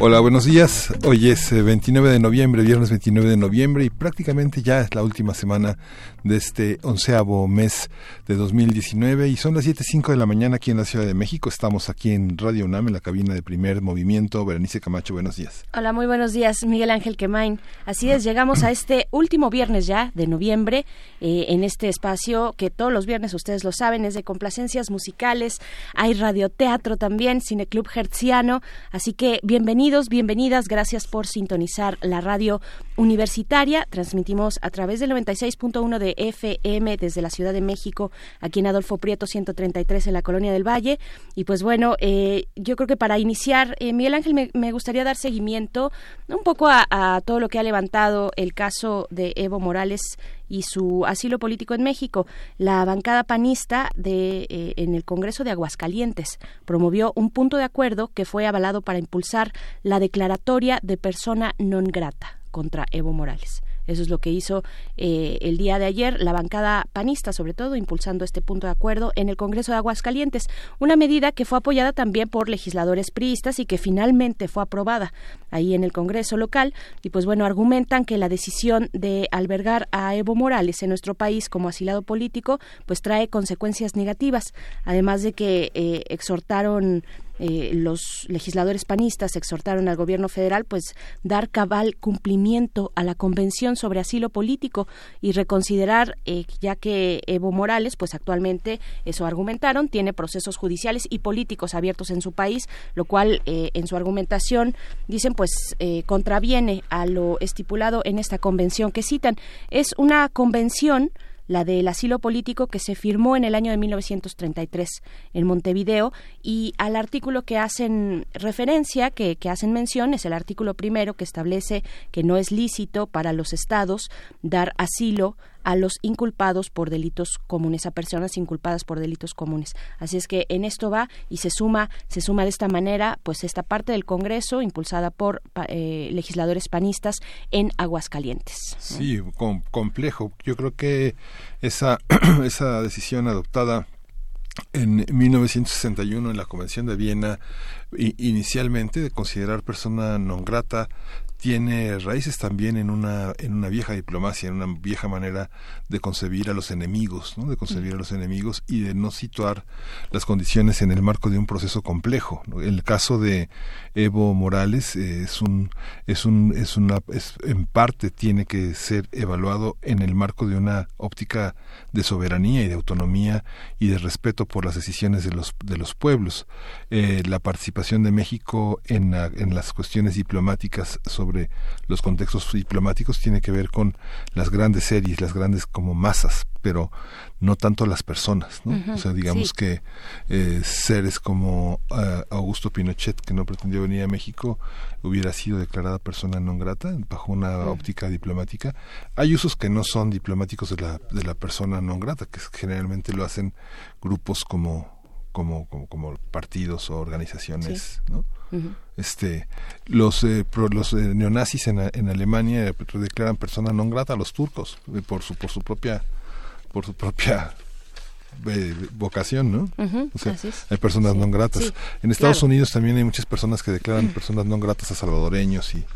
Hola, buenos días. Hoy es 29 eh, de noviembre, viernes 29 de noviembre y prácticamente ya es la última semana de este onceavo mes de 2019 y son las 7.05 de la mañana aquí en la Ciudad de México. Estamos aquí en Radio UNAM, en la cabina de primer movimiento. Berenice Camacho, buenos días. Hola, muy buenos días, Miguel Ángel Quemain. Así es, llegamos a este último viernes ya de noviembre eh, en este espacio que todos los viernes, ustedes lo saben, es de complacencias musicales. Hay radioteatro también, Cineclub Hertziano. Así que bienvenidos Bienvenidos, bienvenidas, gracias por sintonizar la radio universitaria. Transmitimos a través del 96.1 de FM desde la Ciudad de México, aquí en Adolfo Prieto 133 en la Colonia del Valle. Y pues bueno, eh, yo creo que para iniciar, eh, Miguel Ángel, me, gustaría dar seguimiento un poco a, a todo lo que ha levantado el caso de Evo Morales y su asilo político en México. La bancada panista de, eh, en el Congreso de Aguascalientes promovió un punto de acuerdo que fue avalado para impulsar la declaratoria de persona non grata contra Evo Morales. Eso es lo que hizo eh, el día de ayer la bancada panista, sobre todo, impulsando este punto de acuerdo en el Congreso de Aguascalientes. Una medida que fue apoyada también por legisladores priistas y que finalmente fue aprobada ahí en el Congreso local. Y pues bueno, argumentan que la decisión de albergar a Evo Morales en nuestro país como asilado político, pues trae consecuencias negativas. Además de que eh, exhortaron eh, los legisladores panistas exhortaron al gobierno federal pues dar cabal cumplimiento a la convención sobre asilo político y reconsiderar eh, ya que Evo Morales pues actualmente eso argumentaron tiene procesos judiciales y políticos abiertos en su país lo cual eh, en su argumentación dicen pues contraviene a lo estipulado en esta convención que citan. Es una convención la del asilo político que se firmó en el año de 1933 en Montevideo y al artículo que hacen referencia, que, que hacen mención, es el artículo primero que establece que no es lícito para los estados dar asilo a los inculpados por delitos comunes, a personas inculpadas por delitos comunes. Así es que en esto va y se suma, se suma de esta manera, pues esta parte del Congreso impulsada por eh, legisladores panistas en Aguascalientes. Sí, complejo. Yo creo que esa esa decisión adoptada en 1961 en la Convención de Viena inicialmente de considerar persona non grata tiene raíces también en una, en una vieja diplomacia, en una vieja manera de concebir a los enemigos, ¿no? de concebir a los enemigos y de no situar las condiciones en el marco de un proceso complejo. El caso de Evo Morales eh, es un, es un, es una, es, en parte tiene que ser evaluado en el marco de una óptica de soberanía y de autonomía y de respeto por las decisiones de los, de los pueblos. Eh, la participación de México en, en las cuestiones diplomáticas sobre sobre los contextos diplomáticos tiene que ver con las grandes series, las grandes como masas, pero no tanto las personas, ¿no? o sea, digamos que eh, seres como eh, Augusto Pinochet, que no pretendió venir a México, hubiera sido declarada persona non grata bajo una óptica diplomática. Hay usos que no son diplomáticos de la, de la persona non grata, que generalmente lo hacen grupos como como, como, como partidos o organizaciones, ¿no? este los eh, los eh, neonazis en, en Alemania declaran persona non grata a los turcos eh, por su por su propia por su propia vocación, ¿no? o sea, hay personas non gratas. en Estados Unidos también hay muchas personas que declaran personas non gratas a salvadoreños y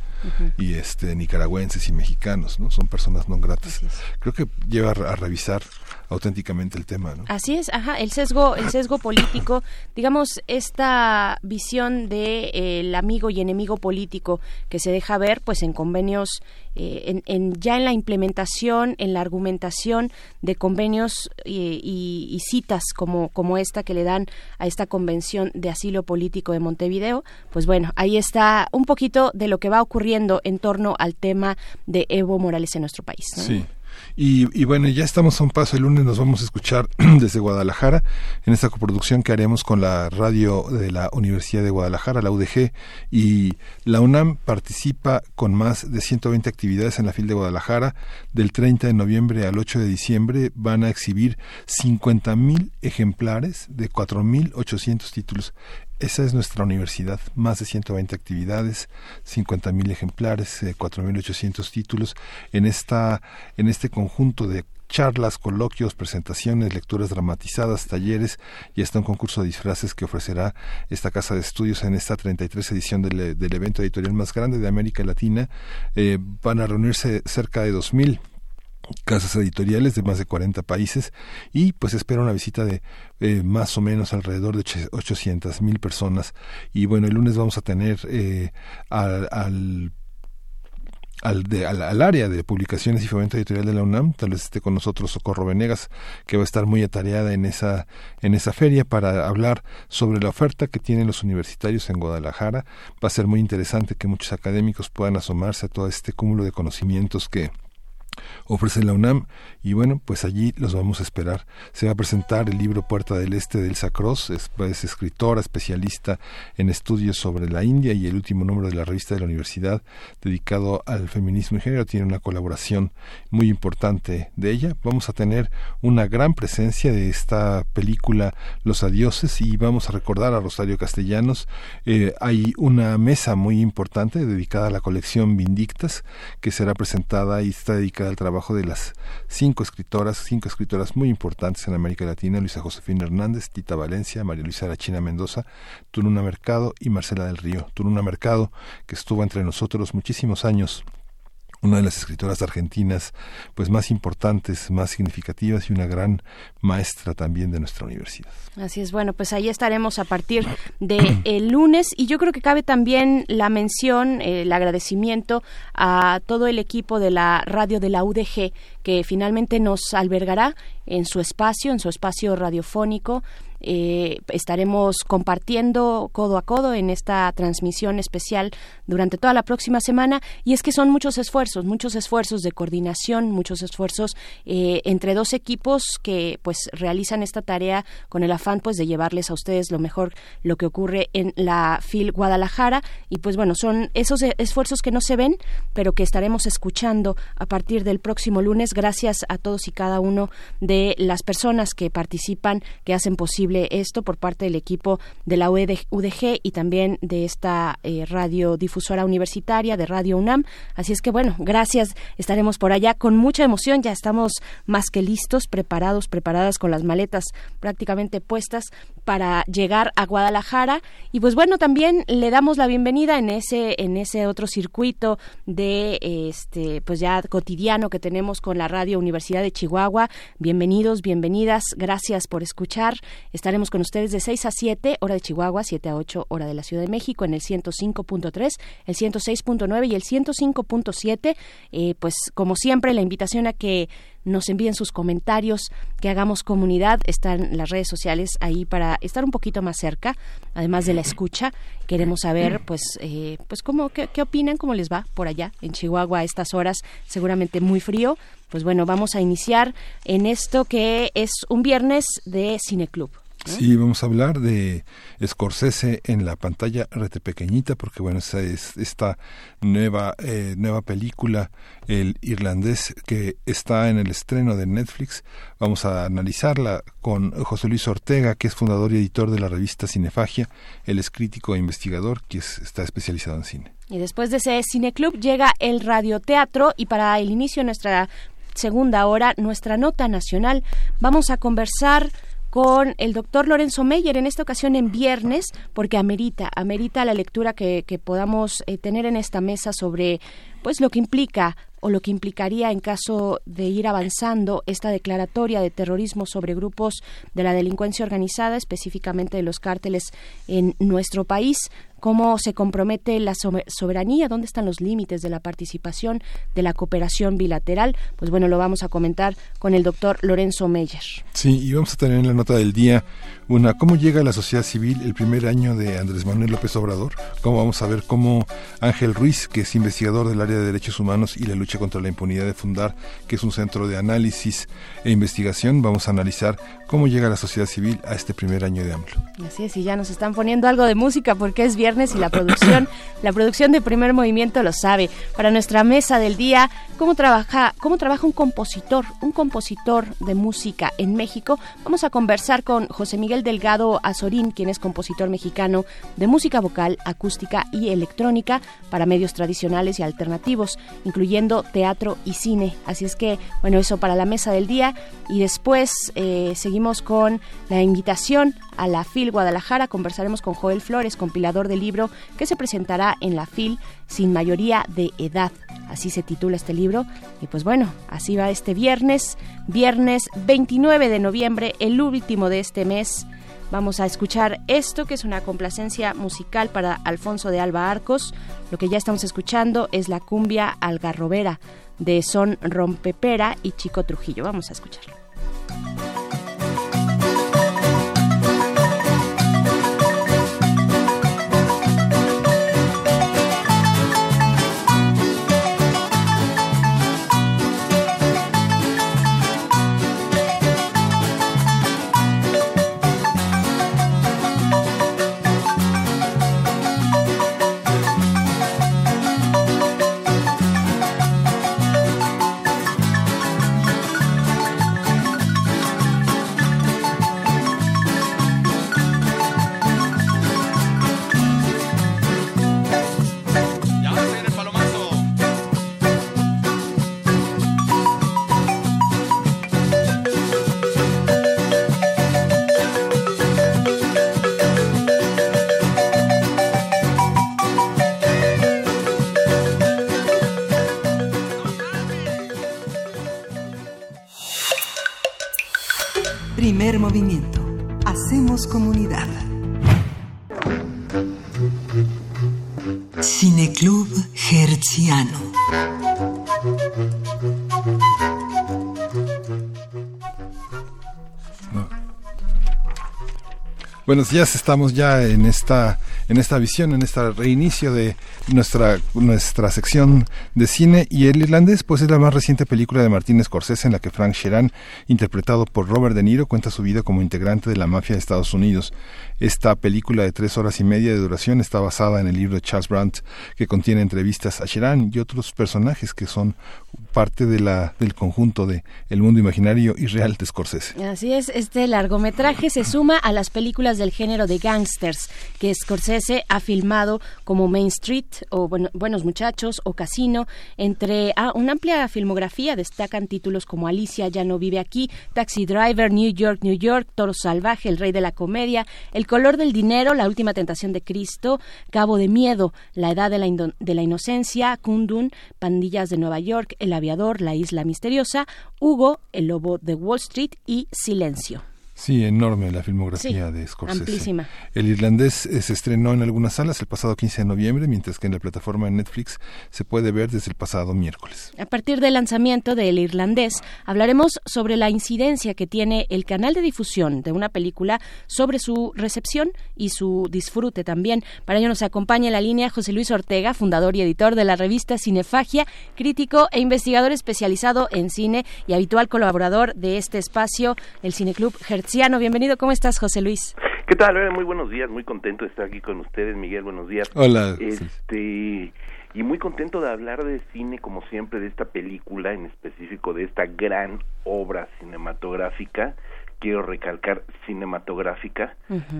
y este nicaragüenses y mexicanos, ¿no? Son personas no gratas. Creo que lleva a, revisar auténticamente el tema, ¿no? Así es, ajá, el sesgo, el sesgo político, digamos, esta visión de eh, el amigo y enemigo político que se deja ver, pues en convenios, eh, en, ya en la implementación, en la argumentación de convenios eh, y, y, citas como, como esta que le dan a esta convención de asilo político de Montevideo, pues bueno, ahí está un poquito de lo que va ocurriendo en torno al tema de Evo Morales en nuestro país. Sí. Y, bueno, ya estamos a un paso. El lunes nos vamos a escuchar desde Guadalajara en esta coproducción que haremos con la radio de la Universidad de Guadalajara, la UDG. Y la UNAM participa con más de 120 actividades en la FIL de Guadalajara. Del 30 de noviembre al 8 de diciembre van a exhibir 50.000 ejemplares de 4.800 títulos. Esa es nuestra universidad, más de 120 actividades, 50.000 ejemplares, 4.800 eh, títulos en esta en este conjunto de charlas, coloquios, presentaciones, lecturas dramatizadas, talleres y hasta un concurso de disfraces que ofrecerá esta casa de estudios en esta 33 edición del, evento editorial más grande de América Latina. Eh, van a reunirse cerca de 2.000 casas editoriales de más de 40 países y pues espera una visita de eh, más o menos alrededor de 800 mil personas y bueno el lunes vamos a tener eh, al, al al, de, al, área de publicaciones y fomento editorial de la UNAM, tal vez esté con nosotros Socorro Venegas, que va a estar muy atareada en esa, en esa feria para hablar sobre la oferta que tienen los universitarios en Guadalajara. Va a ser muy interesante que muchos académicos puedan asomarse a todo este cúmulo de conocimientos que, ofrece la UNAM y bueno, pues allí los vamos a esperar. Se va a presentar el libro Puerta del Este de Elsa Cross, es, escritora, especialista en estudios sobre la India y el último número de la revista de la universidad dedicado al feminismo y género tiene una colaboración muy importante de ella. Vamos a tener una gran presencia de esta película Los Adioses y vamos a recordar a Rosario Castellanos. Eh, hay una mesa muy importante dedicada a la colección Vindictas que será presentada y está dedicada al trabajo de las cinco escritoras, cinco escritoras muy importantes en América Latina, Luisa Josefina Hernández, Tita Valencia, María Luisa Arachina Mendoza, Turuna Mercado y Marcela del Río. Turuna Mercado, que estuvo entre nosotros muchísimos años una de las escritoras argentinas pues más importantes, más significativas y una gran maestra también de nuestra universidad. Así es, bueno, pues ahí estaremos a partir de el lunes y yo creo que cabe también la mención, el agradecimiento a todo el equipo de la radio de la UDG que finalmente nos albergará en su espacio, en su espacio radiofónico eh, estaremos compartiendo codo a codo en esta transmisión especial durante toda la próxima semana. Y es que son muchos esfuerzos, muchos esfuerzos de coordinación, muchos esfuerzos eh, entre dos equipos que pues realizan esta tarea con el afán pues de llevarles a ustedes lo mejor lo que ocurre en la FIL Guadalajara. Y pues bueno, son esos esfuerzos que no se ven, pero que estaremos escuchando a partir del próximo lunes. Gracias a todos y cada uno de las personas que participan, que hacen posible esto por parte del equipo de la UDG y también de esta eh, radiodifusora universitaria de Radio UNAM. Así es que bueno, gracias. Estaremos por allá con mucha emoción. Ya estamos más que listos, preparados, preparadas con las maletas prácticamente puestas para llegar a Guadalajara. Y pues bueno, también le damos la bienvenida en ese, en ese otro circuito de este, pues ya cotidiano que tenemos con la Radio Universidad de Chihuahua. Bienvenidos, bienvenidas. Gracias por escuchar. Estaremos con ustedes de 6 a 7, hora de Chihuahua, 7 a 8, hora de la Ciudad de México, en el 105.3, el 106.9 y el 105.7. Eh, pues como siempre, la invitación a que nos envíen sus comentarios, que hagamos comunidad. Están las redes sociales ahí para estar un poquito más cerca, además de la escucha. Queremos saber, pues, eh, pues cómo, qué, qué opinan, cómo les va por allá en Chihuahua a estas horas, seguramente muy frío. Pues bueno, vamos a iniciar en esto que es un viernes de Cineclub. Sí, vamos a hablar de Scorsese en la pantalla rete pequeñita, porque bueno, esa es esta nueva, eh, nueva película, el irlandés, que está en el estreno de Netflix. Vamos a analizarla con José Luis Ortega, que es fundador y editor de la revista Cinefagia. Él es crítico e investigador, que está especializado en cine. Y después de ese cineclub llega el radioteatro y para el inicio de nuestra segunda hora, nuestra nota nacional, vamos a conversar con el doctor Lorenzo Meyer, en esta ocasión en viernes, porque amerita, amerita la lectura que, podamos eh, tener en esta mesa sobre pues lo que implica o lo que implicaría en caso de ir avanzando esta declaratoria de terrorismo sobre grupos de la delincuencia organizada, específicamente de los cárteles en nuestro país cómo se compromete la soberanía, dónde están los límites de la participación, de la cooperación bilateral. Pues bueno, lo vamos a comentar con el doctor Lorenzo Meyer. Sí, y vamos a tener en la nota del día una cómo llega la sociedad civil el primer año de Andrés Manuel López Obrador. Cómo vamos a ver cómo Ángel Ruiz, que es investigador del área de derechos humanos y la lucha contra la impunidad de Fundar, que es un centro de análisis e investigación, vamos a analizar cómo llega la sociedad civil a este primer año de AMLO. Así es, y ya nos están poniendo algo de música porque es viernes y la producción, la producción de primer movimiento lo sabe. Para nuestra mesa del día, cómo trabaja, cómo trabaja un compositor, un compositor de música en México. Vamos a conversar con José Miguel Delgado Azorín, quien es compositor mexicano de música vocal, acústica y electrónica para medios tradicionales y alternativos, incluyendo teatro y cine. Así es que, bueno, eso para la mesa del día. Y después eh, seguimos con la invitación a la FIL Guadalajara. Conversaremos con Joel Flores, compilador del libro que se presentará en la FIL sin mayoría de edad. Así se titula este libro. Y pues bueno, así va este viernes, viernes 29 de noviembre, el último de este mes. Vamos a escuchar esto, que es una complacencia musical para Alfonso de Alba Arcos. Lo que ya estamos escuchando es la cumbia algarrobera de Son Rompepera y Chico Trujillo. Vamos a escucharlo. Buenos días, estamos ya en esta en esta visión, en este reinicio de nuestra nuestra sección de cine y el irlandés pues es la más reciente película de Martin Scorsese en la que Frank Sheeran, interpretado por Robert De Niro, cuenta su vida como integrante de la mafia de Estados Unidos. Esta película de tres horas y media de duración está basada en el libro de Charles Brandt, que contiene entrevistas a Sheeran y otros personajes que son parte de la, del conjunto de El mundo imaginario y real de Scorsese. Así es, este largometraje se suma a las películas del género de gangsters que Scorsese ha filmado como Main Street o Buenos Muchachos o Casino. Entre ah, una amplia filmografía destacan títulos como Alicia ya no vive aquí, Taxi Driver, New York, New York, Toro Salvaje, El Rey de la Comedia, El color del dinero, La última tentación de Cristo, Cabo de Miedo, La edad de la inocencia, Kundun, Pandillas de Nueva York, El aviador, La isla misteriosa, Hugo, El lobo de Wall Street y Silencio. Sí, enorme la filmografía de Scorsese. El irlandés eh, se estrenó en algunas salas el pasado 15 de noviembre, mientras que en la plataforma de Netflix se puede ver desde el pasado miércoles. A partir del lanzamiento del irlandés, hablaremos sobre la incidencia que tiene el canal de difusión de una película sobre su recepción y su disfrute también. Para ello nos acompaña en la línea José Luis Ortega, fundador y editor de la revista Cinefagia, crítico e investigador especializado en cine y habitual colaborador de este espacio, el Cineclub Hertz Bienvenido, ¿cómo estás, José Luis? ¿Qué tal? Muy buenos días, muy contento de estar aquí con ustedes, Miguel, buenos días. Hola. Este, y muy contento de hablar de cine, como siempre, de esta película, en específico de esta gran obra cinematográfica quiero recalcar, cinematográfica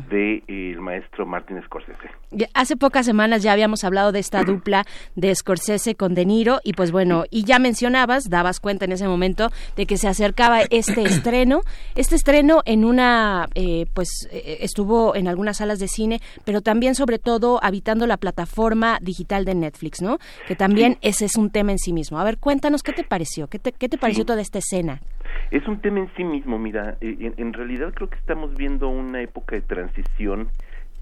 de el maestro Martin Scorsese. Hace pocas semanas ya habíamos hablado de esta dupla de Scorsese con De Niro y pues bueno, y ya mencionabas, dabas cuenta en ese momento de que se acercaba este estreno, este estreno en una, eh, pues eh, estuvo en algunas salas de cine, pero también sobre todo habitando la plataforma digital de Netflix, ¿no? Que también ese es un tema en sí mismo. A ver, cuéntanos qué te pareció, qué te, qué te pareció toda esta escena. Es un tema en sí mismo, mira, en, en realidad creo que estamos viendo una época de transición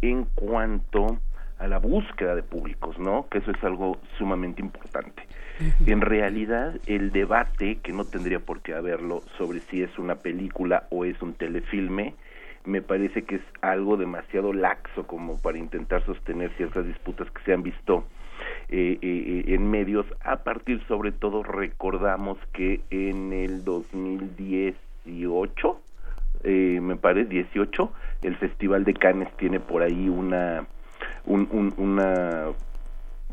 en cuanto a la búsqueda de públicos, ¿no? Que eso es algo sumamente importante. En realidad, el debate, que no tendría por qué haberlo, sobre si es una película o es un telefilme, me parece que es algo demasiado laxo como para intentar sostener ciertas disputas que se han visto eh, eh, en medios. A partir, sobre todo, recordamos que en el 2018, eh, me parece, 18, el Festival de Cannes tiene por ahí una, un, una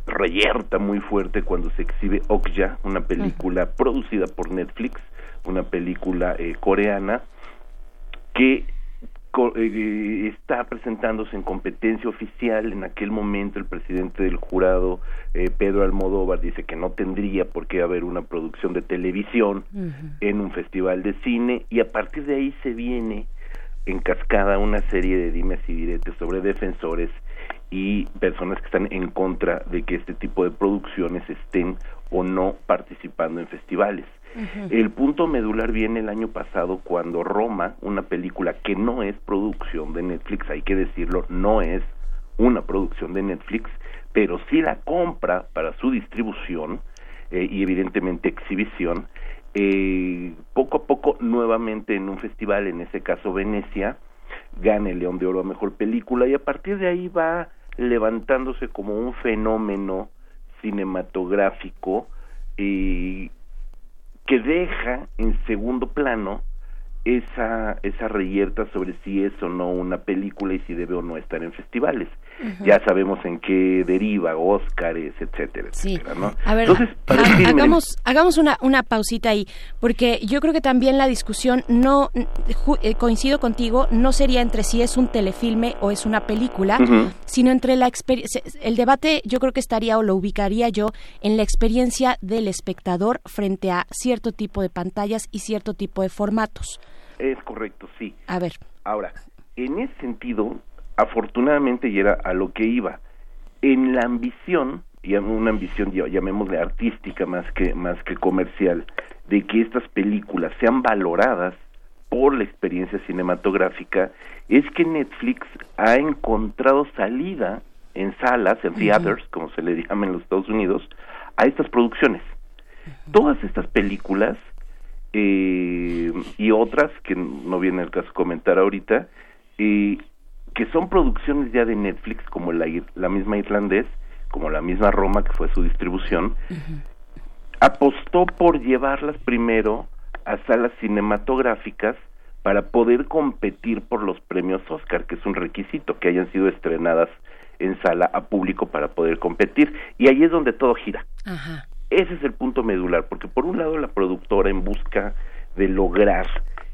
reyerta muy fuerte cuando se exhibe Okja, una película producida por Netflix, una película eh, coreana que está presentándose en competencia oficial. En aquel momento el presidente del jurado, eh, Pedro Almodóvar, dice que no tendría por qué haber una producción de televisión en un festival de cine y a partir de ahí se viene en cascada una serie de dimes y diretes sobre defensores y personas que están en contra de que este tipo de producciones estén o no participando en festivales. El punto medular viene el año pasado cuando Roma, una película que no es producción de Netflix, hay que decirlo, no es una producción de Netflix, pero sí la compra para su distribución eh, y evidentemente exhibición, eh, poco a poco nuevamente en un festival, en ese caso Venecia, gana el León de Oro a Mejor Película y a partir de ahí va levantándose como un fenómeno cinematográfico y que deja en segundo plano esa esa reyerta sobre si es o no una película y si debe o no estar en festivales. Ya sabemos en qué deriva, Óscares, etcétera, etcétera, ¿no? A ver, hagamos hagamos una una pausita ahí, porque yo creo que también la discusión no eh, coincido contigo, no sería entre si es un telefilme o es una película, sino entre la experiencia el debate yo creo que estaría o lo ubicaría yo en la experiencia del espectador frente a cierto tipo de pantallas y cierto tipo de formatos. Es correcto, sí. A ver. Ahora, en ese sentido, afortunadamente, y era a lo que iba, en la ambición, y una ambición, llamémosle artística más que, más que comercial, de que estas películas sean valoradas por la experiencia cinematográfica, es que Netflix ha encontrado salida en salas, en theaters, como se le llama en los Estados Unidos, a estas producciones. Todas estas películas eh, y otras que no viene el caso comentar ahorita, eh, que son producciones ya de Netflix, como la, la misma Irlandés, como la misma Roma, que fue su distribución, apostó por llevarlas primero a salas cinematográficas para poder competir por los premios Oscar, que es un requisito, que hayan sido estrenadas en sala a público para poder competir. Y ahí es donde todo gira. Ese es el punto medular, porque por un lado la productora en busca de lograr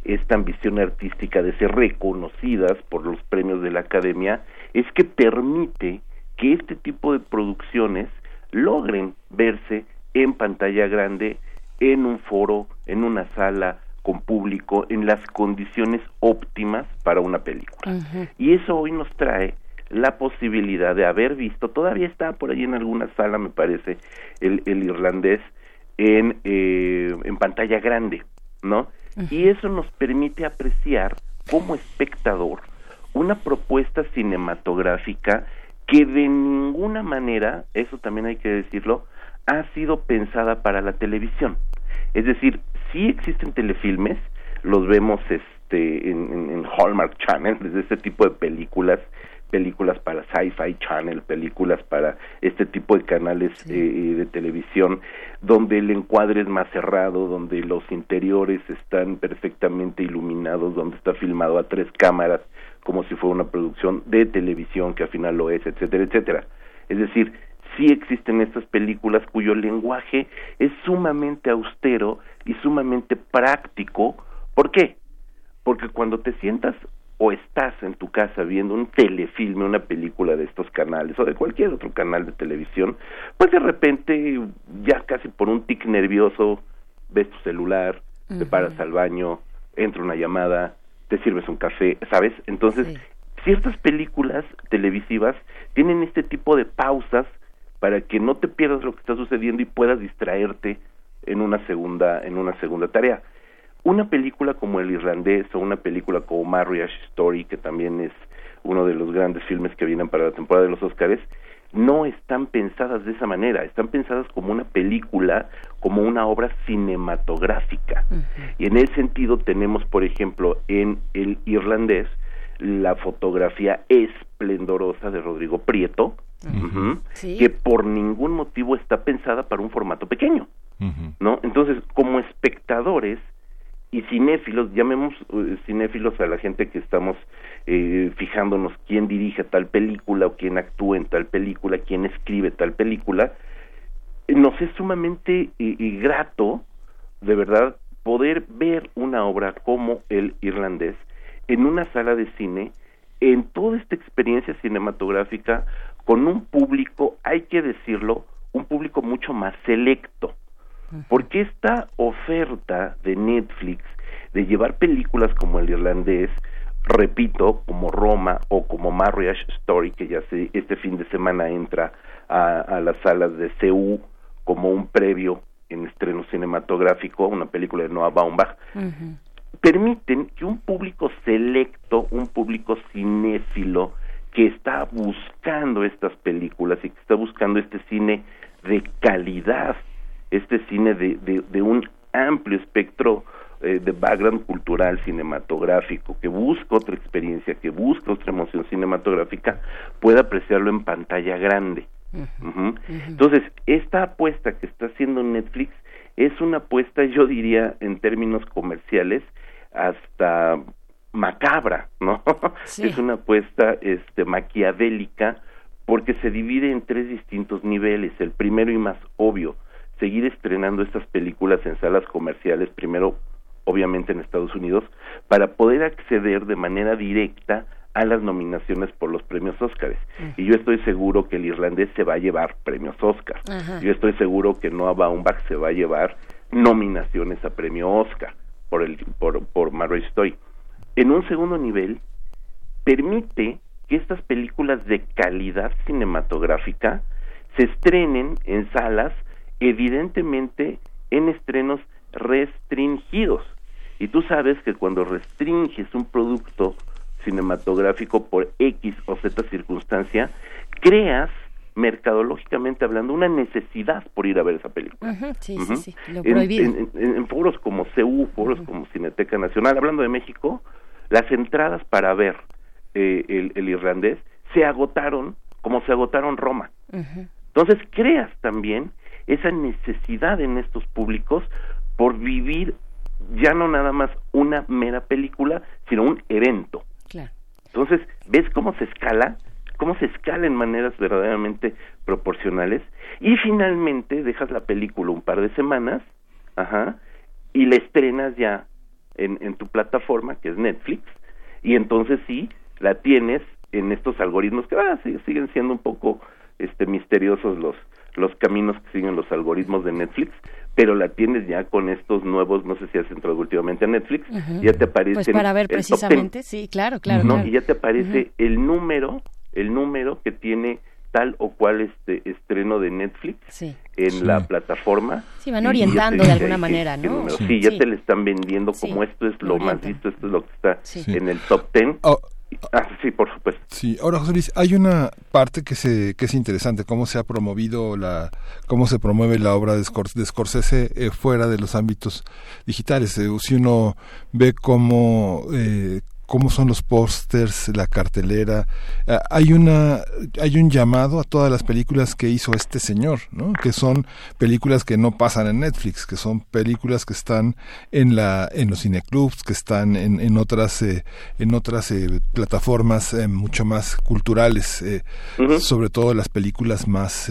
esta ambición artística de ser reconocidas por los premios de la academia, es que permite que este tipo de producciones logren verse en pantalla grande, en un foro, en una sala con público, en las condiciones óptimas para una película. Y eso hoy nos trae la posibilidad de haber visto, todavía está por ahí en alguna sala, me parece, el, el irlandés en, eh, en pantalla grande, ¿no? Y eso nos permite apreciar como espectador una propuesta cinematográfica que de ninguna manera, eso también hay que decirlo, ha sido pensada para la televisión. Es decir, sí existen telefilmes, los vemos este en, en Hallmark Channel, desde este tipo de películas películas para Sci-Fi Channel, películas para este tipo de canales eh, de televisión, donde el encuadre es más cerrado, donde los interiores están perfectamente iluminados, donde está filmado a tres cámaras, como si fuera una producción de televisión, que al final lo es, etcétera, etcétera. Es decir, sí existen estas películas cuyo lenguaje es sumamente austero y sumamente práctico. ¿Por qué? Porque cuando te sientas o estás en tu casa viendo un telefilme, una película de estos canales o de cualquier otro canal de televisión, pues de repente ya casi por un tic nervioso ves tu celular, te paras al baño, entra una llamada, te sirves un café, ¿sabes? Entonces, ciertas películas televisivas tienen este tipo de pausas para que no te pierdas lo que está sucediendo y puedas distraerte en una segunda en una segunda tarea una película como El Irlandés o una película como Marriage Story, que también es uno de los grandes filmes que vienen para la temporada de los Óscares, no están pensadas de esa manera, están pensadas como una película, como una obra cinematográfica. Y en ese sentido tenemos, por ejemplo, en el irlandés, la fotografía esplendorosa de Rodrigo Prieto, que por ningún motivo está pensada para un formato pequeño, ¿no? Entonces, como espectadores y cinéfilos, llamemos uh, cinéfilos a la gente que estamos eh, fijándonos quién dirige tal película o quién actúa en tal película, quién escribe tal película, nos es sumamente eh, grato, de verdad, poder ver una obra como El Irlandés en una sala de cine, en toda esta experiencia cinematográfica, con un público, hay que decirlo, un público mucho más selecto. Porque esta oferta de Netflix de llevar películas como El Irlandés, repito, como Roma o como Marriage Story, que ya se, este fin de semana entra a, las salas de CEU como un previo en estreno cinematográfico, una película de Noah Baumbach, permiten que un público selecto, un público cinéfilo, que está buscando estas películas y que está buscando este cine de calidad, este cine de, de, un amplio espectro eh, de background cultural cinematográfico, que busca otra experiencia, que busca otra emoción cinematográfica, pueda apreciarlo en pantalla grande. Entonces, esta apuesta que está haciendo Netflix es una apuesta, yo diría, en términos comerciales, hasta macabra, ¿no? Es una apuesta este maquiavélica porque se divide en tres distintos niveles. El primero y más obvio, seguir estrenando estas películas en salas comerciales, primero obviamente en Estados Unidos, para poder acceder de manera directa a las nominaciones por los premios Óscares. Y yo estoy seguro que el irlandés se va a llevar premios Óscar. Yo estoy seguro que Noah Baumbach se va a llevar nominaciones a premio Óscar por el por por Marriage Story. En un segundo nivel permite que estas películas de calidad cinematográfica se estrenen en salas evidentemente en estrenos restringidos. Y tú sabes que cuando restringes un producto cinematográfico por X o Z circunstancia, creas mercadológicamente hablando, una necesidad por ir a ver esa película. sí, sí, sí, lo en, en, foros como CEU, foros como Cineteca Nacional, hablando de México, las entradas para ver eh, el, el, irlandés se agotaron como se agotaron Roma. Entonces creas también esa necesidad en estos públicos por vivir ya no nada más una mera película, sino un evento. Entonces, ¿ves cómo se escala? cómo se escala en maneras verdaderamente proporcionales y finalmente dejas la película un par de semanas, ajá, y la estrenas ya en, en tu plataforma que es Netflix y entonces sí la tienes en estos algoritmos que ah, siguen siendo un poco este misteriosos los los caminos que siguen los algoritmos de Netflix, pero la tienes ya con estos nuevos, no sé si has entrado últimamente a Netflix, ya te aparece pues para ver precisamente, sí, claro, claro, ¿no? y ya te aparece el número el número que tiene tal o cual este estreno de Netflix en la plataforma. Sí, van orientando de alguna manera, ¿no? Sí, ya te le están vendiendo como esto es lo más visto, esto es lo que está en el top ten. Oh, ah, sí, por supuesto. Sí, ahora José Luis, hay una parte que se que es interesante, cómo se ha promovido la, cómo se promueve la obra de, Scorsese eh, fuera de los ámbitos digitales. Eh, si uno ve cómo eh, cómo son los pósters, la cartelera. Ah, hay una hay un llamado a todas las películas que hizo este señor, ¿no? Que son películas que no pasan en Netflix, que son películas que están en la en los cineclubs, que están en, en otras eh, en otras eh, plataformas eh, mucho más culturales, sobre todo las películas más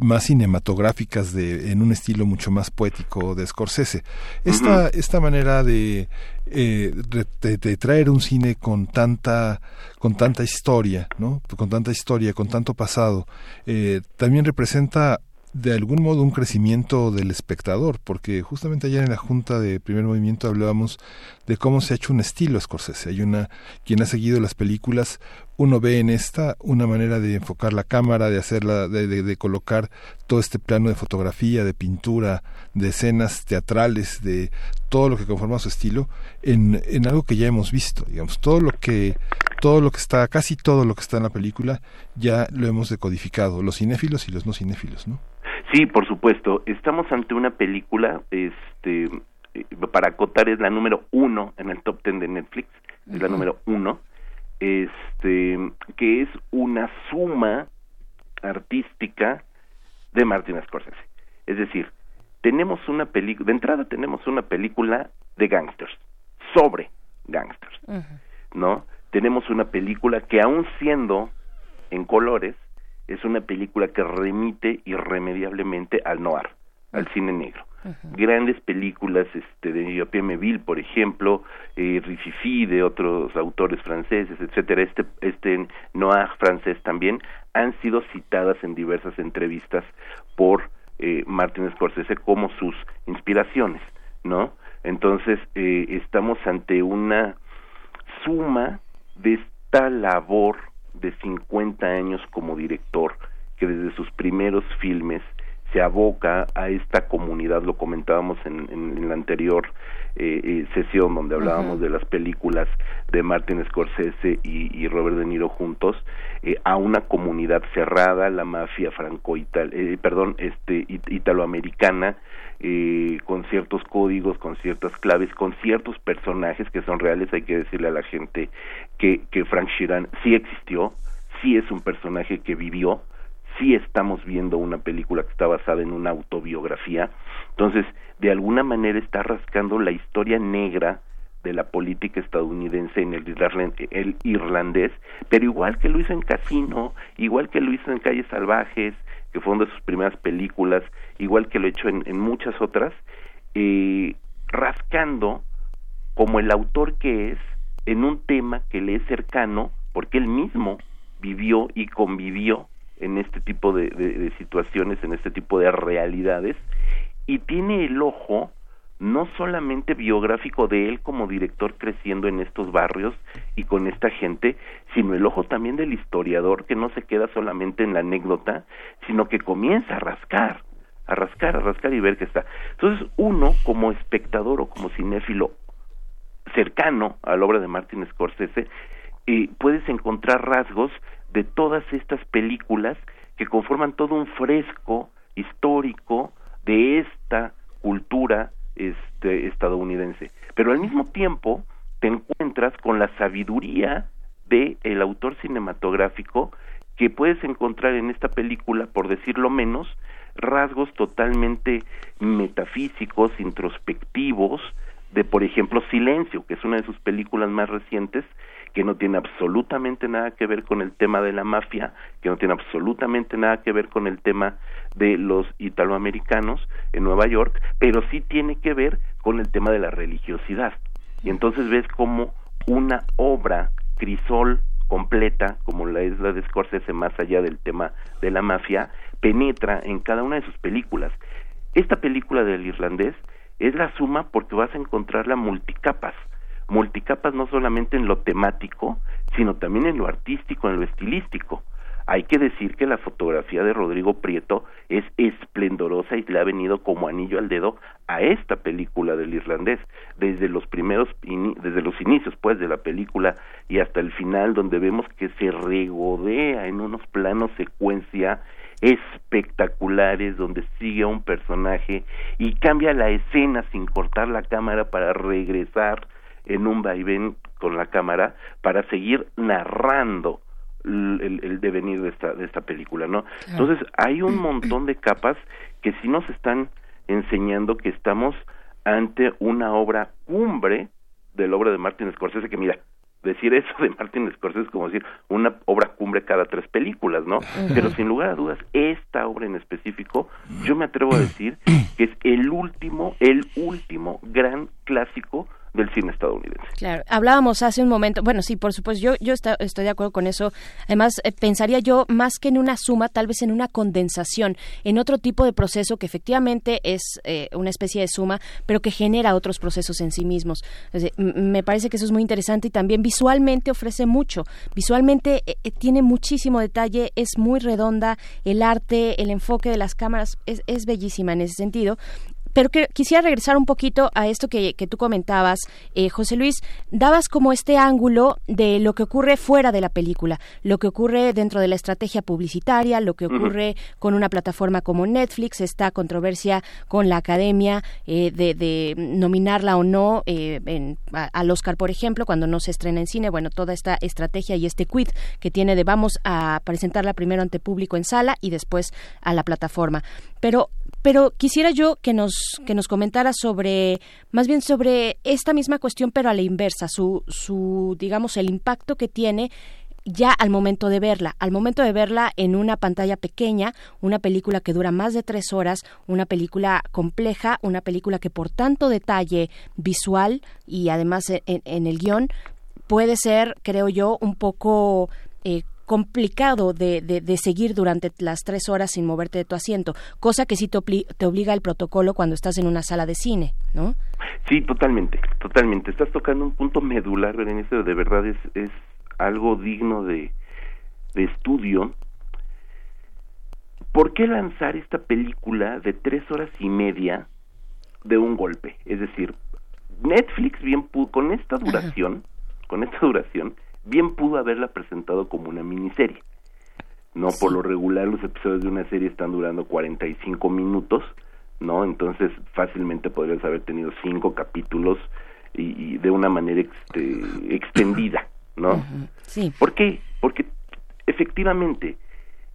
más cinematográficas de en un estilo mucho más poético de Scorsese. Esta esta manera de, eh, de, traer un cine con tanta con tanta historia, ¿no? Con tanta historia, con tanto pasado, eh, también representa de algún modo un crecimiento del espectador, porque justamente ayer en la Junta de Primer Movimiento hablábamos de cómo se ha hecho un estilo Scorsese. Hay una quien ha seguido las películas uno ve en esta una manera de enfocar la cámara, de hacerla, de, de, colocar todo este plano de fotografía, de pintura, de escenas teatrales, de todo lo que conforma su estilo, en, en algo que ya hemos visto, digamos, todo lo que, todo lo que está, casi todo lo que está en la película, ya lo hemos decodificado, los cinéfilos y los no cinéfilos, ¿no? Sí, por supuesto. Estamos ante una película, este, eh, para acotar es la número uno en el top ten de Netflix, es la número uno este que es una suma artística de Martin Scorsese. Es decir, tenemos una película, de entrada tenemos una película de gangsters, sobre gangsters, ¿no? Tenemos una película que aún siendo en colores, es una película que remite irremediablemente al noir, al cine negro. Grandes películas este de Yopier Meville por ejemplo eh, Rififi de otros autores franceses etcétera este este noir francés también han sido citadas en diversas entrevistas por eh, Martin Scorsese como sus inspiraciones no entonces eh, estamos ante una suma de esta labor de 50 años como director que desde sus primeros filmes se aboca a esta comunidad, lo comentábamos en, en, la anterior eh, eh, sesión donde hablábamos de las películas de Martin Scorsese y, y Robert De Niro juntos, eh, a una comunidad cerrada, la mafia franco eh, perdón, este italoamericana, eh, con ciertos códigos, con ciertas claves, con ciertos personajes que son reales, hay que decirle a la gente que, que Frank Sheeran sí existió, sí es un personaje que vivió, sí estamos viendo una película que está basada en una autobiografía, entonces de alguna manera está rascando la historia negra de la política estadounidense en el, irlandés, pero igual que lo hizo en Casino, igual que lo hizo en Calles Salvajes, que fue una de sus primeras películas, igual que lo hecho en, muchas otras, eh, rascando como el autor que es en un tema que le es cercano, porque él mismo vivió y convivió en este tipo de, situaciones, en este tipo de realidades, y tiene el ojo no solamente biográfico de él como director creciendo en estos barrios y con esta gente, sino el ojo también del historiador que no se queda solamente en la anécdota, sino que comienza a rascar, a rascar, a rascar y ver que está. Entonces uno como espectador o como cinéfilo cercano a la obra de Martin Scorsese, eh, puedes encontrar rasgos de todas estas películas que conforman todo un fresco histórico de esta cultura este, estadounidense. Pero al mismo tiempo te encuentras con la sabiduría de el autor cinematográfico que puedes encontrar en esta película, por decirlo menos, rasgos totalmente metafísicos, introspectivos, de por ejemplo Silencio, que es una de sus películas más recientes, que no tiene absolutamente nada que ver con el tema de la mafia, que no tiene absolutamente nada que ver con el tema de los italoamericanos en Nueva York, pero sí tiene que ver con el tema de la religiosidad. Y entonces ves como una obra crisol completa, como la es la de Scorsese, más allá del tema de la mafia, penetra en cada una de sus películas. Esta película del irlandés es la suma porque vas a encontrarla multicapas multicapas no solamente en lo temático, sino también en lo artístico, en lo estilístico. Hay que decir que la fotografía de Rodrigo Prieto es esplendorosa y le ha venido como anillo al dedo a esta película del irlandés, desde los primeros, desde los inicios pues de la película y hasta el final donde vemos que se regodea en unos planos secuencia espectaculares donde sigue a un personaje y cambia la escena sin cortar la cámara para regresar en un vaivén con la cámara para seguir narrando el, el, devenir de esta, de esta película, ¿no? Entonces, hay un montón de capas que sí nos están enseñando que estamos ante una obra cumbre de la obra de Martin Scorsese, que mira, decir eso de Martin Scorsese es como decir una obra cumbre cada tres películas, ¿no? Pero sin lugar a dudas, esta obra en específico, yo me atrevo a decir que es el último, el último gran clásico del cine estadounidense. Claro, hablábamos hace un momento, bueno, sí, por supuesto, yo, yo estoy de acuerdo con eso. Además, eh, pensaría yo más que en una suma, tal vez en una condensación, en otro tipo de proceso que efectivamente es eh, una especie de suma, pero que genera otros procesos en sí mismos. me parece que eso es muy interesante y también visualmente ofrece mucho. Visualmente eh, tiene muchísimo detalle, es muy redonda, el arte, el enfoque de las cámaras es, es bellísima en ese sentido pero que, quisiera regresar un poquito a esto que, tú comentabas, eh, José Luis. Dabas como este ángulo de lo que ocurre fuera de la película, lo que ocurre dentro de la estrategia publicitaria, lo que ocurre con una plataforma como Netflix, esta controversia con la academia eh, de, nominarla o no eh, al Oscar, por ejemplo, cuando no se estrena en cine. Bueno, toda esta estrategia y este quid que tiene de vamos a presentarla primero ante público en sala y después a la plataforma. Pero pero quisiera yo que nos que nos comentara sobre más bien sobre esta misma cuestión pero a la inversa su su digamos el impacto que tiene ya al momento de verla, al momento de verla en una pantalla pequeña, una película que dura más de tres horas, una película compleja, una película que por tanto detalle visual y además en, el guion puede ser, creo yo, un poco eh, complicado de, de, seguir durante las tres horas sin moverte de tu asiento, cosa que sí te, te, obliga el protocolo cuando estás en una sala de cine, ¿no? Sí, totalmente, totalmente. Estás tocando un punto medular, Berenice, de verdad es, es algo digno de, de estudio. ¿Por qué lanzar esta película de tres horas y media de un golpe? Es decir, Netflix bien pudo, con esta duración, con esta duración, bien pudo haberla presentado como una miniserie. No, por lo regular los episodios de una serie están durando 45 minutos, ¿no? Entonces fácilmente podrías haber tenido cinco capítulos y, de una manera este, extendida, ¿no? Sí. ¿Por qué? Porque efectivamente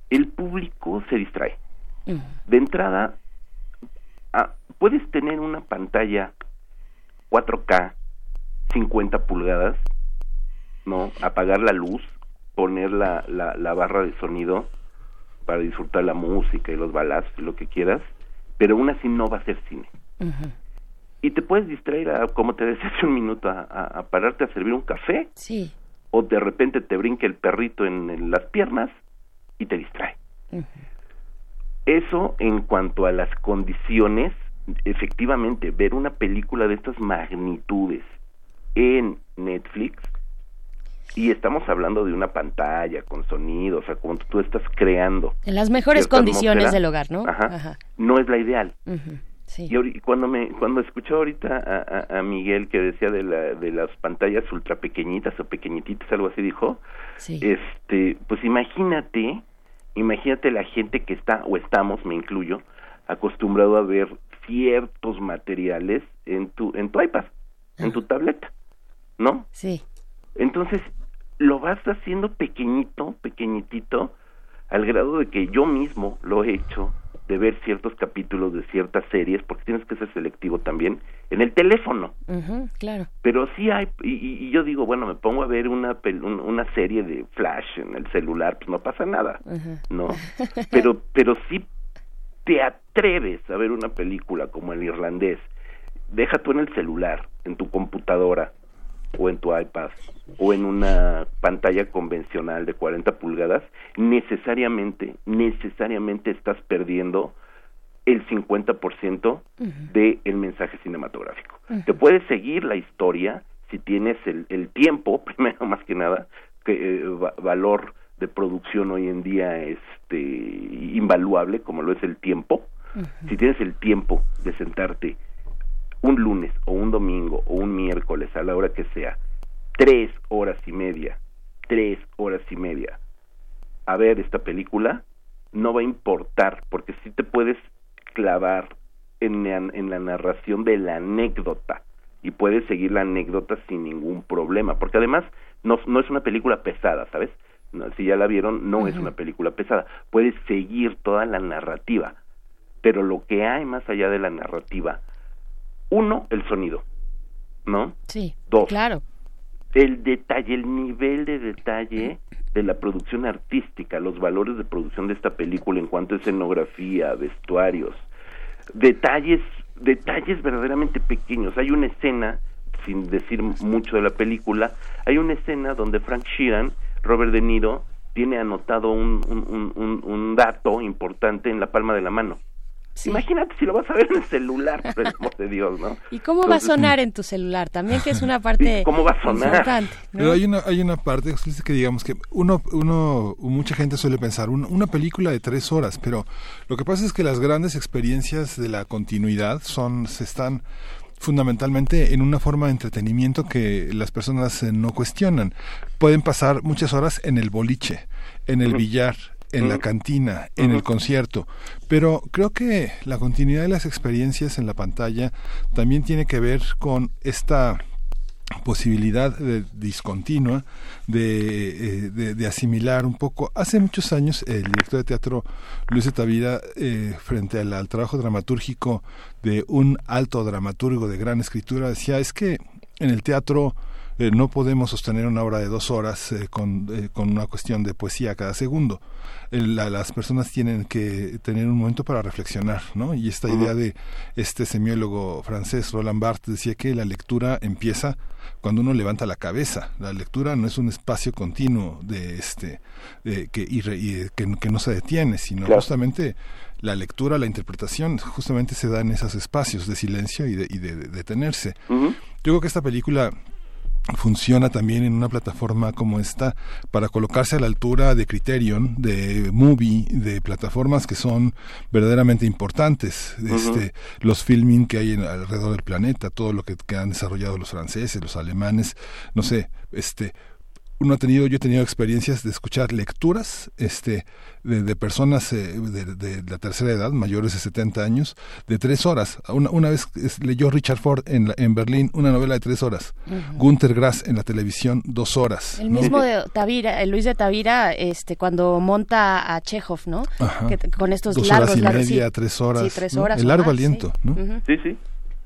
el público se distrae. De entrada, ah, puedes tener una pantalla 4K 50 pulgadas ¿no? Apagar la luz, poner la, la, barra de sonido para disfrutar la música y los balazos y lo que quieras, pero aún así no va a ser cine. Y te puedes distraer, a, como te decía hace un minuto, a, pararte a servir un café. Sí. O de repente te brinca el perrito en, las piernas y te distrae. Eso en cuanto a las condiciones, efectivamente, ver una película de estas magnitudes en Netflix y estamos hablando de una pantalla con sonido, o sea, como tú estás creando. En las mejores condiciones del hogar, ¿no? Ajá, No es la ideal. sí. Y cuando me cuando escuchó ahorita a, Miguel que decía de, la, de las pantallas ultra pequeñitas o pequeñititas, algo así dijo, sí. este, pues imagínate, imagínate la gente que está, o estamos, me incluyo, acostumbrado a ver ciertos materiales en tu, en tu iPad, en tu tableta, ¿no? Sí. Entonces, lo vas haciendo pequeñito, pequeñitito, al grado de que yo mismo lo he hecho de ver ciertos capítulos de ciertas series, porque tienes que ser selectivo también, en el teléfono. claro. Pero sí hay, y, yo digo, bueno, me pongo a ver una, una serie de Flash en el celular, pues no pasa nada, ¿no? Pero, pero sí te atreves a ver una película como El Irlandés, deja tú en el celular, en tu computadora, o en tu iPad o en una pantalla convencional de 40 pulgadas, necesariamente, necesariamente estás perdiendo el 50% del el mensaje cinematográfico. Te puedes seguir la historia si tienes el, el tiempo, primero más que nada, que eh, valor de producción hoy en día este invaluable como lo es el tiempo. Si tienes el tiempo de sentarte un lunes o un domingo o un miércoles a la hora que sea, tres horas y media, tres horas y media a ver esta película, no va a importar, porque si te puedes clavar en, en la narración de la anécdota y puedes seguir la anécdota sin ningún problema, porque además no, no es una película pesada, ¿sabes? si ya la vieron, no es una película pesada, puedes seguir toda la narrativa, pero lo que hay más allá de la narrativa uno, el sonido, ¿no? Sí. Dos, claro. El detalle, el nivel de detalle de la producción artística, los valores de producción de esta película en cuanto a escenografía, vestuarios, detalles, detalles verdaderamente pequeños. Hay una escena sin decir mucho de la película, hay una escena donde Frank Sheeran, Robert De Niro, tiene anotado un, un, un dato importante en la palma de la mano. Imagínate si lo vas a ver en el celular, por el amor de Dios, ¿no? ¿Y cómo va a sonar en tu celular? También que es una parte ¿Cómo va a sonar? Pero hay una, hay una parte que digamos que uno, uno, mucha gente suele pensar, una película de tres horas, pero lo que pasa es que las grandes experiencias de la continuidad son, se están fundamentalmente en una forma de entretenimiento que las personas eh, no cuestionan. Pueden pasar muchas horas en el boliche, en el billar, en la cantina, en el concierto. Pero creo que la continuidad de las experiencias en la pantalla también tiene que ver con esta posibilidad de discontinua de, eh, de, asimilar un poco. Hace muchos años el director de teatro Luis de Tavira, eh, frente al, al, trabajo dramatúrgico de un alto dramaturgo de gran escritura, decía, es que en el teatro eh, no podemos sostener una obra de dos horas eh, con, eh, con, una cuestión de poesía cada segundo. las personas tienen que tener un momento para reflexionar, ¿no? Y esta idea de este semiólogo francés, Roland Barthes, decía que la lectura empieza cuando uno levanta la cabeza. La lectura no es un espacio continuo de este que, y, que, no se detiene, sino justamente la lectura, la interpretación, justamente se da en esos espacios de silencio y de, y de, detenerse. Yo creo que esta película funciona también en una plataforma como esta para colocarse a la altura de Criterion, de Movie, de plataformas que son verdaderamente importantes. este, los filming que hay alrededor del planeta, todo lo que, que han desarrollado los franceses, los alemanes, no sé, este uno ha tenido, yo he tenido experiencias de escuchar lecturas este, de, personas eh, de, la tercera edad, mayores de 70 años, de tres horas. Una, una vez leyó Richard Ford en, en Berlín una novela de tres horas. Gunter Grass en la televisión, dos horas. El mismo de Tavira, el Luis de Tavira, este, cuando monta a Chekhov, ¿no? con estos dos largos, horas y media, tres horas. Sí, tres horas. El largo aliento, ¿no? Sí, sí.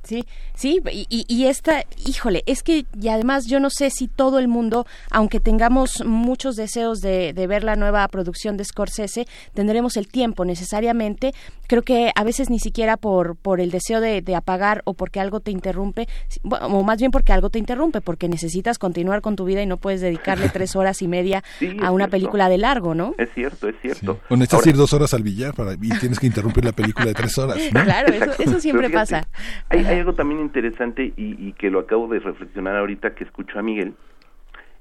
Sí, sí, y, y, esta, híjole, es que, y además yo no sé si todo el mundo, aunque tengamos muchos deseos de, de ver la nueva producción de Scorsese, tendremos el tiempo necesariamente. Creo que a veces ni siquiera por, por el deseo de, de apagar o porque algo te interrumpe, o más bien porque algo te interrumpe, porque necesitas continuar con tu vida y no puedes dedicarle tres horas y media a una película de largo, ¿no? Es cierto, es cierto. O necesitas ir dos horas al billar para, y tienes que interrumpir la película de tres horas. Claro, eso, eso siempre pasa algo también interesante y, que lo acabo de reflexionar ahorita que escucho a Miguel.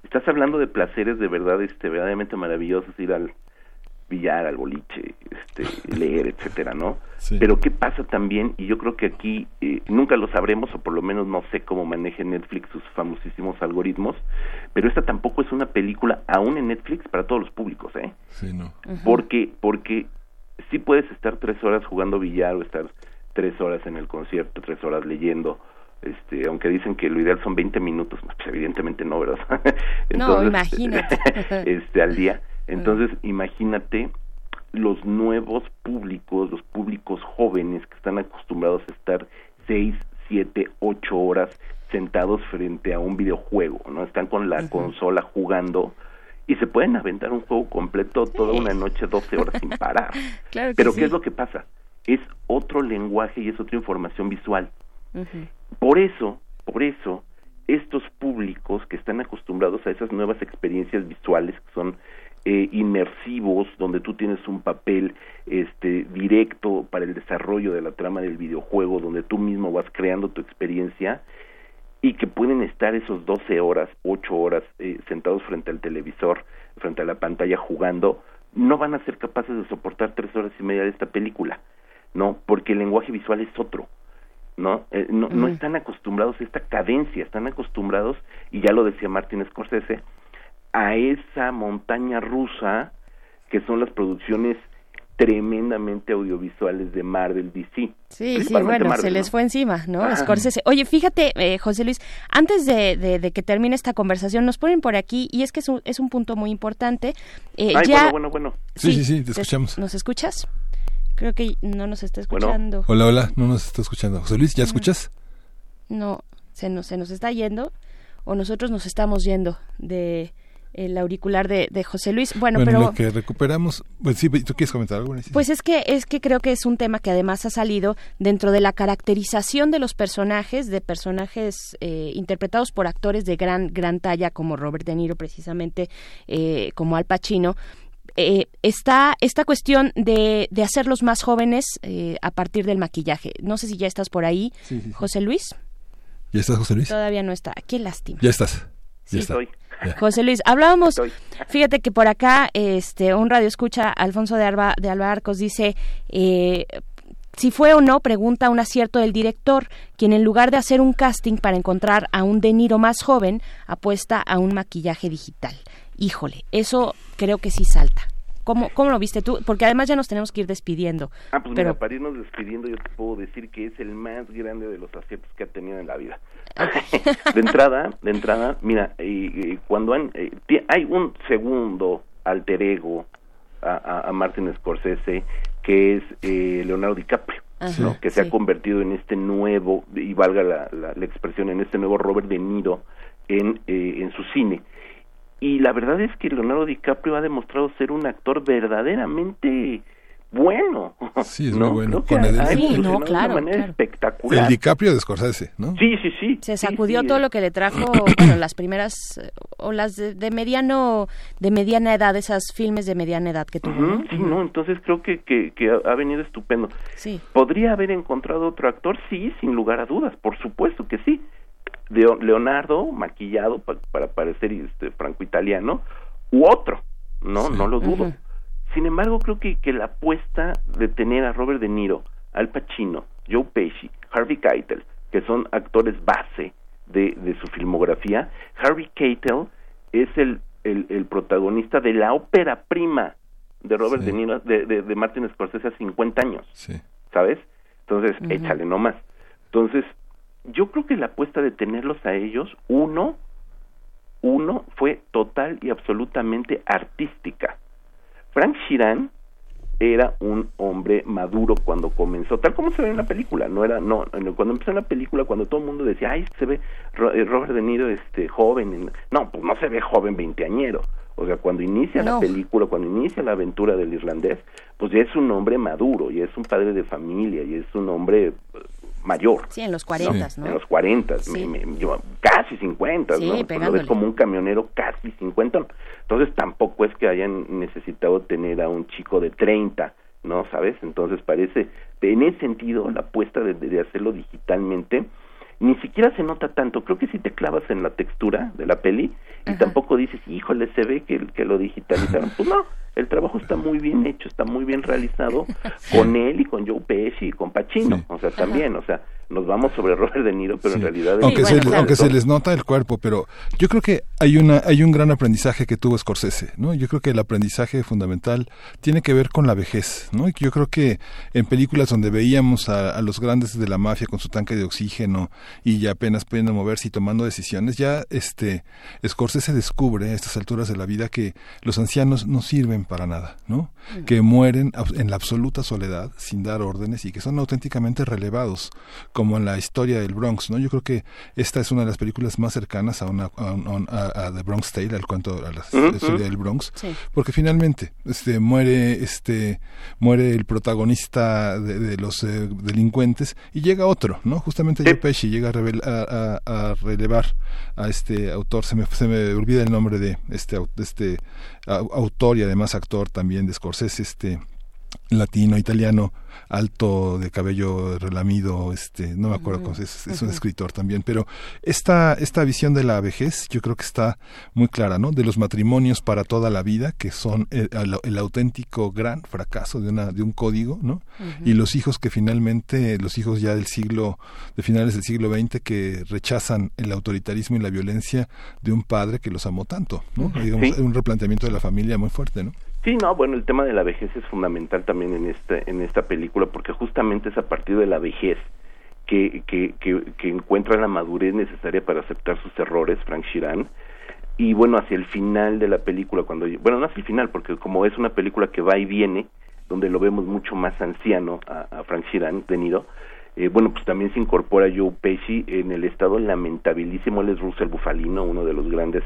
Estás hablando de placeres de verdad, este, verdaderamente maravillosos, ir al billar, al boliche, este, leer, etcétera, ¿no? Pero qué pasa también, y yo creo que aquí eh, nunca lo sabremos, o por lo menos no sé cómo maneje Netflix sus famosísimos algoritmos, pero esta tampoco es una película, aún en Netflix, para todos los públicos, ¿eh? Sí, no. Porque, porque sí puedes estar tres horas jugando billar o estar tres horas en el concierto, tres horas leyendo, este, aunque dicen que lo ideal son 20 minutos, pues evidentemente no, ¿verdad? no, imagínate. este, al día. Entonces, imagínate los nuevos públicos, los públicos jóvenes que están acostumbrados a estar seis, siete, ocho horas sentados frente a un videojuego, ¿no? Están con la consola jugando y se pueden aventar un juego completo toda una noche, 12 horas sin parar. Pero ¿qué es lo que pasa? Es otro lenguaje y es otra información visual. Por eso, por eso, estos públicos que están acostumbrados a esas nuevas experiencias visuales que son eh, inmersivos, donde tú tienes un papel este, directo para el desarrollo de la trama del videojuego, donde tú mismo vas creando tu experiencia y que pueden estar esos 12 horas, 8 horas eh, sentados frente al televisor, frente a la pantalla jugando, no van a ser capaces de soportar tres horas y media de esta película. ¿No? Porque el lenguaje visual es otro, ¿no? Eh, no, no están acostumbrados a esta cadencia, están acostumbrados, y ya lo decía Martín Scorsese, a esa montaña rusa que son las producciones tremendamente audiovisuales de Marvel DC. Sí, sí, bueno, se les fue encima, ¿no? Scorsese. Oye, fíjate, eh, José Luis, antes de, de, que termine esta conversación, nos ponen por aquí, y es que es un, es un punto muy importante. Eh, ya... bueno, bueno, bueno. Sí, sí, sí, te escuchamos. ¿Nos escuchas? Creo que no nos está escuchando. Hola, hola, no nos está escuchando. José Luis, ¿ya escuchas? No, se nos, se nos está yendo o nosotros nos estamos yendo de el auricular de, José Luis. Bueno, pero lo que recuperamos, pues sí, ¿tú quieres comentar algo? Pues es que es que creo que es un tema que además ha salido dentro de la caracterización de los personajes, de personajes eh, interpretados por actores de gran gran talla como Robert De Niro, precisamente eh, como Al Pacino. Eh, está esta cuestión de, de hacerlos más jóvenes a partir del maquillaje. No sé si ya estás por ahí, José Luis. ¿Ya estás, José Luis? Todavía no está. Qué lástima. Ya estás. Sí, estoy. José Luis, hablábamos, fíjate que por acá, este, un radio escucha, Alfonso de Alba, de Alba Arcos, dice, eh, si fue o no, pregunta un acierto del director, quien en lugar de hacer un casting para encontrar a un De Niro más joven, apuesta a un maquillaje digital. Híjole, eso creo que sí salta. ¿Cómo, ¿Cómo lo viste tú? Porque además ya nos tenemos que ir despidiendo. Ah, pues pero... para irnos despidiendo yo te puedo decir que es el más grande de los aciertos que ha tenido en la vida. de entrada, de entrada, mira, cuando han, eh, hay un segundo alter ego a, a, Martin Scorsese que es eh, Leonardo DiCaprio. que se ha convertido en este nuevo, y valga la, la, expresión, en este nuevo Robert De Niro en, eh, en su cine y la verdad es que Leonardo DiCaprio ha demostrado ser un actor verdaderamente bueno. Sí, es muy bueno. Con el, sí, no, claro, de manera espectacular. El DiCaprio de Scorsese, ¿no? Sí, sí, sí. Se sacudió todo lo que le trajo, bueno, las primeras o las de, mediano, de mediana edad, esas filmes de mediana edad que tuvo. Sí, no, entonces creo que, que, que, ha venido estupendo. Sí. ¿Podría haber encontrado otro actor? Sí, sin lugar a dudas, por supuesto que sí. Leonardo maquillado para parecer este franco-italiano u otro, no, no lo dudo. Sin embargo, creo que, que la apuesta de tener a Robert De Niro, Al Pacino, Joe Pesci, Harvey Keitel, que son actores base de, de su filmografía, Harvey Keitel es el, el, protagonista de la ópera prima de Robert De Niro, de, de, Martin Scorsese hace 50 años, ¿sabes? Entonces, échale nomás. Entonces, yo creo que la apuesta de tenerlos a ellos, uno, uno fue total y absolutamente artística. Frank Sheeran era un hombre maduro cuando comenzó, tal como se ve en la película, no era, no, cuando empezó la película, cuando todo el mundo decía, ay, se ve eh, Robert De Niro este, joven, no, pues no se ve joven veinteañero, o sea, cuando inicia la película, cuando inicia la aventura del irlandés, pues ya es un hombre maduro, y es un padre de familia, y es un hombre mayor. Sí, en los 40, ¿no? En los 40, casi 50, ¿no? Lo ves como un camionero casi 50. Entonces tampoco es que hayan necesitado tener a un chico de 30, ¿no? ¿Sabes? Entonces parece, en ese sentido, la apuesta de, de hacerlo digitalmente, ni siquiera se nota tanto. Creo que si te clavas en la textura de la peli y tampoco dices, híjole, se ve que, que lo digitalizaron. Pues no, el trabajo está muy bien hecho, está muy bien realizado con él y con Joe Pesci y con Pacino, o sea, también, o sea, nos vamos sobre Robert De Niro, pero en realidad... Aunque, se, aunque se les nota el cuerpo, pero yo creo que hay, una, hay un gran aprendizaje que tuvo Scorsese, ¿no? Yo creo que el aprendizaje fundamental tiene que ver con la vejez, ¿no? Yo creo que en películas donde veíamos a, los grandes de la mafia con su tanque de oxígeno y ya apenas pudiendo moverse y tomando decisiones, ya este Scorsese descubre a estas alturas de la vida que los ancianos no sirven para nada, ¿no? Que mueren en la absoluta soledad, sin dar órdenes y que son auténticamente relevados, como en la historia del Bronx, ¿no? Yo creo que esta es una de las películas más cercanas a una a, The Bronx Tale, al cuento a la, historia del Bronx, porque finalmente este muere este muere el protagonista de, los eh, delincuentes y llega otro, ¿no? Justamente Joe Pesci llega a, a, relevar a este autor, se me, se me olvida el nombre de este de este autor y además actor también de Scorsese, este latino, italiano, alto, de cabello relamido, este, no me acuerdo cómo es, es un escritor también, pero esta, esta visión de la vejez yo creo que está muy clara, ¿no? De los matrimonios para toda la vida, que son el, auténtico gran fracaso de, una, de un código, ¿no? Y los hijos que finalmente, los hijos ya del siglo, de finales del siglo XX, que rechazan el autoritarismo y la violencia de un padre que los amó tanto, ¿no? Digamos, un replanteamiento de la familia muy fuerte, ¿no? Sí, no, bueno, el tema de la vejez es fundamental también en esta, en esta película porque justamente es a partir de la vejez que, que, que, encuentra la madurez necesaria para aceptar sus errores Frank Sheeran. Y bueno, hacia el final de la película, cuando, bueno, no hacia el final, porque como es una película que va y viene, donde lo vemos mucho más anciano a, Frank Sheeran, tenido, eh, bueno, pues también se incorpora Joe Pesci en el estado lamentabilísimo, él es Russell Bufalino, uno de los grandes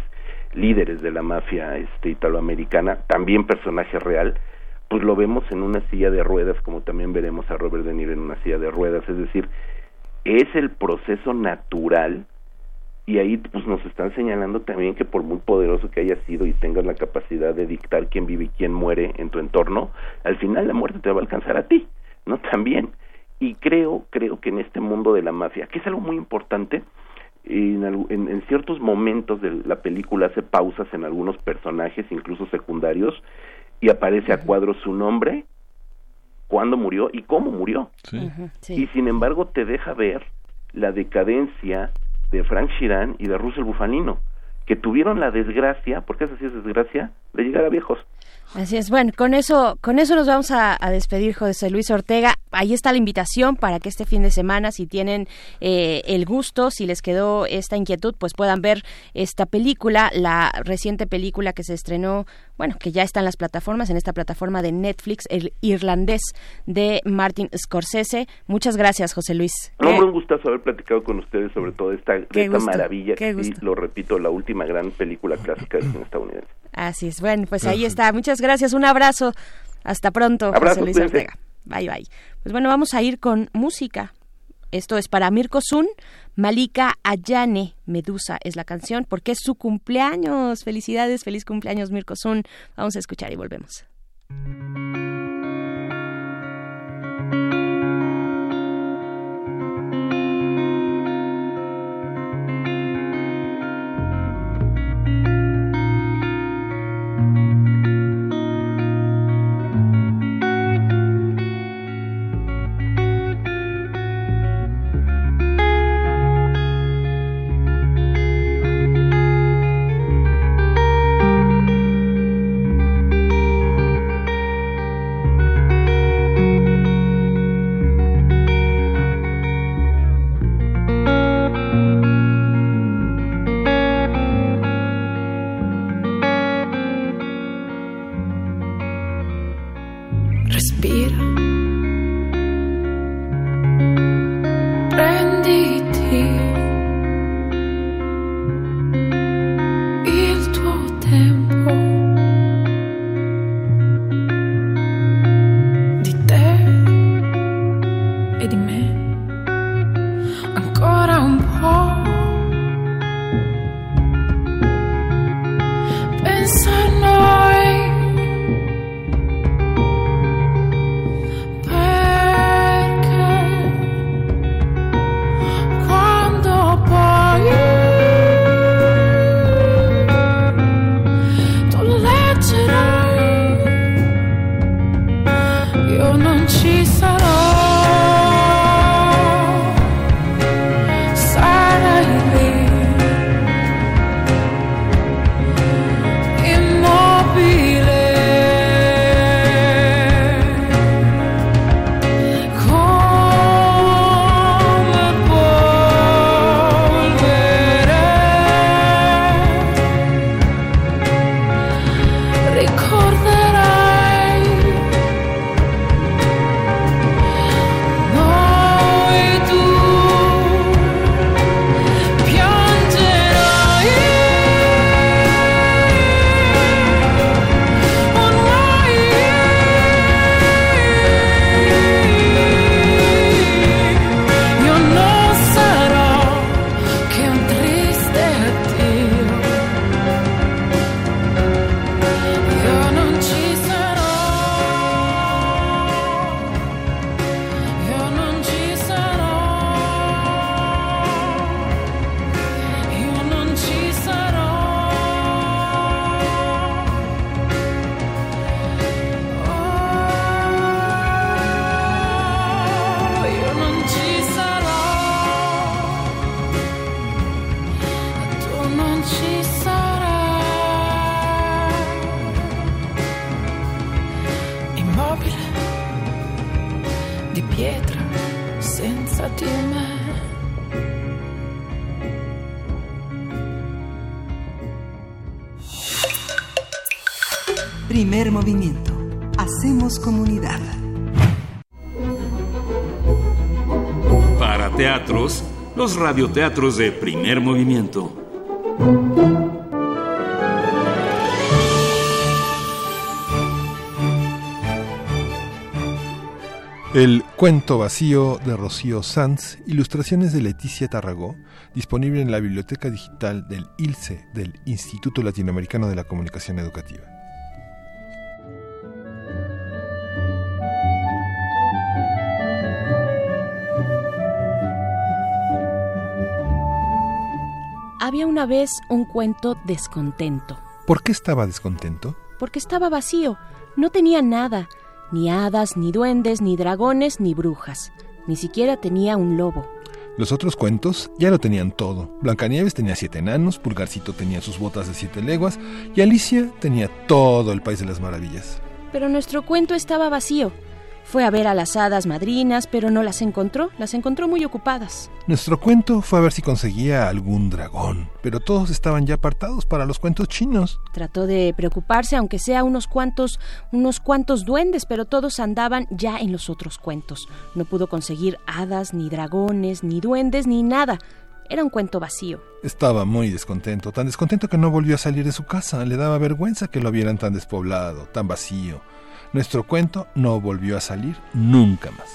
líderes de la mafia este, italoamericana, también personaje real, pues lo vemos en una silla de ruedas, como también veremos a Robert De Niro en una silla de ruedas, es decir, es el proceso natural y ahí pues nos están señalando también que por muy poderoso que haya sido y tengas la capacidad de dictar quién vive y quién muere en tu entorno, al final la muerte te va a alcanzar a ti, ¿no? También. Y creo, creo que en este mundo de la mafia, que es algo muy importante, en, en, en, ciertos momentos de la película hace pausas en algunos personajes, incluso secundarios, y aparece a cuadro su nombre, cuándo murió y cómo murió. Y sin embargo te deja ver la decadencia de Frank Sheeran y de Russell Bufalino, que tuvieron la desgracia, porque esa sí es desgracia, de llegar a viejos. Así es. Bueno, con eso, con eso nos vamos a, despedir, José Luis Ortega. Ahí está la invitación para que este fin de semana, si tienen eh, el gusto, si les quedó esta inquietud, pues puedan ver esta película, la reciente película que se estrenó, bueno, que ya está en las plataformas, en esta plataforma de Netflix, el irlandés de Martin Scorsese. Muchas gracias, José Luis. No, un gustazo haber platicado con ustedes sobre todo esta, esta maravilla, que lo repito, la última gran película clásica del cine estadounidense. Así es. Bueno, pues ahí está. Muchas gracias. Un abrazo. Hasta pronto, José Luis Ortega. Bye, bye. Pues bueno, vamos a ir con música. Esto es para Mirko Sun, Malika Ayane, Medusa es la canción, porque es su cumpleaños. Felicidades, feliz cumpleaños Mirko Sun. Vamos a escuchar y volvemos. los radioteatros de primer movimiento. El Cuento Vacío de Rocío Sanz, ilustraciones de Leticia Tarragó, disponible en la biblioteca digital del ILCE, del Instituto Latinoamericano de la Comunicación Educativa. Una vez un cuento descontento. ¿Por qué estaba descontento? Porque estaba vacío, no tenía nada, ni hadas, ni duendes, ni dragones, ni brujas. Ni siquiera tenía un lobo. Los otros cuentos ya lo tenían todo. Blancanieves tenía siete enanos, Pulgarcito tenía sus botas de siete leguas y Alicia tenía todo el país de las maravillas. Pero nuestro cuento estaba vacío. Fue a ver a las hadas madrinas, pero no las encontró, las encontró muy ocupadas. Nuestro cuento fue a ver si conseguía algún dragón, pero todos estaban ya apartados para los cuentos chinos. Trató de preocuparse, aunque sea unos cuantos, unos cuantos duendes, pero todos andaban ya en los otros cuentos. No pudo conseguir hadas, ni dragones, ni duendes, ni nada. Era un cuento vacío. Estaba muy descontento, tan descontento que no volvió a salir de su casa. Le daba vergüenza que lo vieran tan despoblado, tan vacío. Nuestro cuento no volvió a salir nunca más.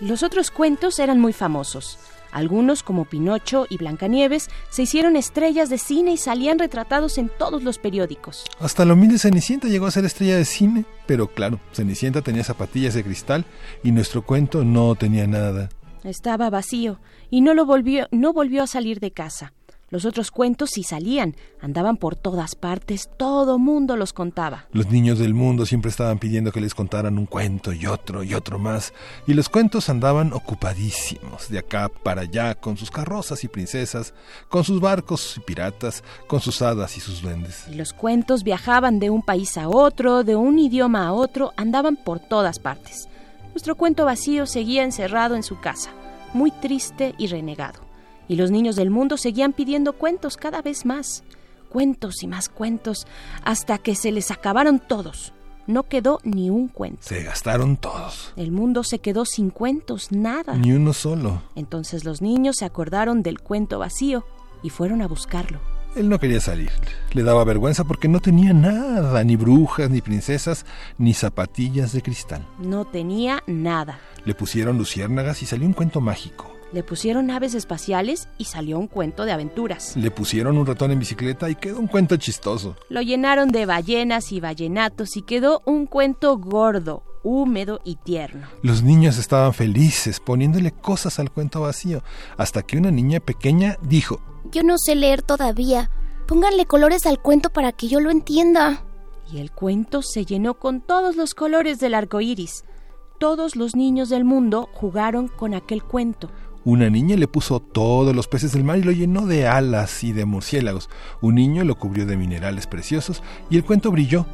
Los otros cuentos eran muy famosos. Algunos, como Pinocho y Blancanieves, se hicieron estrellas de cine y salían retratados en todos los periódicos. Hasta la humilde Cenicienta llegó a ser estrella de cine, pero claro, Cenicienta tenía zapatillas de cristal y nuestro cuento no tenía nada. Estaba vacío y no lo volvió, no volvió a salir de casa. Los otros cuentos sí salían, andaban por todas partes, todo mundo los contaba. Los niños del mundo siempre estaban pidiendo que les contaran un cuento y otro y otro más, y los cuentos andaban ocupadísimos, de acá para allá, con sus carrozas y princesas, con sus barcos y piratas, con sus hadas y sus duendes. Y los cuentos viajaban de un país a otro, de un idioma a otro, andaban por todas partes. Nuestro cuento vacío seguía encerrado en su casa, muy triste y renegado y los niños del mundo seguían pidiendo cuentos cada vez más, cuentos y más cuentos, hasta que se les acabaron todos. No quedó ni un cuento. Se gastaron todos. El mundo se quedó sin cuentos, nada. Ni uno solo. Entonces los niños se acordaron del cuento vacío y fueron a buscarlo. Él no quería salir. Le daba vergüenza porque no tenía nada, ni brujas, ni princesas, ni zapatillas de cristal. No tenía nada. Le pusieron luciérnagas y salió un cuento mágico. Le pusieron naves espaciales y salió un cuento de aventuras. Le pusieron un ratón en bicicleta y quedó un cuento chistoso. Lo llenaron de ballenas y ballenatos y quedó un cuento gordo, húmedo y tierno. Los niños estaban felices poniéndole cosas al cuento vacío, hasta que una niña pequeña dijo, Yo no sé leer todavía. Pónganle colores al cuento para que yo lo entienda. Y el cuento se llenó con todos los colores del arco iris. Todos los niños del mundo jugaron con aquel cuento. Una niña le puso todos los peces del mar y lo llenó de alas y de murciélagos. Un niño lo cubrió de minerales preciosos y el cuento brilló.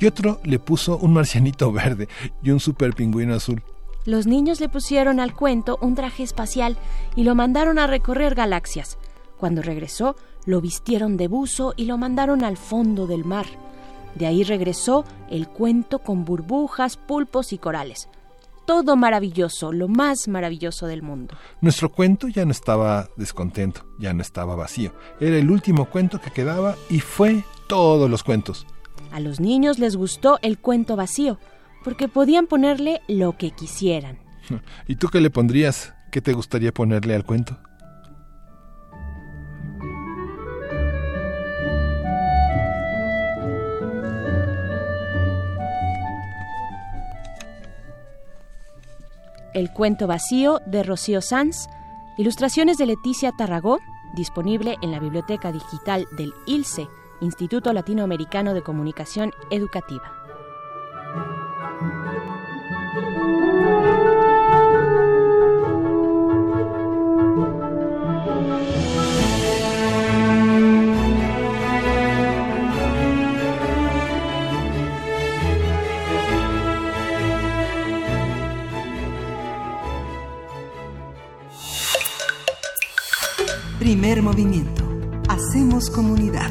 Y otro le puso un marcianito verde y un super pingüino azul. Los niños le pusieron al cuento un traje espacial y lo mandaron a recorrer galaxias. Cuando regresó, lo vistieron de buzo y lo mandaron al fondo del mar. De ahí regresó el cuento con burbujas, pulpos y corales todo maravilloso, lo más maravilloso del mundo. Nuestro cuento ya no estaba descontento, ya no estaba vacío. Era el último cuento que quedaba y fue todos los cuentos. A los niños les gustó el cuento vacío, porque podían ponerle lo que quisieran. ¿Y tú qué le pondrías? ¿Qué te gustaría ponerle al cuento? El cuento vacío de Rocío Sanz, ilustraciones de Leticia Tarragó, disponible en la biblioteca digital del ILSE, Instituto Latinoamericano de Comunicación Educativa. Primer movimiento. Hacemos comunidad.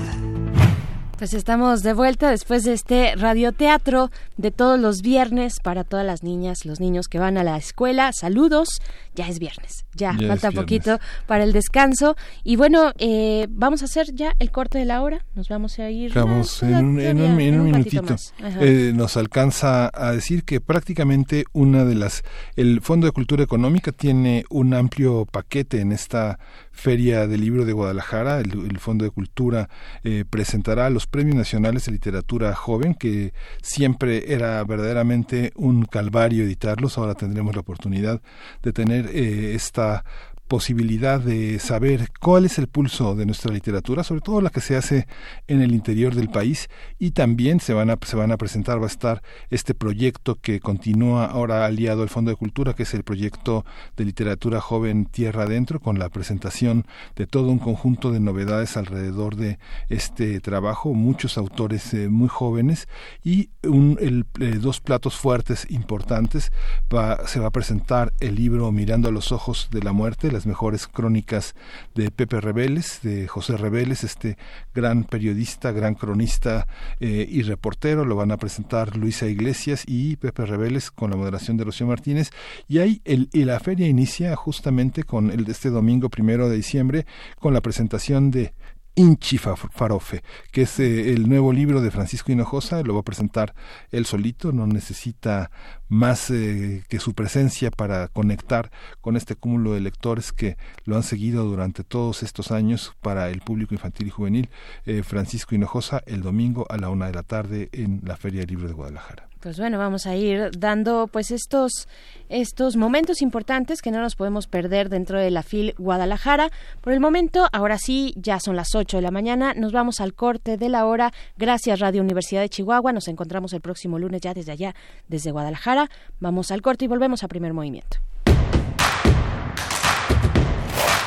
Pues estamos de vuelta después de este radioteatro de todos los viernes para todas las niñas, los niños que van a la escuela. Saludos, ya es viernes, ya, falta poquito para el descanso. Y bueno, eh, vamos a hacer ya el corte de la hora, nos vamos a ir. Vamos en, un, minutito. Eh, nos alcanza a decir que prácticamente una de las, el Fondo de Cultura Económica tiene un amplio paquete en esta Feria del Libro de Guadalajara. El, Fondo de Cultura eh, presentará los Premios Nacionales de Literatura Joven, que siempre era verdaderamente un calvario editarlos. Ahora tendremos la oportunidad de tener eh, esta posibilidad de saber cuál es el pulso de nuestra literatura, sobre todo la que se hace en el interior del país y también se van a se van a presentar va a estar este proyecto que continúa ahora aliado al Fondo de Cultura, que es el proyecto de literatura joven Tierra Adentro con la presentación de todo un conjunto de novedades alrededor de este trabajo, muchos autores eh, muy jóvenes y un, el, eh, dos platos fuertes importantes. Va, se va a presentar el libro Mirando a los ojos de la muerte las mejores crónicas de Pepe Rebeles, de José Rebeles, este gran periodista, gran cronista eh, y reportero. Lo van a presentar Luisa Iglesias y Pepe Rebeles con la moderación de Rocío Martínez. Y ahí el, y la feria inicia justamente con el de este domingo primero de diciembre con la presentación de Inchi Farofe, que es eh, el nuevo libro de Francisco Hinojosa, lo va a presentar él solito, no necesita más eh, que su presencia para conectar con este cúmulo de lectores que lo han seguido durante todos estos años para el público infantil y juvenil. Eh, Francisco Hinojosa, el domingo a la una de la tarde en la Feria del Libro de Guadalajara. Pues bueno, vamos a ir dando pues estos estos momentos importantes que no nos podemos perder dentro de la FIL Guadalajara. Por el momento, ahora sí, ya son las 8 de la mañana, nos vamos al corte de la hora. Gracias Radio Universidad de Chihuahua, nos encontramos el próximo lunes ya desde allá, desde Guadalajara. Vamos al corte y volvemos a primer movimiento.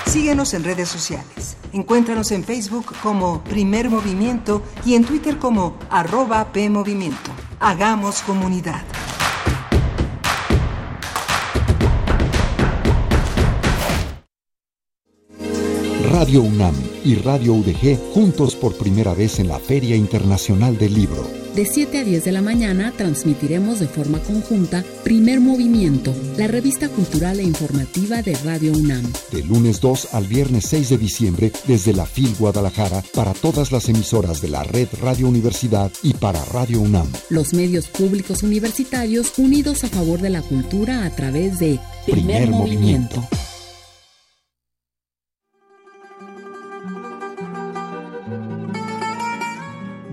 Síguenos en redes sociales. Encuéntranos en Facebook como Primer Movimiento y en Twitter como arroba PMovimiento. Hagamos comunidad. Radio UNAM y Radio UDG juntos por primera vez en la Feria Internacional del Libro. De 7 a 10 de la mañana transmitiremos de forma conjunta Primer Movimiento, la revista cultural e informativa de Radio UNAM. De lunes 2 al viernes 6 de diciembre desde la FIL Guadalajara para todas las emisoras de la red Radio Universidad y para Radio UNAM. Los medios públicos universitarios unidos a favor de la cultura a través de Primer, movimiento.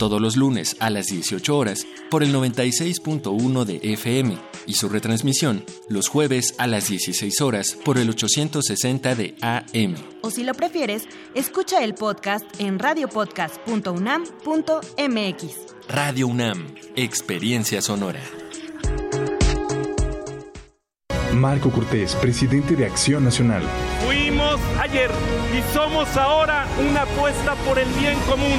todos los lunes a las 18 horas por el 96.1 de FM y su retransmisión los jueves a las 16 horas por el 860 de AM. O si lo prefieres, escucha el podcast en radiopodcast.unam.mx. Radio UNAM, Experiencia Sonora. Marco Cortés, presidente de Acción Nacional. Fuimos ayer y somos ahora una apuesta por el bien común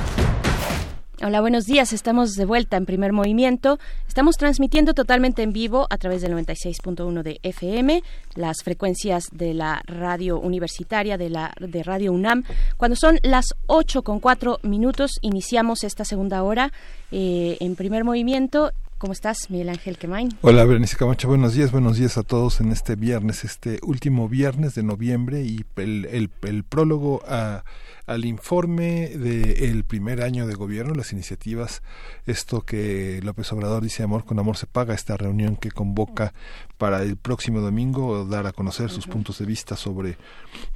Hola, buenos días. Estamos de vuelta en primer movimiento. Estamos transmitiendo totalmente en vivo a través del 96.1 de FM, las frecuencias de la radio universitaria de la de Radio UNAM. Cuando son las 8 con 4 minutos, iniciamos esta segunda hora eh, en primer movimiento ¿Cómo estás, Miguel Ángel Quemain? Hola, Berenice Camacho. Buenos días, buenos días a todos en este viernes, este último viernes de noviembre y el, el, el prólogo a, al informe del primer año de gobierno, las iniciativas, esto que López Obrador dice amor con amor se paga, esta reunión que convoca para el próximo domingo dar a conocer sus puntos de vista sobre,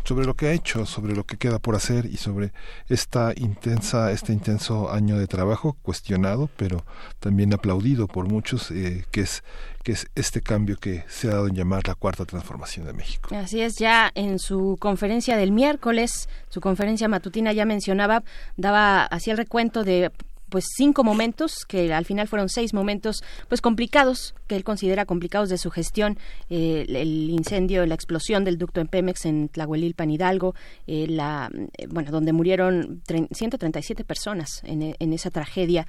sobre lo que ha hecho, sobre lo que queda por hacer y sobre esta intensa, este intenso año de trabajo cuestionado, pero también aplaudido por muchos, eh, que es que es este cambio que se ha dado en llamar la cuarta transformación de México. Así es, ya en su conferencia del miércoles, su conferencia matutina ya mencionaba, daba hacía el recuento de pues cinco momentos que al final fueron seis momentos pues complicados que él considera complicados de su gestión. Eh, el incendio la explosión del ducto en Pemex en Tlahuelilpan Hidalgo eh, la eh, bueno donde murieron 137 personas en, en esa tragedia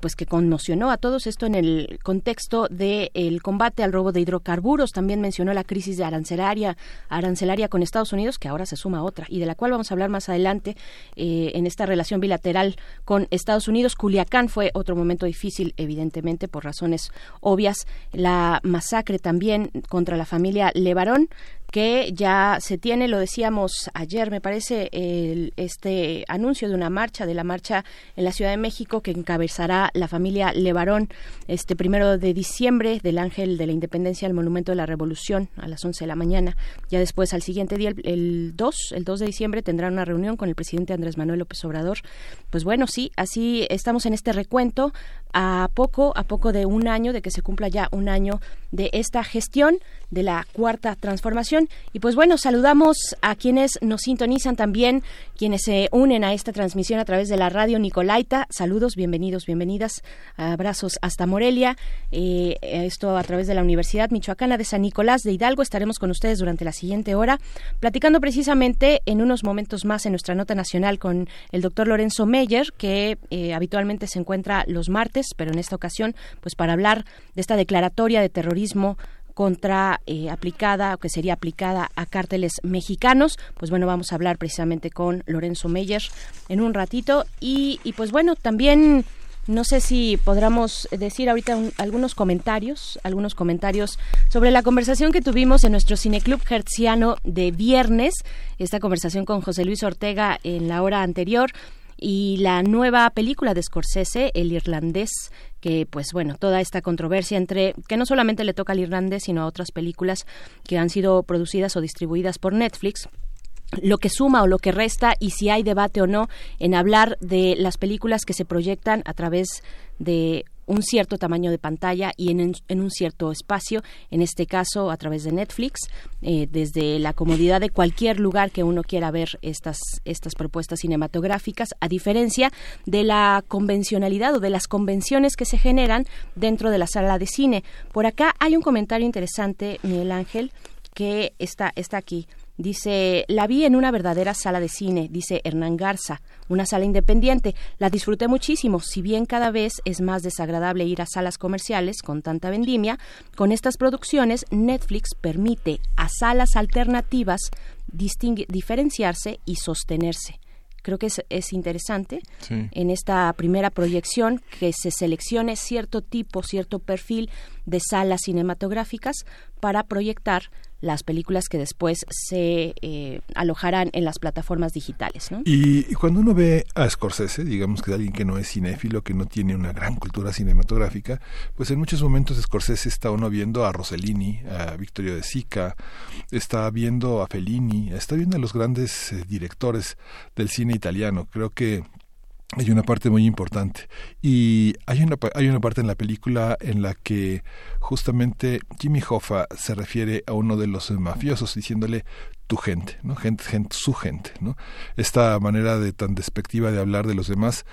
pues que conmocionó a todos. Esto en el contexto del el combate al robo de hidrocarburos. También mencionó la crisis de arancelaria arancelaria con Estados Unidos que ahora se suma a otra y de la cual vamos a hablar más adelante en esta relación bilateral con Estados Unidos Culiacán fue otro momento difícil, evidentemente, por razones obvias. La masacre también contra la familia Levarón, que ya se tiene, lo decíamos ayer, me parece, el, este anuncio de una marcha, de la marcha en la Ciudad de México que encabezará la familia Levarón este primero de diciembre del Ángel de la Independencia al Monumento de la Revolución a las 11 de la mañana. Ya después, al siguiente día, el, el 2, el 2 de diciembre, tendrán una reunión con el presidente Andrés Manuel López Obrador. Pues bueno, sí, así estamos en este recuento a poco, a poco de un año, de que se cumpla ya un año de esta gestión de la cuarta transformación. Y pues bueno, saludamos a quienes nos sintonizan también, quienes se unen a esta transmisión a través de la radio Nicolaita. Saludos, bienvenidos, bienvenidas. Abrazos hasta Morelia. Eh, esto a través de la Universidad Michoacana de San Nicolás de Hidalgo. Estaremos con ustedes durante la siguiente hora, platicando precisamente en unos momentos más en nuestra nota nacional con el doctor Lorenzo Meyer, que eh, habitualmente se encuentra los martes, pero en esta ocasión, pues para hablar de esta declaratoria de terrorismo contra eh, aplicada o que sería aplicada a cárteles mexicanos. Pues bueno, vamos a hablar precisamente con Lorenzo Meyer en un ratito y, pues bueno, también no sé si podamos decir ahorita un, algunos comentarios, algunos comentarios sobre la conversación que tuvimos en nuestro cineclub hertziano de viernes, esta conversación con José Luis Ortega en la hora anterior y la nueva película de Scorsese, El Irlandés, que pues bueno, toda esta controversia entre que no solamente le toca al irlandés, sino a otras películas que han sido producidas o distribuidas por Netflix lo que suma o lo que resta y si hay debate o no en hablar de las películas que se proyectan a través de un cierto tamaño de pantalla y en, un cierto espacio, en este caso a través de Netflix, eh, desde la comodidad de cualquier lugar que uno quiera ver estas, estas propuestas cinematográficas, a diferencia de la convencionalidad o de las convenciones que se generan dentro de la sala de cine. Por acá hay un comentario interesante, Miguel Ángel, que está, está aquí. Dice, la vi en una verdadera sala de cine, dice Hernán Garza, una sala independiente. La disfruté muchísimo, si bien cada vez es más desagradable ir a salas comerciales con tanta vendimia, con estas producciones Netflix permite a salas alternativas diferenciarse y sostenerse creo que es, interesante en esta primera proyección que se seleccione cierto tipo, cierto perfil de salas cinematográficas para proyectar las películas que después se eh, alojarán en las plataformas digitales. Y cuando uno ve a Scorsese, digamos que alguien que no es cinéfilo, que no tiene una gran cultura cinematográfica, pues en muchos momentos Scorsese está uno viendo a Rossellini, a Vittorio de Sica, está viendo a Fellini, está viendo a los grandes eh, directores del cine italiano. Creo que hay una parte muy importante. Y hay una hay una parte en la película en la que justamente Jimmy Hoffa se refiere a uno de los mafiosos diciéndole tu gente, ¿no? Gente, gente, su gente, ¿no? Esta manera de tan despectiva de hablar de los demás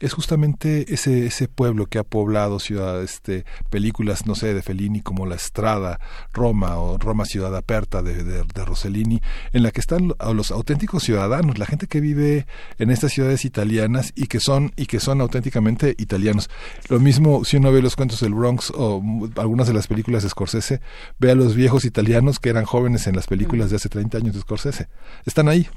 es justamente ese, ese pueblo que ha poblado ciudad, este, películas, no sé, de Fellini como La Estrada, Roma o Roma Ciudad Aperta de, de, Rossellini, en la que están los auténticos ciudadanos, la gente que vive en estas ciudades italianas y que son, y que son auténticamente italianos. Lo mismo si uno ve los cuentos del Bronx o algunas de las películas de Scorsese, ve a los viejos italianos que eran jóvenes en las películas de hace 30 años de Scorsese. Están ahí.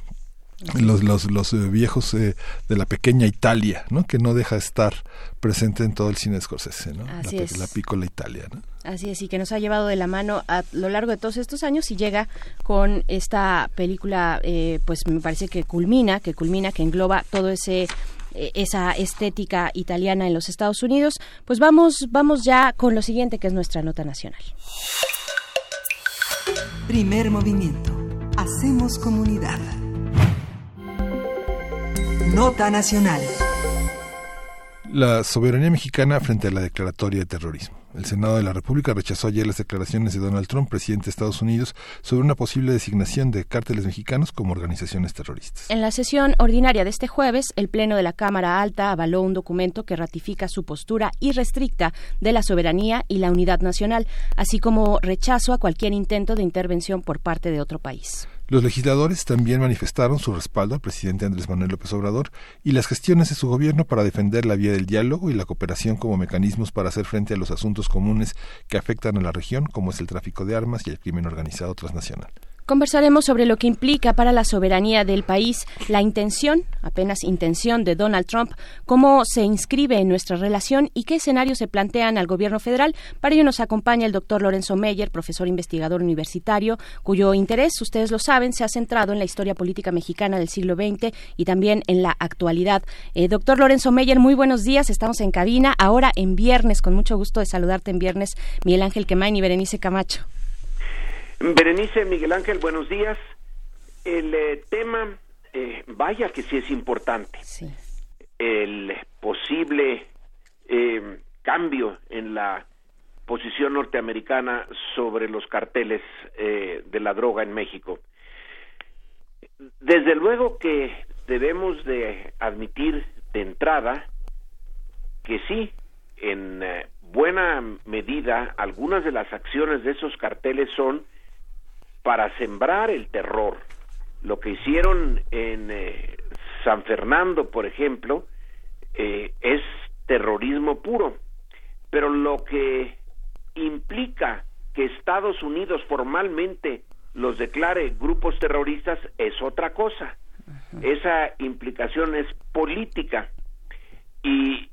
Los, los, los eh, viejos eh, de la pequeña Italia, ¿no? Que no deja de estar presente en todo el cine de Scorsese, ¿no? Así la, es. la pícola Italia, ¿no? Así es, y que nos ha llevado de la mano a lo largo de todos estos años y llega con esta película, eh, pues me parece que culmina, que culmina, que engloba todo ese esa estética italiana en los Estados Unidos. Pues vamos, vamos ya con lo siguiente que es nuestra nota nacional. Primer movimiento. Hacemos comunidad. Nota nacional. La soberanía mexicana frente a la declaratoria de terrorismo. El Senado de la República rechazó ayer las declaraciones de Donald Trump, presidente de Estados Unidos, sobre una posible designación de cárteles mexicanos como organizaciones terroristas. En la sesión ordinaria de este jueves, el Pleno de la Cámara Alta avaló un documento que ratifica su postura irrestricta de la soberanía y la unidad nacional, así como rechazo a cualquier intento de intervención por parte de otro país. Los legisladores también manifestaron su respaldo al presidente Andrés Manuel López Obrador y las gestiones de su gobierno para defender la vía del diálogo y la cooperación como mecanismos para hacer frente a los asuntos comunes que afectan a la región, como es el tráfico de armas y el crimen organizado transnacional. Conversaremos sobre lo que implica para la soberanía del país la intención, apenas intención de Donald Trump, cómo se inscribe en nuestra relación y qué escenarios se plantean al gobierno federal. Para ello nos acompaña el doctor Lorenzo Meyer, profesor investigador universitario, cuyo interés, ustedes lo saben, se ha centrado en la historia política mexicana del siglo XX y también en la actualidad. Eh, doctor Lorenzo Meyer, muy buenos días. Estamos en cabina ahora en viernes. Con mucho gusto de saludarte en viernes, Miguel Ángel Quemain y Berenice Camacho. Berenice Miguel Ángel, buenos días. El eh, tema, eh, vaya que sí es importante. El posible eh, cambio en la posición norteamericana sobre los carteles de la droga en México. Desde luego que debemos de admitir de entrada que sí, en buena medida, algunas de las acciones de esos carteles son para sembrar el terror. Lo que hicieron en eh, San Fernando, por ejemplo, eh, es terrorismo puro. Pero lo que implica que Estados Unidos formalmente los declare grupos terroristas es otra cosa. Esa implicación es política. Y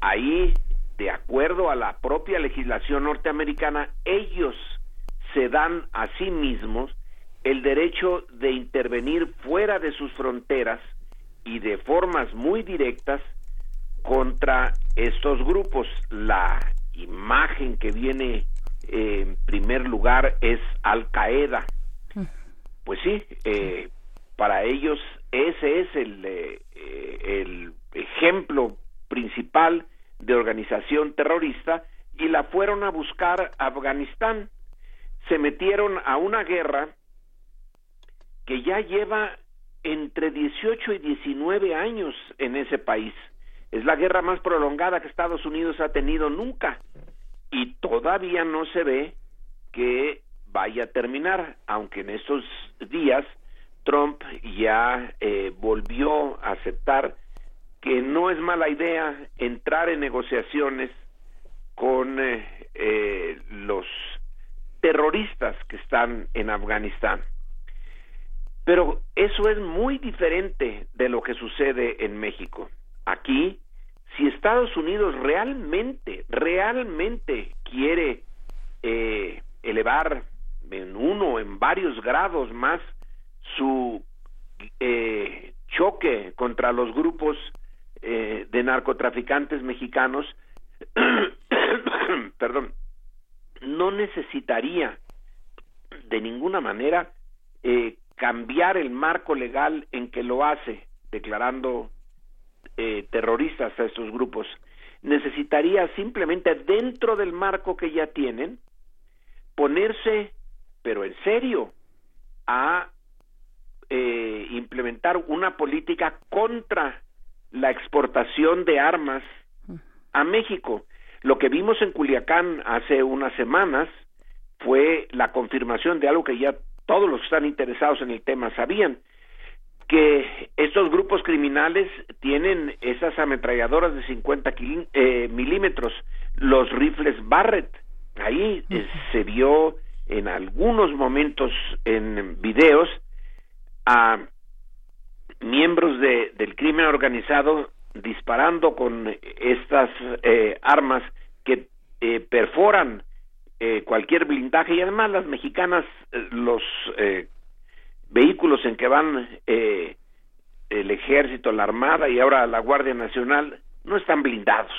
ahí, de acuerdo a la propia legislación norteamericana, ellos se dan a sí mismos el derecho de intervenir fuera de sus fronteras y de formas muy directas contra estos grupos. La imagen que viene eh, en primer lugar es Al Qaeda. Pues sí, eh, para ellos ese es el, eh, el ejemplo principal de organización terrorista y la fueron a buscar a Afganistán. Se metieron a una guerra que ya lleva entre 18 y 19 años en ese país. Es la guerra más prolongada que Estados Unidos ha tenido nunca y todavía no se ve que vaya a terminar, aunque en estos días Trump ya eh, volvió a aceptar que no es mala idea entrar en negociaciones con eh, eh, los terroristas que están en Afganistán. Pero eso es muy diferente de lo que sucede en México. Aquí, si Estados Unidos realmente, realmente quiere eh, elevar en uno, en varios grados más su eh, choque contra los grupos eh, de narcotraficantes mexicanos, perdón, no necesitaría de ninguna manera eh, cambiar el marco legal en que lo hace, declarando eh, terroristas a estos grupos. Necesitaría simplemente dentro del marco que ya tienen ponerse, pero en serio, a eh, implementar una política contra la exportación de armas a México. Lo que vimos en Culiacán hace unas semanas fue la confirmación de algo que ya todos los que están interesados en el tema sabían, que estos grupos criminales tienen esas ametralladoras de 50 eh, milímetros, los rifles Barrett. Ahí eh, se vio en algunos momentos en videos a miembros de, del crimen organizado disparando con estas eh, armas que eh, perforan eh, cualquier blindaje y además las mexicanas eh, los eh, vehículos en que van el ejército, la armada y ahora la Guardia Nacional no están blindados.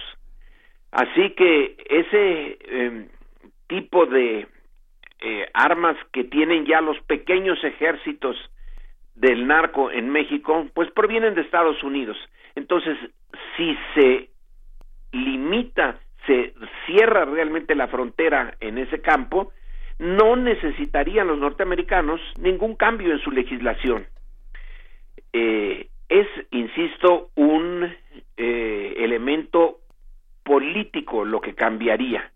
Así que ese tipo de armas que tienen ya los pequeños ejércitos del narco en México, pues provienen de Estados Unidos. Entonces, si se limita, se cierra realmente la frontera en ese campo, no necesitarían los norteamericanos ningún cambio en su legislación. Eh, es, insisto, un eh, elemento político lo que cambiaría.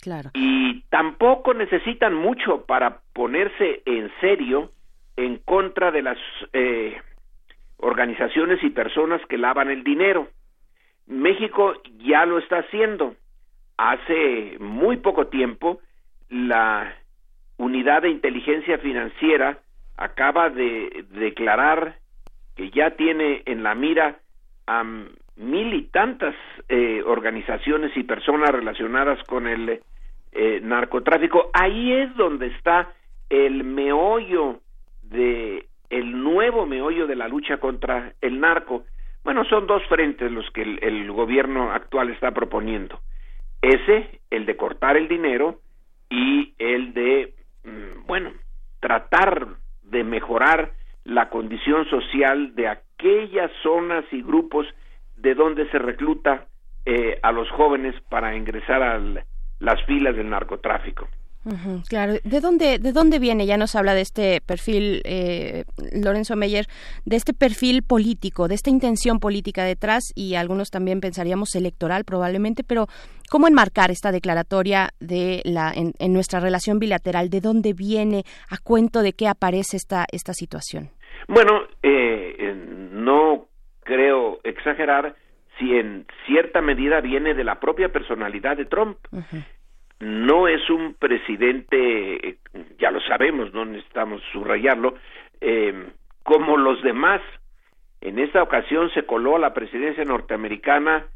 Claro. Y tampoco necesitan mucho para ponerse en serio en contra de las eh, organizaciones y personas que lavan el dinero. México ya lo está haciendo. Hace muy poco tiempo, la Unidad de Inteligencia Financiera acaba de declarar que ya tiene en la mira a mil y tantas eh, organizaciones y personas relacionadas con el eh, narcotráfico. Ahí es donde está el meollo de el nuevo meollo de la lucha contra el narco. Bueno, son dos frentes los que el, gobierno actual está proponiendo. Ese, el de cortar el dinero y el de, mm, bueno, tratar de mejorar la condición social de aquellas zonas y grupos de donde se recluta eh, a los jóvenes para ingresar a las filas del narcotráfico. Claro, ¿de dónde, ¿de dónde viene? Ya nos habla de este perfil, eh, Lorenzo Meyer, de este perfil político, de esta intención política detrás y algunos también pensaríamos electoral probablemente, pero ¿cómo enmarcar esta declaratoria de la, en, en nuestra relación bilateral? ¿De dónde viene? ¿A cuento de qué aparece esta, esta situación? Bueno, eh, eh, no creo exagerar si en cierta medida viene de la propia personalidad de Trump. No es un presidente, eh, ya lo sabemos, no necesitamos subrayarlo, eh, como los demás. En esta ocasión se coló a la presidencia norteamericana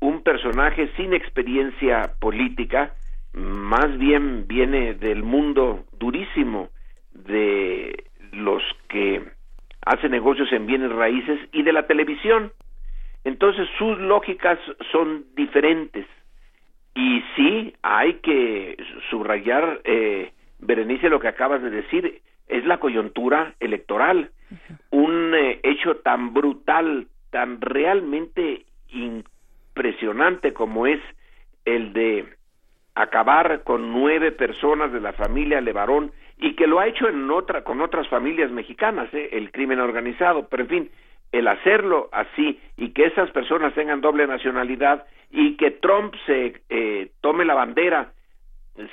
un personaje sin experiencia política, más bien viene del mundo durísimo de los que hacen negocios en bienes raíces y de la televisión. Entonces sus lógicas son diferentes. Y sí, hay que subrayar, eh, Berenice, lo que acabas de decir, es la coyuntura electoral. Un eh, hecho tan brutal, tan realmente impresionante como es el de acabar con nueve personas de la familia Levarón y que lo ha hecho en otra con otras familias mexicanas, ¿eh? el crimen organizado, pero en fin, el hacerlo así y que esas personas tengan doble nacionalidad y que Trump se eh, tome la bandera,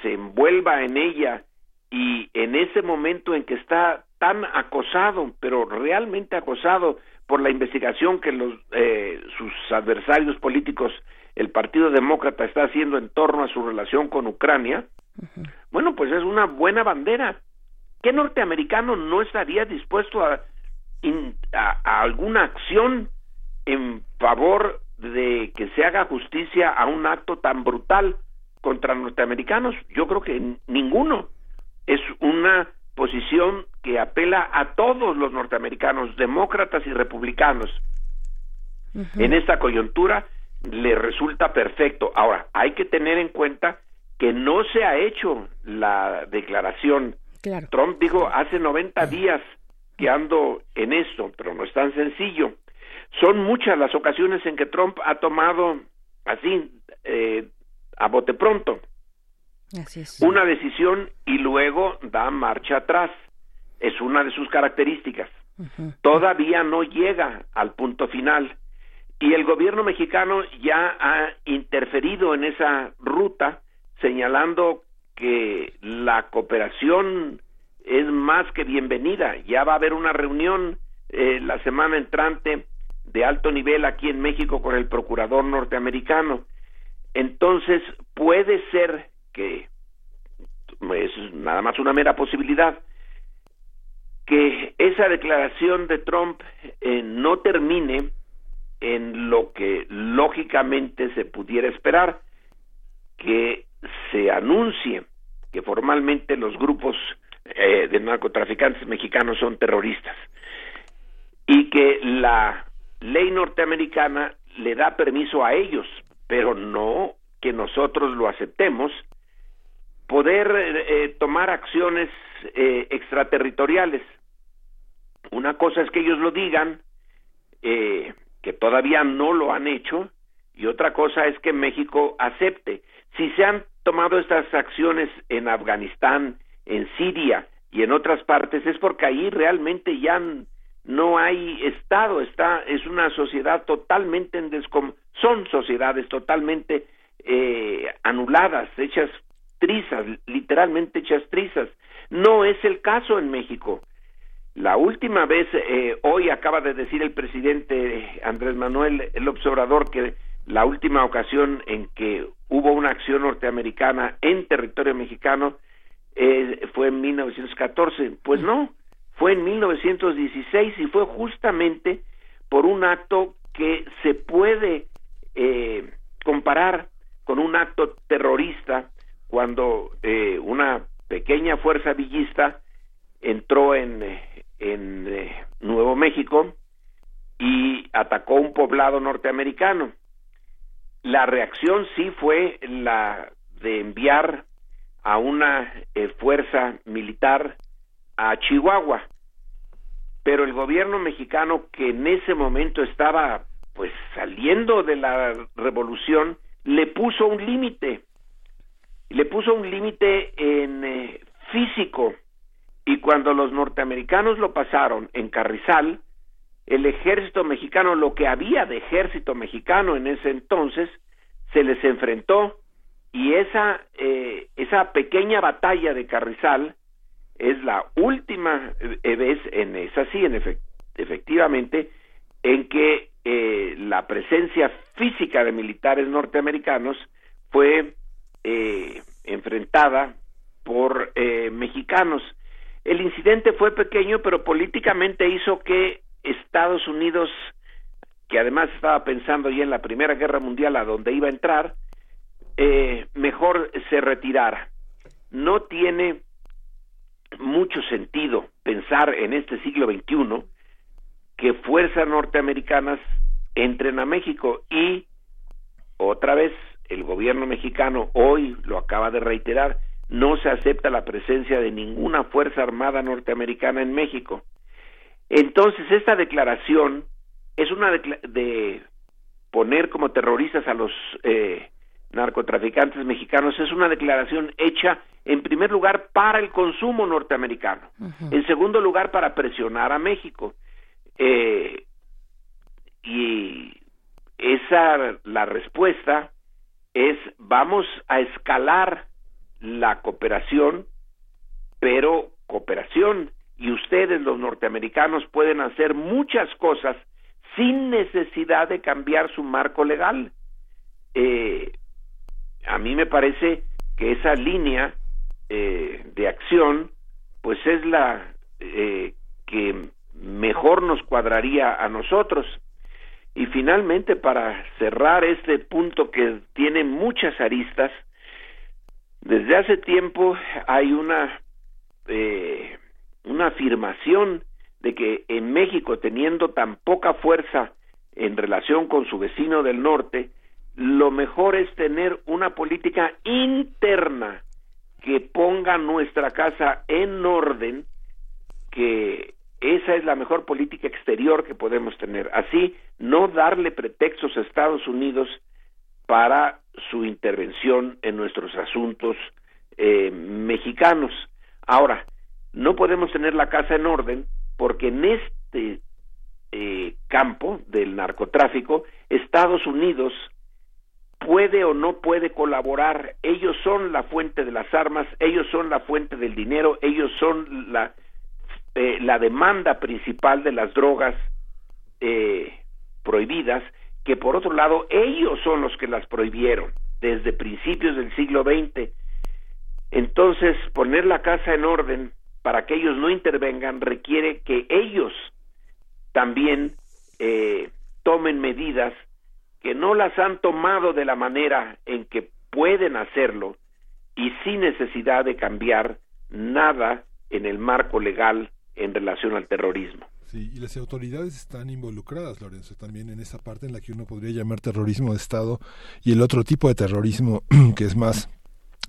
se envuelva en ella y en ese momento en que está tan acosado, pero realmente acosado por la investigación que los eh, sus adversarios políticos, el Partido Demócrata está haciendo en torno a su relación con Ucrania, bueno, pues es una buena bandera. ¿Qué norteamericano no estaría dispuesto a a, alguna acción en favor de que se haga justicia a un acto tan brutal contra norteamericanos? Yo creo que ninguno. Es una posición que apela a todos los norteamericanos, demócratas y republicanos. En esta coyuntura le resulta perfecto. Ahora, hay que tener en cuenta que no se ha hecho la declaración. Trump dijo hace 90 días ando en esto, pero no es tan sencillo. Son muchas las ocasiones en que Trump ha tomado así, eh, a bote pronto, una decisión y luego da marcha atrás. Es una de sus características. Todavía no llega al punto final. Y el gobierno mexicano ya ha interferido en esa ruta, señalando que la cooperación es más que bienvenida. Ya va a haber una reunión eh, la semana entrante de alto nivel aquí en México con el procurador norteamericano. Entonces, puede ser que es nada más una mera posibilidad que esa declaración de Trump eh, no termine en lo que lógicamente se pudiera esperar, que se anuncie que formalmente los grupos eh, de narcotraficantes mexicanos son terroristas y que la ley norteamericana le da permiso a ellos, pero no que nosotros lo aceptemos, poder eh, tomar acciones eh, extraterritoriales. Una cosa es que ellos lo digan, que todavía no lo han hecho, y otra cosa es que México acepte. Si se han tomado estas acciones en Afganistán, en Siria y en otras partes es porque ahí realmente ya no hay Estado, está es una sociedad totalmente en descom son sociedades totalmente eh, anuladas, hechas trizas, literalmente hechas trizas. No es el caso en México. La última vez, eh, hoy acaba de decir el presidente Andrés Manuel el observador que la última ocasión en que hubo una acción norteamericana en territorio mexicano eh, fue en 1914. Pues no, fue en 1916 y fue justamente por un acto que se puede eh, comparar con un acto terrorista cuando eh, una pequeña fuerza villista entró en, en Nuevo México y atacó un poblado norteamericano. La reacción sí fue la de enviar a una eh, fuerza militar a Chihuahua. Pero el gobierno mexicano que en ese momento estaba pues saliendo de la revolución le puso un límite. Le puso un límite en eh, físico y cuando los norteamericanos lo pasaron en Carrizal, el ejército mexicano, lo que había de ejército mexicano en ese entonces, se les enfrentó y esa, eh, esa pequeña batalla de Carrizal es la última eh, vez, en, es así, en efectivamente, en que eh, la presencia física de militares norteamericanos fue enfrentada por mexicanos. El incidente fue pequeño, pero políticamente hizo que Estados Unidos, que además estaba pensando ya en la Primera Guerra Mundial a donde iba a entrar, eh, mejor se retirara. No tiene mucho sentido pensar en este siglo XXI que fuerzas norteamericanas entren a México y otra vez el gobierno mexicano hoy lo acaba de reiterar no se acepta la presencia de ninguna fuerza armada norteamericana en México. Entonces esta declaración es una de poner como terroristas a los eh, narcotraficantes mexicanos es una declaración hecha en primer lugar para el consumo norteamericano, en segundo lugar para presionar a México. Eh, y esa la respuesta es vamos a escalar la cooperación, pero cooperación y ustedes los norteamericanos pueden hacer muchas cosas sin necesidad de cambiar su marco legal. Eh, a mí me parece que esa línea eh, de acción pues es la eh, que mejor nos cuadraría a nosotros. Y finalmente, para cerrar este punto que tiene muchas aristas, desde hace tiempo hay una eh, una afirmación de que en México, teniendo tan poca fuerza en relación con su vecino del norte, lo mejor es tener una política interna que ponga nuestra casa en orden, que esa es la mejor política exterior que podemos tener. Así, no darle pretextos a Estados Unidos para su intervención en nuestros asuntos eh, mexicanos. Ahora, no podemos tener la casa en orden porque en este eh, campo del narcotráfico, Estados Unidos puede o no puede colaborar. Ellos son la fuente de las armas, ellos son la fuente del dinero, ellos son la, eh, la demanda principal de las drogas eh, prohibidas, que por otro lado ellos son los que las prohibieron desde principios del siglo XX. Entonces, poner la casa en orden para que ellos no intervengan requiere que ellos también eh, tomen medidas que no las han tomado de la manera en que pueden hacerlo y sin necesidad de cambiar nada en el marco legal en relación al terrorismo. Sí, y las autoridades están involucradas, Lorenzo, también en esa parte en la que uno podría llamar terrorismo de Estado y el otro tipo de terrorismo que es más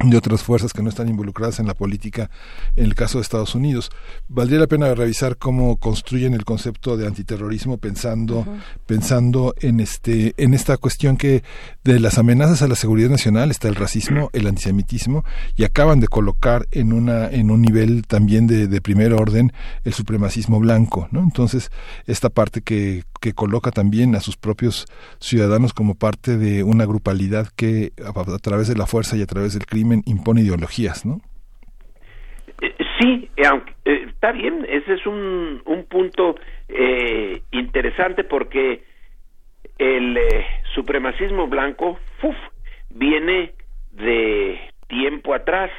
de otras fuerzas que no están involucradas en la política en el caso de Estados Unidos. Valdría la pena revisar cómo construyen el concepto de antiterrorismo pensando pensando en este en esta cuestión que de las amenazas a la seguridad nacional está el racismo, el antisemitismo y acaban de colocar en una en un nivel también de, de primer orden el supremacismo blanco, ¿no? Entonces, esta parte que que coloca también a sus propios ciudadanos como parte de una grupalidad que a, través de la fuerza y a través del crimen impone ideologías, ¿no? Eh, sí, eh, eh, está bien, ese es un, un punto interesante porque el supremacismo blanco viene de tiempo atrás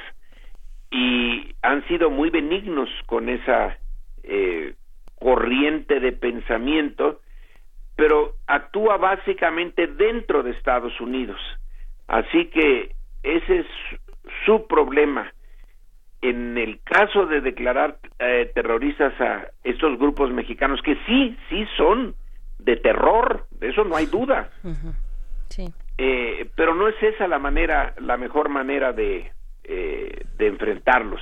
y han sido muy benignos con esa corriente de pensamiento pero actúa básicamente dentro de Estados Unidos. Así que ese es su problema. En el caso de declarar eh, terroristas a estos grupos mexicanos, que sí, sí son de terror, de eso no hay duda. sí. Eh, pero no es esa la manera, la mejor manera de, eh, de enfrentarlos.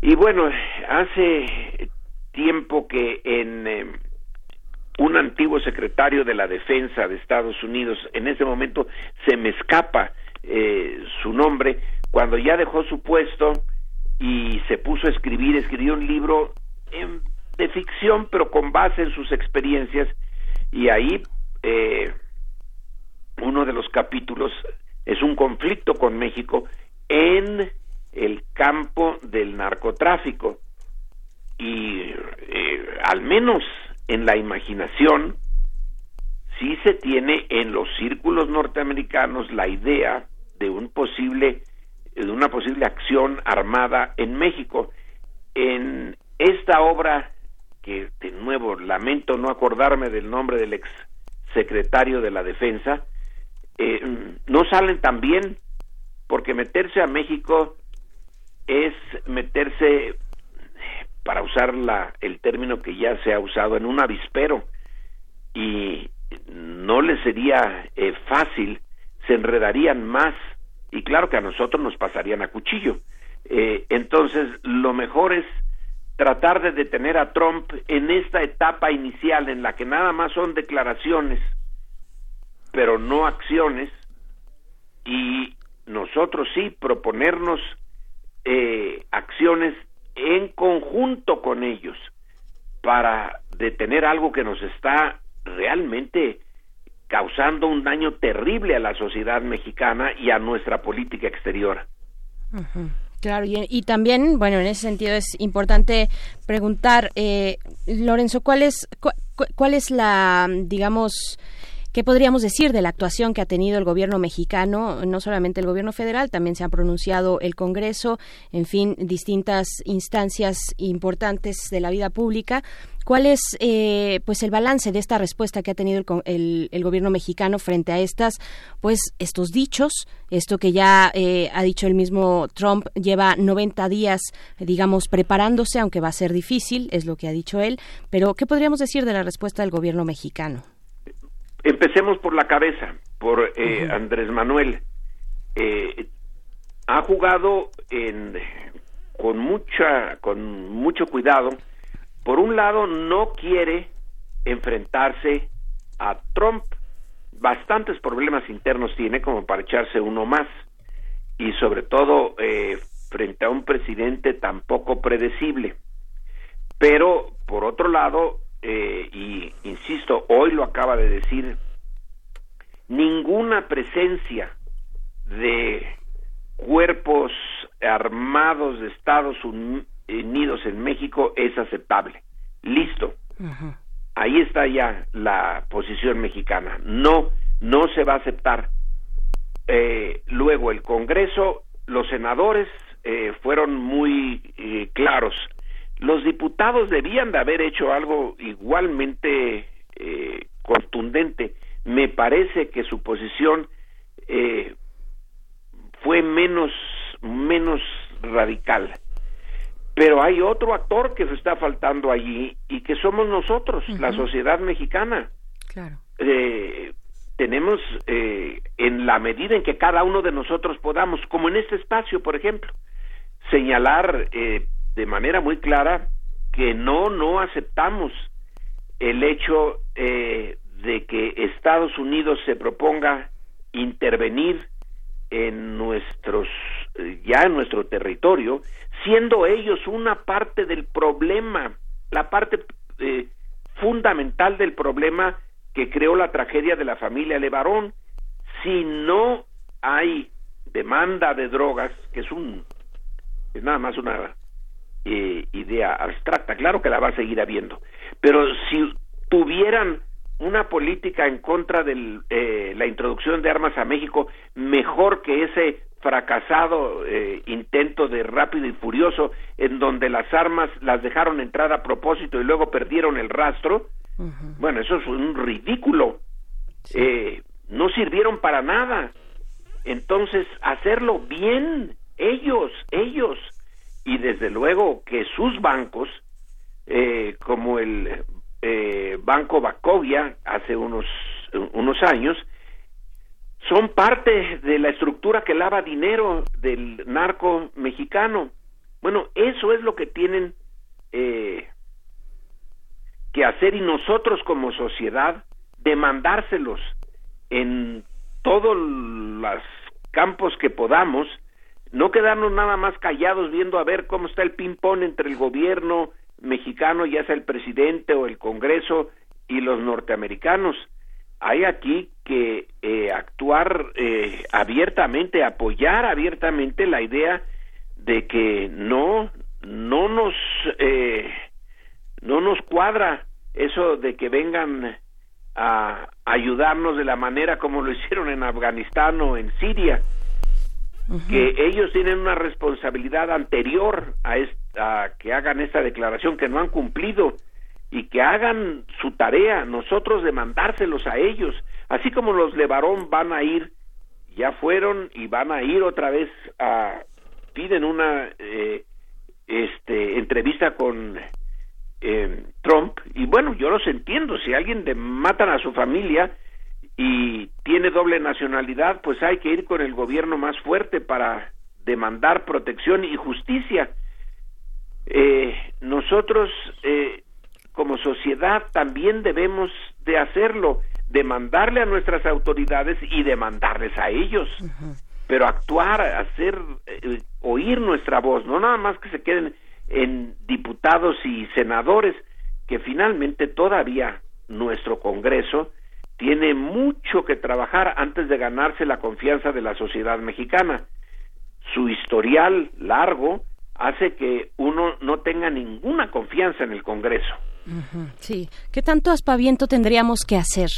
Y bueno, hace tiempo que en un antiguo secretario de la Defensa de Estados Unidos, en ese momento se me escapa eh, su nombre, cuando ya dejó su puesto y se puso a escribir, escribió un libro de ficción, pero con base en sus experiencias, y ahí eh, uno de los capítulos es un conflicto con México en el campo del narcotráfico. Y eh, al menos en la imaginación, sí se tiene en los círculos norteamericanos la idea de un posible de una posible acción armada en México. En esta obra que de nuevo lamento no acordarme del nombre del ex secretario de la defensa, eh, no salen tan bien porque meterse a México es meterse para usar la, el término que ya se ha usado, en un avispero. Y no les sería eh, fácil, se enredarían más y claro que a nosotros nos pasarían a cuchillo. Eh, entonces, lo mejor es tratar de detener a Trump en esta etapa inicial en la que nada más son declaraciones pero no acciones, y nosotros sí proponernos eh, acciones en conjunto con ellos para detener algo que nos está realmente causando un daño terrible a la sociedad mexicana y a nuestra política exterior. Claro, y, también, bueno, en ese sentido es importante preguntar, eh, Lorenzo, ¿cuál es, cuál es la, digamos, ¿Qué podríamos decir de la actuación que ha tenido el gobierno mexicano? No solamente el gobierno federal, también se ha pronunciado el Congreso, en fin, distintas instancias importantes de la vida pública. ¿Cuál es eh, pues el balance de esta respuesta que ha tenido el, gobierno mexicano frente a estas pues estos dichos? Esto que ya eh, ha dicho el mismo Trump lleva 90 días, digamos, preparándose, aunque va a ser difícil, es lo que ha dicho él. Pero ¿qué podríamos decir de la respuesta del gobierno mexicano? Empecemos por la cabeza, por eh, Andrés Manuel. Eh, ha jugado en, con mucha, con mucho cuidado. Por un lado, no quiere enfrentarse a Trump. Bastantes problemas internos tiene como para echarse uno más. Y sobre todo eh, frente a un presidente tan poco predecible. Pero, por otro lado, eh, y insisto, hoy lo acaba de decir, ninguna presencia de cuerpos armados de Estados Unidos en México es aceptable. Listo. Ahí está ya la posición mexicana. No, no se va a aceptar. Eh, luego el Congreso, los senadores eh, fueron muy claros los diputados debían de haber hecho algo igualmente eh, contundente. Me parece que su posición eh, fue menos, menos radical. Pero hay otro actor que se está faltando allí y que somos nosotros, la sociedad mexicana. Claro. Eh, tenemos, en la medida en que cada uno de nosotros podamos, como en este espacio, por ejemplo, señalar de manera muy clara que no, no aceptamos el hecho eh, de que Estados Unidos se proponga intervenir en nuestros ya en nuestro territorio siendo ellos una parte del problema la parte eh, fundamental del problema que creó la tragedia de la familia Levarón. Si no hay demanda de drogas que es un es nada más una eh, idea abstracta. Claro que la va a seguir habiendo. Pero si tuvieran una política en contra de eh, la introducción de armas a México mejor que ese fracasado eh, intento de rápido y furioso en donde las armas las dejaron entrar a propósito y luego perdieron el rastro bueno eso es un ridículo. No sirvieron para nada. Entonces hacerlo bien ellos ellos y desde luego que sus bancos, eh, como el eh, Banco Bacovia hace unos, unos años, son parte de la estructura que lava dinero del narco mexicano. Bueno, eso es lo que tienen eh, que hacer y nosotros como sociedad demandárselos en todos los campos que podamos no quedarnos nada más callados viendo a ver cómo está el ping-pong entre el gobierno mexicano, ya sea el presidente o el Congreso, y los norteamericanos. Hay aquí que eh, actuar eh, abiertamente, apoyar abiertamente la idea de que no, no nos, eh, no nos cuadra eso de que vengan a ayudarnos de la manera como lo hicieron en Afganistán o en Siria que ellos tienen una responsabilidad anterior a, esta, que hagan esta declaración que no han cumplido y que hagan su tarea, nosotros demandárselos a ellos, así como los Levarón van a ir, ya fueron y van a ir otra vez a piden una eh, este entrevista con eh, Trump. Y bueno yo los entiendo si alguien de matan a su familia y tiene doble nacionalidad, pues hay que ir con el gobierno más fuerte para demandar protección y justicia. Eh, nosotros, eh, como sociedad, también debemos de hacerlo. demandarle a nuestras autoridades y demandarles a ellos. Pero actuar, hacer, eh, oír nuestra voz, no nada más que se queden en diputados y senadores, que finalmente todavía nuestro Congreso tiene mucho que trabajar antes de ganarse la confianza de la sociedad mexicana. Su historial largo hace que uno no tenga ninguna confianza en el Congreso. Sí, ¿qué tanto aspaviento tendríamos que hacer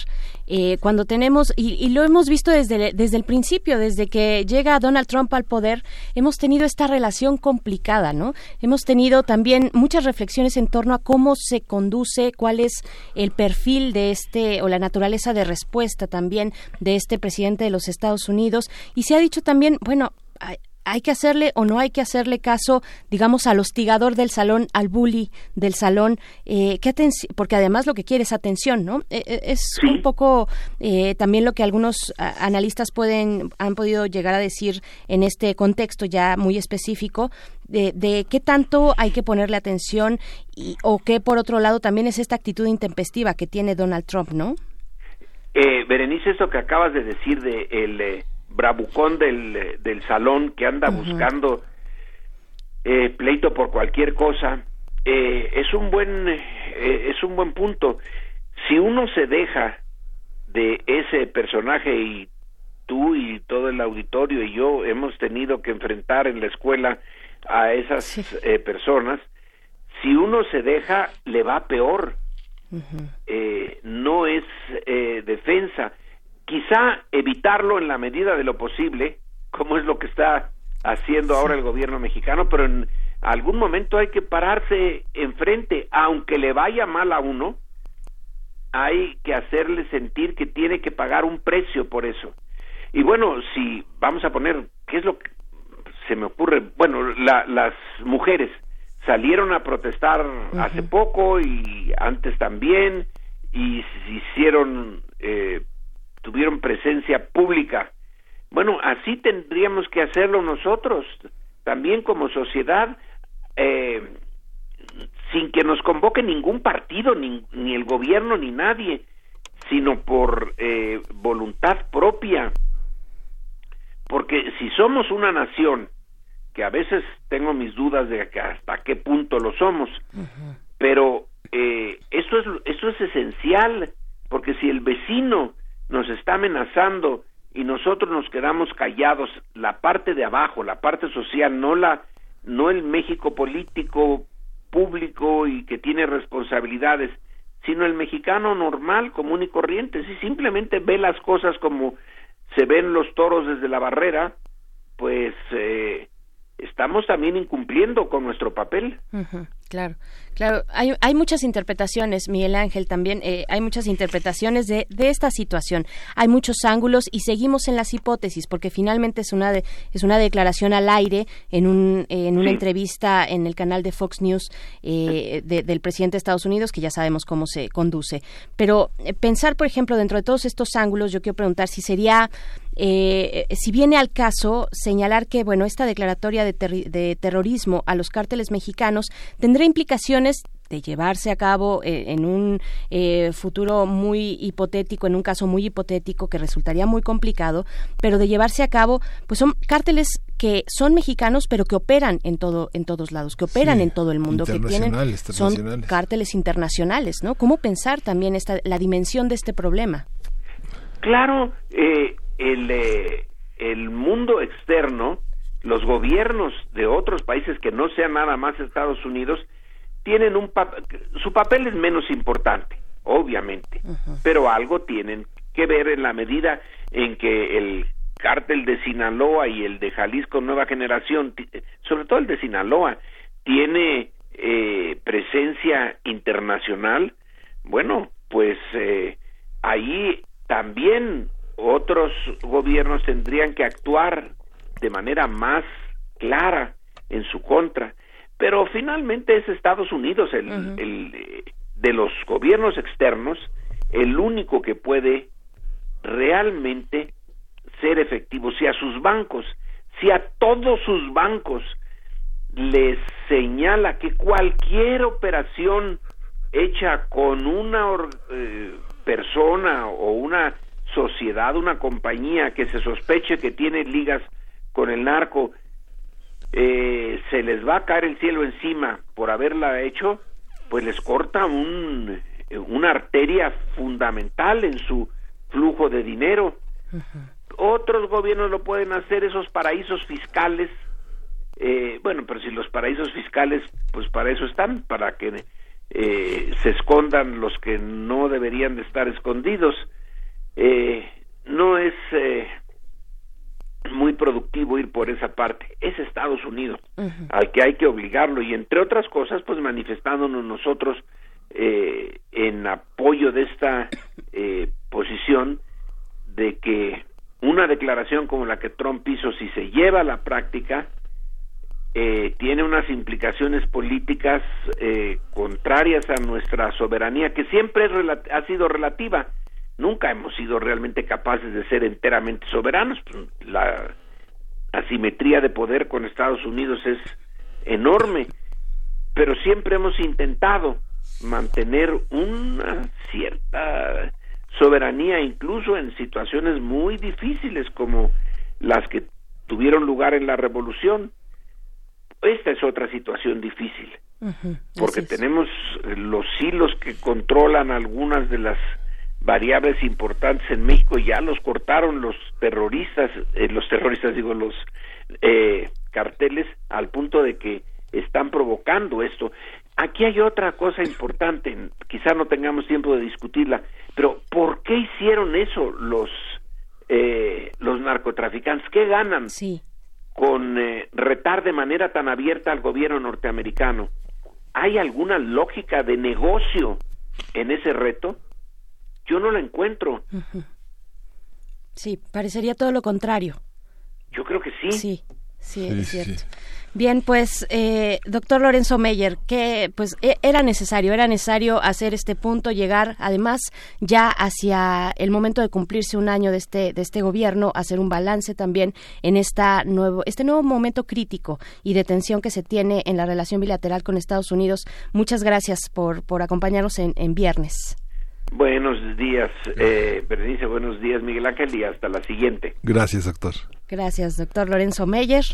eh, cuando tenemos, y, lo hemos visto desde, desde el principio, desde que llega Donald Trump al poder, hemos tenido esta relación complicada, ¿no? Hemos tenido también muchas reflexiones en torno a cómo se conduce, cuál es el perfil de este, o la naturaleza de respuesta también de este presidente de los Estados Unidos, y se ha dicho también, bueno, hay que hacerle o no hay que hacerle caso, digamos, al hostigador del salón, al bully del salón, eh, porque además lo que quiere es atención, ¿no? Eh, eh, es un poco eh, también lo que algunos analistas pueden han podido llegar a decir en este contexto ya muy específico de, de qué tanto hay que ponerle atención y, o qué por otro lado también es esta actitud intempestiva que tiene Donald Trump, ¿no? Berenice, eso que acabas de decir de el bravucón del, del salón que anda buscando eh, pleito por cualquier cosa eh, es un buen eh, es un buen punto. Si uno se deja de ese personaje y tú y todo el auditorio y yo hemos tenido que enfrentar en la escuela a esas personas si uno se deja le va peor. No es defensa quizá evitarlo en la medida de lo posible, como es lo que está haciendo ahora el gobierno mexicano, pero en algún momento hay que pararse enfrente, aunque le vaya mal a uno, hay que hacerle sentir que tiene que pagar un precio por eso. Y bueno, si vamos a poner, ¿qué es lo que se me ocurre? Bueno, las mujeres salieron a protestar hace poco y antes también y se hicieron eh, tuvieron presencia pública. Bueno, así tendríamos que hacerlo nosotros, también como sociedad, eh, sin que nos convoque ningún partido, ni, ni el gobierno, ni nadie, sino por eh, voluntad propia. Porque si somos una nación, que a veces tengo mis dudas de hasta qué punto lo somos, pero eh, eso es, eso es esencial, porque si el vecino nos está amenazando y nosotros nos quedamos callados, la parte de abajo, la parte social, no la no el México político público y que tiene responsabilidades, sino el mexicano normal, común y corriente, si simplemente ve las cosas como se ven los toros desde la barrera, pues eh, estamos también incumpliendo con nuestro papel. claro, claro. Hay, hay, muchas interpretaciones, Miguel Ángel, también eh, hay muchas interpretaciones de, de, esta situación. Hay muchos ángulos y seguimos en las hipótesis, porque finalmente es una, es una declaración al aire en, un, en una entrevista en el canal de Fox News eh, del presidente de Estados Unidos, que ya sabemos cómo se conduce. Pero eh, pensar, por ejemplo, dentro de todos estos ángulos, yo quiero preguntar si sería eh, si viene al caso señalar que bueno esta declaratoria de, de terrorismo a los cárteles mexicanos tendrá implicaciones de llevarse a cabo eh, en un eh, futuro muy hipotético, en un caso muy hipotético que resultaría muy complicado, pero de llevarse a cabo, pues son cárteles que son mexicanos pero que operan en todo en todos lados, que operan en todo el mundo, que tienen son cárteles internacionales, ¿no? ¿Cómo pensar también esta la dimensión de este problema? Claro, eh, el, eh, el mundo externo, los gobiernos de otros países que no sean nada más Estados Unidos, tienen un su papel es menos importante, obviamente, pero algo tienen que ver en la medida en que el cártel de Sinaloa y el de Jalisco Nueva Generación, sobre todo el de Sinaloa, tiene eh, presencia internacional, bueno, pues eh, ahí también otros gobiernos tendrían que actuar de manera más clara en su contra. Pero finalmente es Estados Unidos el, el de los gobiernos externos el único que puede realmente ser efectivo. Si a sus bancos, si a todos sus bancos les señala que cualquier operación hecha con una eh, persona o una sociedad, una compañía que se sospeche que tiene ligas con el narco, eh, se les va a caer el cielo encima por haberla hecho, pues les corta un, una arteria fundamental en su flujo de dinero. Otros gobiernos lo pueden hacer, esos paraísos fiscales. Eh, bueno, pero si los paraísos fiscales, pues para eso están, para que eh, se escondan los que no deberían de estar escondidos. Eh, no es eh, muy productivo ir por esa parte. Es Estados Unidos al que hay que obligarlo y entre otras cosas, pues manifestándonos nosotros eh, en apoyo de esta eh, posición de que una declaración como la que Trump hizo, si se lleva a la práctica, eh, tiene unas implicaciones políticas eh, contrarias a nuestra soberanía, que siempre ha sido relativa. Nunca hemos sido realmente capaces de ser enteramente soberanos. La asimetría de poder con Estados Unidos es enorme, pero siempre hemos intentado mantener una cierta soberanía incluso en situaciones muy difíciles como las que tuvieron lugar en la revolución. Esta es otra situación difícil, porque tenemos los hilos que controlan algunas de las variables importantes en México, ya los cortaron los terroristas, eh, los terroristas digo, los eh, carteles, al punto de que están provocando esto. Aquí hay otra cosa importante, quizá no tengamos tiempo de discutirla, pero ¿por qué hicieron eso los eh, los narcotraficantes? ¿Qué ganan con eh, retar de manera tan abierta al gobierno norteamericano? ¿Hay alguna lógica de negocio en ese reto? Yo no la encuentro. Sí, parecería todo lo contrario. Yo creo que sí. Sí, sí, es cierto. Bien, pues, eh, doctor Lorenzo Meyer, que pues e, era necesario, era necesario hacer este punto, llegar además ya hacia el momento de cumplirse un año de este, de este gobierno, hacer un balance también en esta nuevo, este nuevo momento crítico y de tensión que se tiene en la relación bilateral con Estados Unidos. Muchas gracias por, por acompañarnos en, en viernes. Buenos días, eh, Berenice, buenos días, Miguel Ángel, y hasta la siguiente. Gracias, doctor. Gracias, doctor Lorenzo Meyer.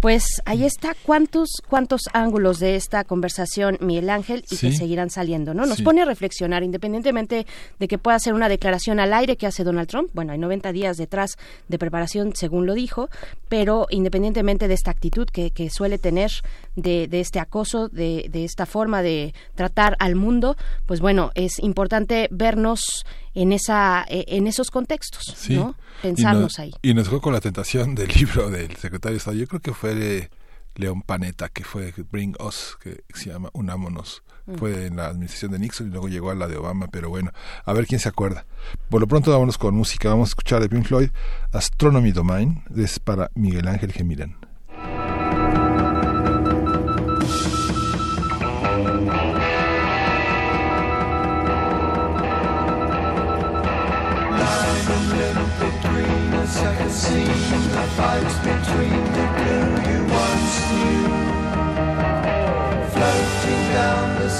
Pues ahí está cuántos cuántos ángulos de esta conversación, Miguel Ángel, y que seguirán saliendo, ¿no? Nos pone a reflexionar, independientemente de que pueda ser una declaración al aire que hace Donald Trump. Bueno, hay 90 días detrás de preparación, según lo dijo, pero independientemente de esta actitud que, que suele tener de, de este acoso, de, de esta forma de tratar al mundo, pues bueno, es importante vernos en esa e, en esos contextos, ¿no? Pensarnos ahí. Y nos dejó con la tentación del libro del secretario de Estado. Yo creo que fue León Panetta, que fue Bring Us, que se llama Unámonos. Mm. Fue en la administración de Nixon y luego llegó a la de Obama, pero bueno, a ver quién se acuerda. Por lo pronto vámonos con música. Vamos a escuchar de Pink Floyd, Astronomy Domain, es para Miguel Ángel Gemirán.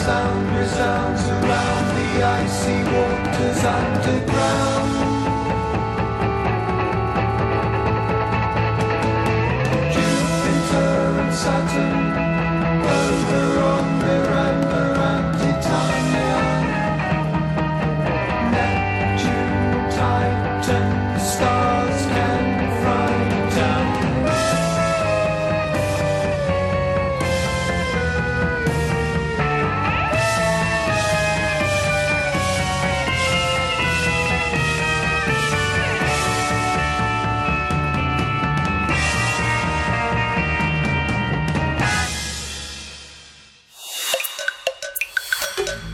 Sound resounds around the icy waters underground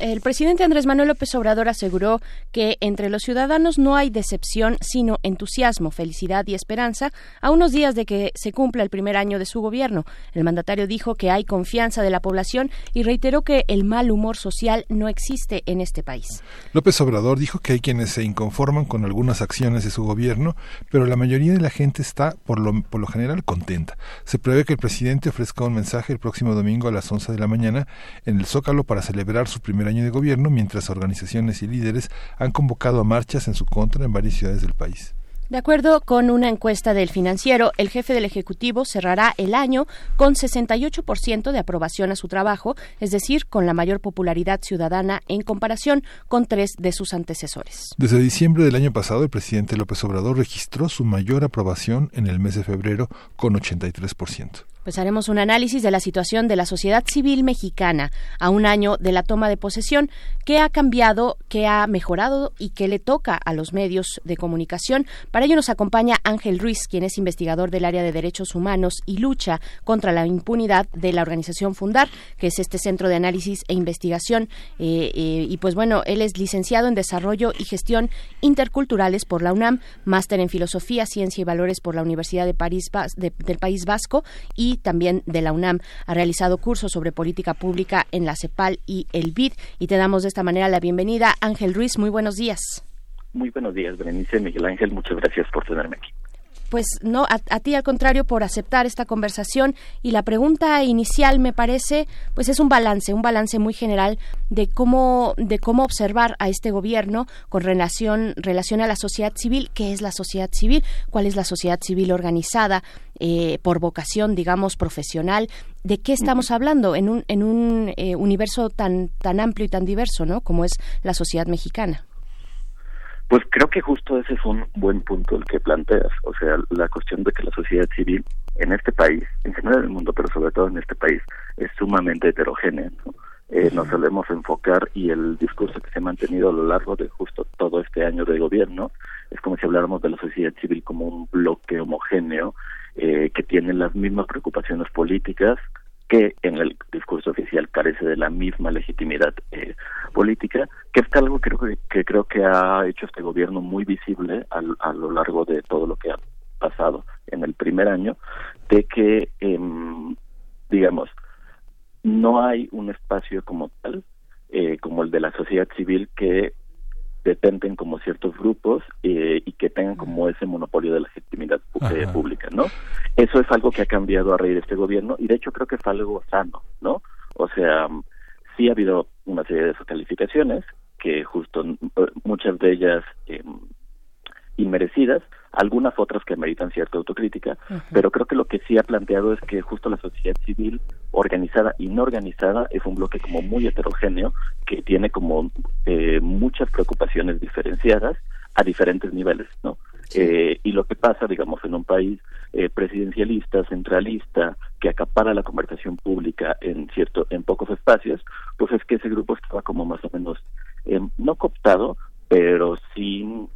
El presidente Andrés Manuel López Obrador aseguró que entre los ciudadanos no hay decepción, sino entusiasmo, felicidad y esperanza a unos días de que se cumpla el primer año de su gobierno. El mandatario dijo que hay confianza de la población y reiteró que el mal humor social no existe en este país. López Obrador dijo que hay quienes se inconforman con algunas acciones de su gobierno, pero la mayoría de la gente está, por lo, general, contenta. Se prevé que el presidente ofrezca un mensaje el próximo domingo a las 11 de la mañana en el Zócalo para celebrar su primer año de gobierno, mientras organizaciones y líderes han convocado a marchas en su contra en varias ciudades del país. De acuerdo con una encuesta del financiero, el jefe del Ejecutivo cerrará el año con 68% de aprobación a su trabajo, es decir, con la mayor popularidad ciudadana en comparación con tres de sus antecesores. Desde diciembre del año pasado, el presidente López Obrador registró su mayor aprobación en el mes de febrero con 83%. Pues haremos un análisis de la situación de la sociedad civil mexicana a un año de la toma de posesión, qué ha cambiado, qué ha mejorado y qué le toca a los medios de comunicación. Para ello nos acompaña Ángel Ruiz, quien es investigador del área de derechos humanos y lucha contra la impunidad de la organización Fundar, que es este centro de análisis e investigación. Eh, eh, y pues bueno, él es licenciado en desarrollo y gestión interculturales por la UNAM, máster en filosofía, ciencia y valores por la Universidad de París, de, del País Vasco y también de la UNAM. Ha realizado cursos sobre política pública en la CEPAL y el BID y te damos de esta manera la bienvenida. Ángel Ruiz, muy buenos días. Muy buenos días, Berenice Miguel Ángel. Muchas gracias por tenerme aquí pues no, a, ti al contrario por aceptar esta conversación. Y la pregunta inicial me parece, pues es un balance, un balance muy general de cómo, de cómo observar a este gobierno con relación, relación a la sociedad civil, qué es la sociedad civil, cuál es la sociedad civil organizada eh, por vocación, digamos, profesional, de qué estamos hablando en un, en un eh, universo tan, tan amplio y tan diverso, ¿no? Como es la sociedad mexicana. Pues creo que justo ese es un buen punto el que planteas, o sea, la cuestión de que la sociedad civil en este país, en general en el mundo, pero sobre todo en este país, es sumamente heterogénea. Eh, nos solemos enfocar y el discurso que se ha mantenido a lo largo de justo todo este año de gobierno es como si habláramos de la sociedad civil como un bloque homogéneo eh, que tiene las mismas preocupaciones políticas, que en el discurso oficial carece de la misma legitimidad eh, política, que es algo que creo que, creo que ha hecho este gobierno muy visible a lo largo de todo lo que ha pasado en el primer año, de que, em, digamos, no hay un espacio como tal, eh, como el de la sociedad civil, que dependen como ciertos grupos eh, y que tengan como ese monopolio de legitimidad eh, pública, ¿no? Eso es algo que ha cambiado a raíz de este gobierno y de hecho creo que es algo sano, ¿no? O sea, sí ha habido una serie de calificaciones que justo muchas de ellas eh, inmerecidas, algunas otras que meritan cierta autocrítica, pero creo que lo que sí ha planteado es que justo la sociedad civil organizada y no organizada es un bloque como muy heterogéneo que tiene como eh, muchas preocupaciones diferenciadas a diferentes niveles, ¿no? Eh, y lo que pasa, digamos, en un país eh, presidencialista, centralista, que acapara la conversación pública en cierto, en pocos espacios, pues es que ese grupo estaba como más o menos no cooptado, pero sin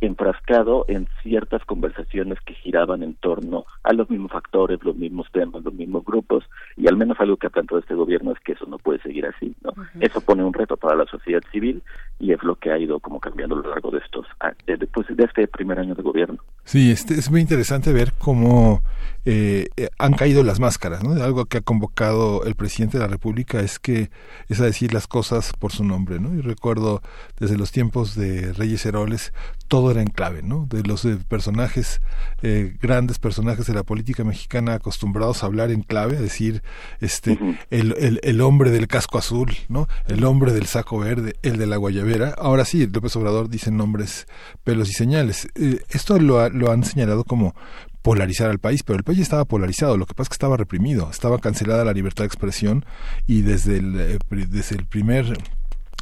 enfrascado en ciertas conversaciones que giraban en torno a los mismos factores, los mismos temas, los mismos grupos, y al menos algo que ha planteado este gobierno es que eso no puede seguir así, ¿no? Eso pone un reto para la sociedad civil y es lo que ha ido como cambiando a lo largo de estos, después de este primer año de gobierno. Sí, este, es muy interesante ver cómo eh, eh, han caído las máscaras, ¿no? Algo que ha convocado el presidente de la República es que es a decir las cosas por su nombre, ¿no? Y recuerdo desde los tiempos de Reyes Heroles todo era en clave, ¿no? De los eh, personajes, eh, grandes personajes de la política mexicana acostumbrados a hablar en clave, a decir, este, el, el, el, hombre del casco azul, ¿no? El hombre del saco verde, el de la guayabera. Ahora sí, López Obrador dice nombres, pelos y señales. Eh, esto lo, lo han señalado como polarizar al país, pero el país estaba polarizado, lo que pasa es que estaba reprimido, estaba cancelada la libertad de expresión y desde el, desde el primer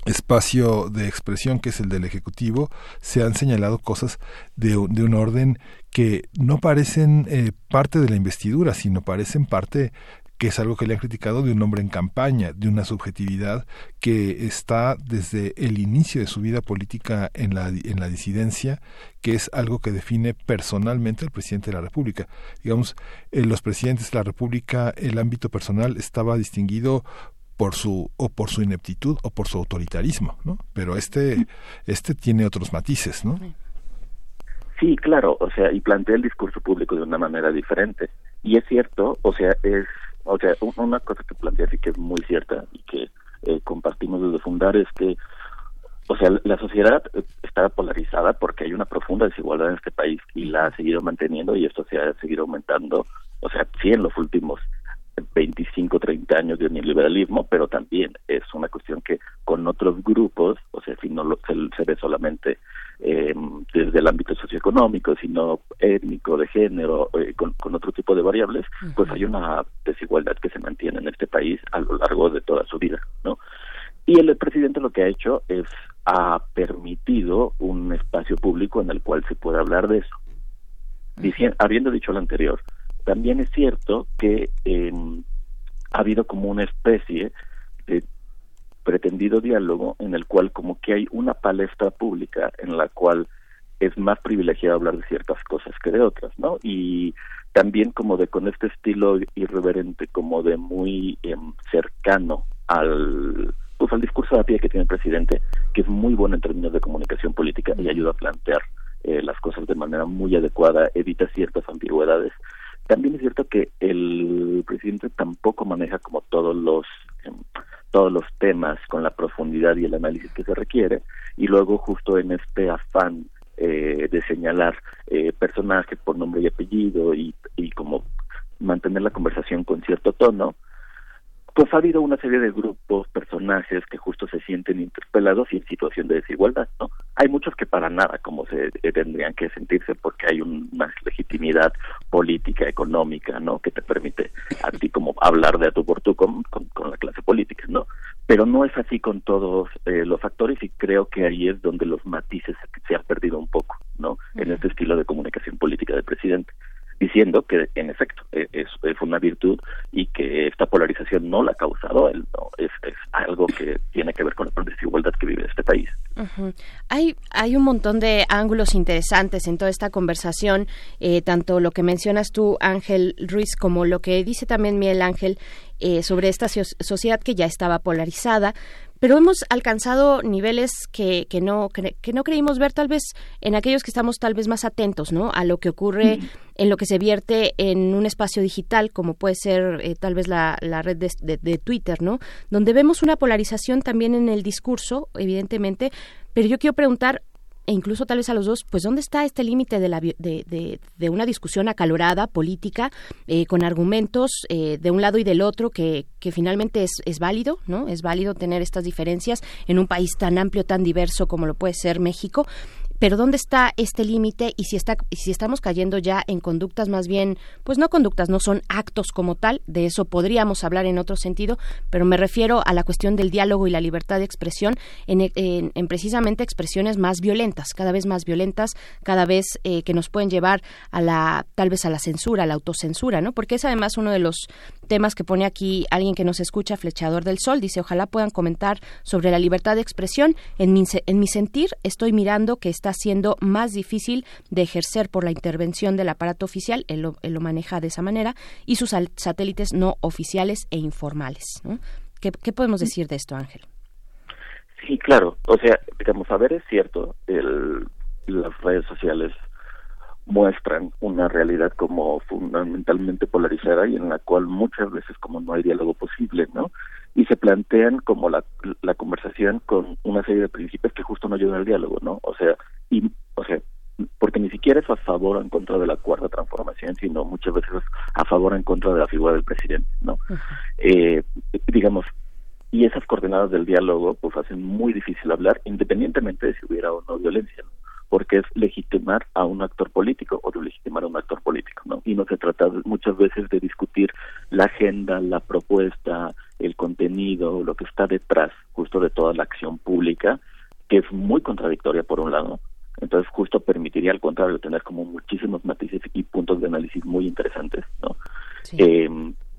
espacio de expresión que es el del Ejecutivo, se han señalado cosas de, de un orden que no parecen eh, parte de la investidura, sino parecen parte que es algo que le han criticado de un hombre en campaña, de una subjetividad que está desde el inicio de su vida política en la, en la disidencia, que es algo que define personalmente al presidente de la República. Digamos, en los presidentes de la República, el ámbito personal estaba distinguido por su o por su ineptitud o por su autoritarismo, ¿no? Pero este este tiene otros matices, ¿no? Sí, claro, o sea, y plantea el discurso público de una manera diferente. Y es cierto, o sea, es, o sea, una cosa que plantea sí que es muy cierta y que eh, compartimos desde fundar es que, o sea, la sociedad está polarizada porque hay una profunda desigualdad en este país y la ha seguido manteniendo y esto se ha seguido aumentando, o sea, sí en los últimos 25, 30 años de neoliberalismo, pero también es una cuestión que con otros grupos, o sea, si no lo, se, se ve solamente eh, desde el ámbito socioeconómico, sino étnico, de género, eh, con, con, otro tipo de variables, pues hay una desigualdad que se mantiene en este país a lo largo de toda su vida, ¿no? Y el presidente lo que ha hecho es ha permitido un espacio público en el cual se puede hablar de eso. Habiendo dicho lo anterior, también es cierto que eh, ha habido como una especie de pretendido diálogo en el cual como que hay una palestra pública en la cual es más privilegiado hablar de ciertas cosas que de otras, ¿no? Y también como de con este estilo irreverente, como de muy eh, cercano al pues al discurso de la pie que tiene el presidente, que es muy bueno en términos de comunicación política y ayuda a plantear eh, las cosas de manera muy adecuada, evita ciertas ambigüedades. También es cierto que el presidente tampoco maneja como todos los eh, todos los temas con la profundidad y el análisis que se requiere. Y luego justo en este afán eh, de señalar eh, personajes por nombre y apellido y, y como mantener la conversación con cierto tono, pues ha habido una serie de grupos, personajes que justo se sienten interpelados y en situación de desigualdad, ¿no? Hay muchos que para nada como se eh, tendrían que sentirse porque hay una legitimidad política, económica, ¿no? Que te permite a ti como hablar de a tu por tú con, con, con la clase política, ¿no? Pero no es así con todos eh, los actores y creo que ahí es donde los matices se han perdido un poco, ¿no? En este estilo de comunicación política del presidente diciendo que en efecto es, es, una virtud y que esta polarización no la ha causado él, no, es, es, algo que tiene que ver con la desigualdad que vive este país. Hay hay un montón de ángulos interesantes en toda esta conversación, eh, tanto lo que mencionas tú Ángel Ruiz como lo que dice también Miguel Ángel eh, sobre esta sociedad que ya estaba polarizada, pero hemos alcanzado niveles que, que no que, que, no creímos ver tal vez en aquellos que estamos tal vez más atentos no a lo que ocurre mm. en lo que se vierte en un espacio digital como puede ser eh, tal vez la, la red de, de, de, Twitter no donde vemos una polarización también en el discurso evidentemente pero yo quiero preguntar e incluso tal vez a los dos, pues ¿dónde está este límite de, la, de, de, de, una discusión acalorada, política, eh, con argumentos eh, de un lado y del otro que, que finalmente es, es, válido, ¿no? Es válido tener estas diferencias en un país tan amplio, tan diverso como lo puede ser México pero dónde está este límite y si está si estamos cayendo ya en conductas más bien pues no conductas no son actos como tal de eso podríamos hablar en otro sentido pero me refiero a la cuestión del diálogo y la libertad de expresión en, en, en precisamente expresiones más violentas cada vez más violentas cada vez eh, que nos pueden llevar a la tal vez a la censura a la autocensura no porque es además uno de los temas que pone aquí alguien que nos escucha flechador del sol dice ojalá puedan comentar sobre la libertad de expresión en mi, en mi sentir estoy mirando que está siendo más difícil de ejercer por la intervención del aparato oficial, él lo, él lo maneja de esa manera, y sus satélites no oficiales e informales. ¿Qué, ¿Qué, podemos decir de esto, Ángel? Sí, claro. O sea, digamos, a ver, es cierto, el, las redes sociales muestran una realidad como fundamentalmente polarizada y en la cual muchas veces como no hay diálogo posible, ¿no? y se plantean como la, la conversación con una serie de principios que justo no ayudan al diálogo, ¿no? O sea, y, o sea, porque ni siquiera es a favor o en contra de la cuarta transformación, sino muchas veces es a favor o en contra de la figura del presidente, ¿no? Uh -huh. eh, digamos, y esas coordenadas del diálogo pues hacen muy difícil hablar independientemente de si hubiera o no violencia, ¿no? Porque es legitimar a un actor político o de legitimar a un actor político, ¿no? Y no se trata muchas veces de discutir la agenda, la propuesta, el contenido, lo que está detrás justo de toda la acción pública, que es muy contradictoria por un lado, entonces justo permitiría al contrario tener como muchísimos matices y puntos de análisis muy interesantes, ¿no? Sí. Eh,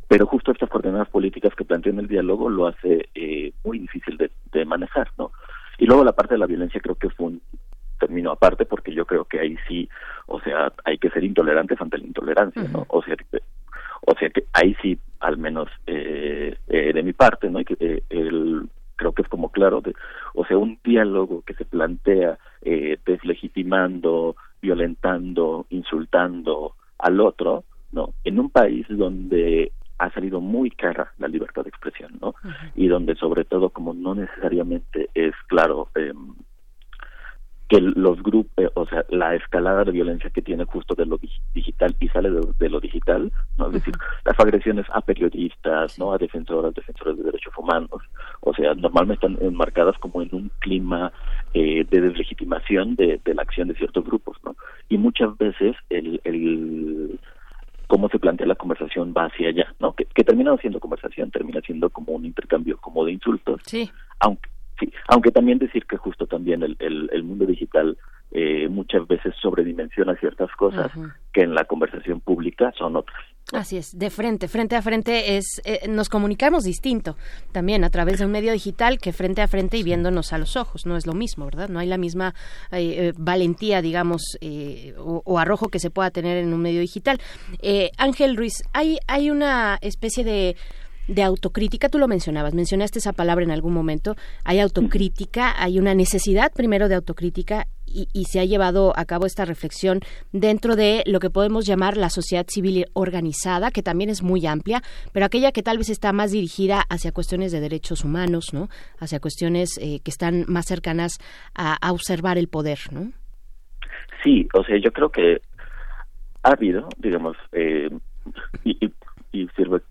pero justo estas coordenadas políticas que plantean el diálogo lo hace eh, muy difícil de, de manejar, ¿no? Y luego la parte de la violencia creo que fue un término aparte porque yo creo que ahí sí, o sea, hay que ser intolerantes ante la intolerancia. ¿no? O sea, O sea que ahí sí, al menos eh, eh, de mi parte, ¿no? Y que, eh, el, creo que es como claro, de, o sea, un diálogo que se plantea eh, deslegitimando, violentando, insultando al otro, ¿no? En un país donde ha salido muy cara la libertad de expresión, ¿no? Y donde sobre todo como no necesariamente es claro eh, que los grupos, eh, o sea, la escalada de violencia que tiene justo de lo digital y sale de, lo digital, ¿no? Es decir, las agresiones a periodistas, ¿no? A defensoras, defensores de derechos humanos, o sea, normalmente están enmarcadas como en un clima eh, de deslegitimación de, de la acción de ciertos grupos, ¿no? Y muchas veces el, el cómo se plantea la conversación va hacia allá, ¿no? Que, que termina siendo conversación, termina siendo como un intercambio como de insultos, sí. aunque sí, aunque también decir que justo también el, el, el mundo digital eh, muchas veces sobredimensiona ciertas cosas que en la conversación pública son otras. Así es, de frente, frente a frente es eh, nos comunicamos distinto también a través de un medio digital que frente a frente y viéndonos a los ojos, no es lo mismo, ¿verdad? No hay la misma eh, valentía, digamos, o, o, arrojo que se pueda tener en un medio digital. Ángel Ruiz, hay hay una especie de de autocrítica, tú lo mencionabas, mencionaste esa palabra en algún momento, hay autocrítica, hay una necesidad primero de autocrítica y, y, se ha llevado a cabo esta reflexión dentro de lo que podemos llamar la sociedad civil organizada, que también es muy amplia, pero aquella que tal vez está más dirigida hacia cuestiones de derechos humanos, ¿no? Hacia cuestiones eh, que están más cercanas a, observar el poder, ¿no? Sí, o sea, yo creo que ha habido, digamos, eh, y sirve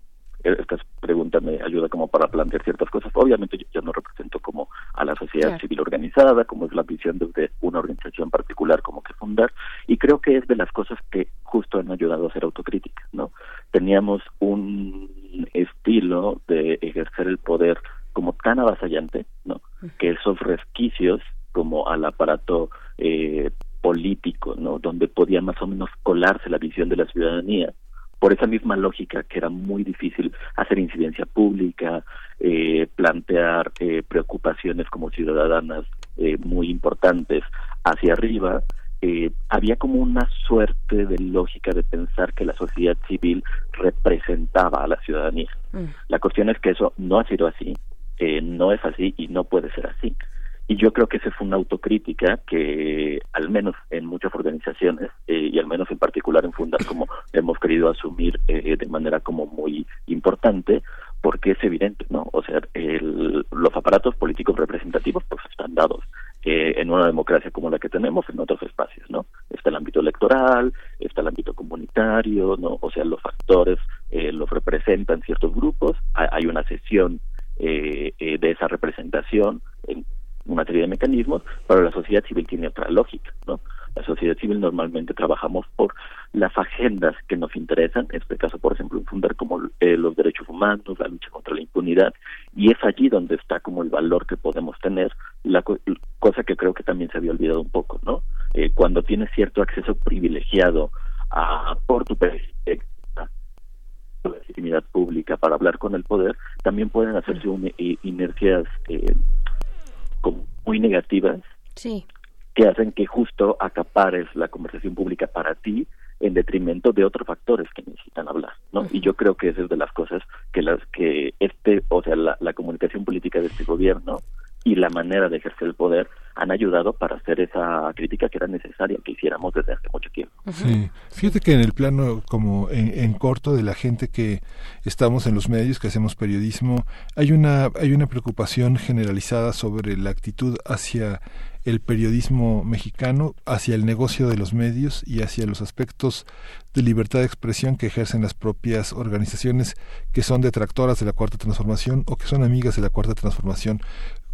esta pregunta me ayuda como para plantear ciertas cosas. Obviamente yo, yo no represento como a la sociedad claro. civil organizada, como es la visión de una organización particular como que fundar, y creo que es de las cosas que justo han ayudado a hacer autocrítica, ¿no? Teníamos un estilo de ejercer el poder como tan avasallante, ¿no? Que esos resquicios como al aparato eh, político, ¿no? Donde podía más o menos colarse la visión de la ciudadanía, por esa misma lógica que era muy difícil hacer incidencia pública, eh, plantear eh, preocupaciones como ciudadanas eh, muy importantes hacia arriba, eh, había como una suerte de lógica de pensar que la sociedad civil representaba a la ciudadanía. Mm. La cuestión es que eso no ha sido así, eh, no es así y no puede ser así. Y yo creo que esa fue una autocrítica que, al menos en muchas organizaciones, eh, y al menos en particular en Fundar, como hemos querido asumir eh, de manera como muy importante, porque es evidente, ¿no? O sea, el, los aparatos políticos representativos pues están dados eh, en una democracia como la que tenemos en otros espacios, ¿no? Está el ámbito electoral, está el ámbito comunitario, ¿no? O sea, los factores eh, los representan ciertos grupos, hay, una sesión eh, de esa representación en una serie de mecanismos, pero la sociedad civil tiene otra lógica, ¿no? La sociedad civil normalmente trabajamos por las agendas que nos interesan, en este caso, por ejemplo, fundar como eh, los derechos humanos, la lucha contra la impunidad, y es allí donde está como el valor que podemos tener, la co cosa que creo que también se había olvidado un poco, ¿no? Eh, cuando tienes cierto acceso privilegiado a por tu legitimidad pública para hablar con el poder, también pueden hacerse un, inercias eh, como muy negativas sí. que hacen que justo acapares la conversación pública para ti en detrimento de otros factores que necesitan hablar, ¿no? Uh -huh. Y yo creo que esa es de las cosas que las que este, o sea, la, la comunicación política de este gobierno y la manera de ejercer el poder han ayudado para hacer esa crítica que era necesaria que hiciéramos desde hace mucho tiempo. Sí, fíjate que en el plano como en, en, corto de la gente que estamos en los medios, que hacemos periodismo, hay una hay una preocupación generalizada sobre la actitud hacia el periodismo mexicano, hacia el negocio de los medios y hacia los aspectos de libertad de expresión que ejercen las propias organizaciones que son detractoras de la cuarta transformación o que son amigas de la cuarta transformación.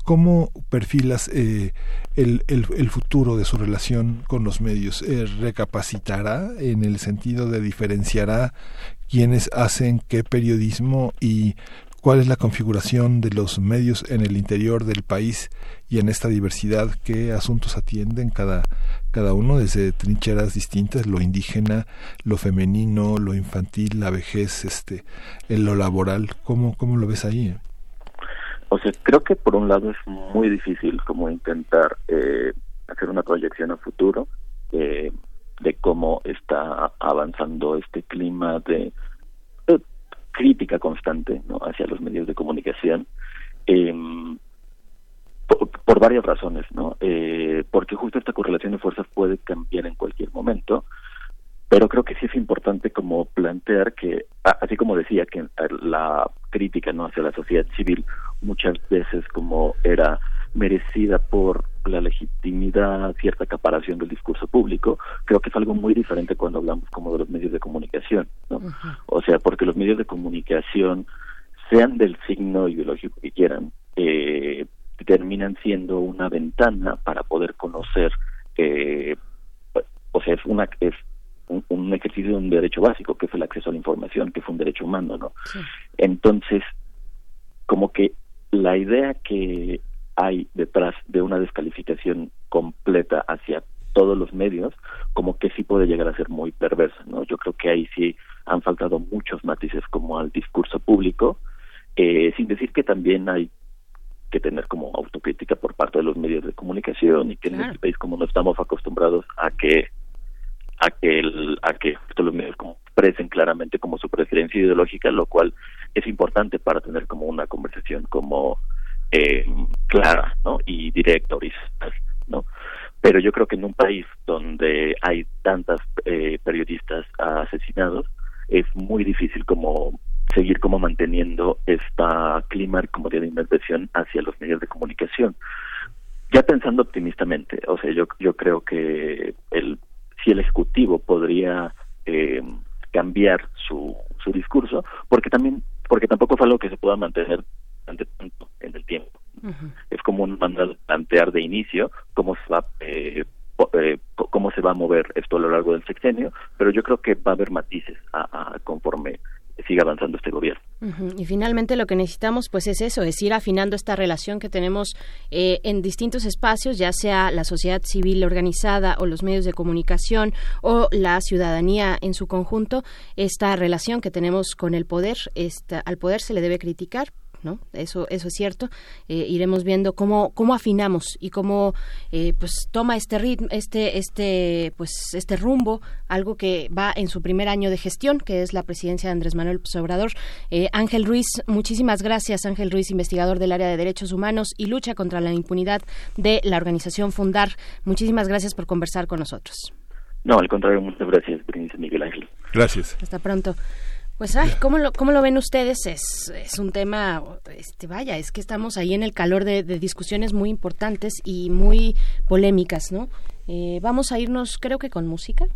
¿Cómo perfilas eh, el, futuro de su relación con los medios? Eh, ¿Recapacitará en el sentido de diferenciará quiénes hacen qué periodismo y cuál es la configuración de los medios en el interior del país y en esta diversidad? ¿Qué asuntos atienden cada, cada uno desde trincheras distintas? Lo indígena, lo femenino, lo infantil, la vejez, este, lo laboral. ¿Cómo, cómo lo ves ahí? O sea, creo que por un lado es muy difícil como intentar eh, hacer una proyección a futuro eh, de cómo está avanzando este clima de, crítica constante ¿no? hacia los medios de comunicación em, por, varias razones, ¿no? Eh, porque justo esta correlación de fuerzas puede cambiar en cualquier momento, pero creo que sí es importante como plantear que, así como decía que la crítica no hacia la sociedad civil muchas veces como era merecida por la legitimidad, cierta acaparación del discurso público, creo que es algo muy diferente cuando hablamos como de los medios de comunicación, ¿no? O sea, porque los medios de comunicación, sean del signo ideológico que quieran, eh, terminan siendo una ventana para poder conocer, eh, o sea, es una es un, ejercicio de un derecho básico, que es el acceso a la información, que fue un derecho humano, ¿no? Entonces, como que la idea que hay detrás de una descalificación completa hacia todos los medios, como que sí puede llegar a ser muy perversa, ¿no? Yo creo que ahí sí han faltado muchos matices como al discurso público, eh, sin decir que también hay que tener como autocrítica por parte de los medios de comunicación y que en este país como no estamos acostumbrados a que a que el, a que los medios como expresen claramente como su preferencia ideológica lo cual es importante para tener como una conversación como eh, clara no y directa no pero yo creo que en un país donde hay tantas eh, periodistas asesinados es muy difícil como seguir como manteniendo esta clima como de inversión hacia los medios de comunicación. Ya pensando optimistamente o sea yo yo creo que el si el ejecutivo podría eh, cambiar su su discurso porque también porque tampoco es algo que se pueda mantener durante tanto en el tiempo. Es como un mandato plantear de inicio cómo se va eh, eh, cómo se va a mover esto a lo largo del sexenio pero yo creo que va a haber matices a conforme siga avanzando este gobierno. Y finalmente lo que necesitamos pues es eso, es ir afinando esta relación que tenemos eh, en distintos espacios, ya sea la sociedad civil organizada o los medios de comunicación o la ciudadanía en su conjunto, esta relación que tenemos con el poder, esta, al poder se le debe criticar, ¿no? Eso, eso es cierto. Eh, iremos viendo cómo, cómo afinamos y cómo eh, pues toma este ritmo, este, este, pues este rumbo, algo que va en su primer año de gestión, que es la presidencia de Andrés Manuel Obrador. Eh, Ángel Ruiz, muchísimas gracias, Ángel Ruiz, investigador del área de derechos humanos y lucha contra la impunidad de la organización Fundar. Muchísimas gracias por conversar con nosotros. No, al contrario, muchas gracias, Miguel Ángel. Gracias. Hasta pronto. Pues, ay, ¿cómo lo, cómo lo ven ustedes? Es, es un tema, este, vaya, es que estamos ahí en el calor de, discusiones muy importantes y muy polémicas, ¿no? Eh, vamos a irnos, creo que con música,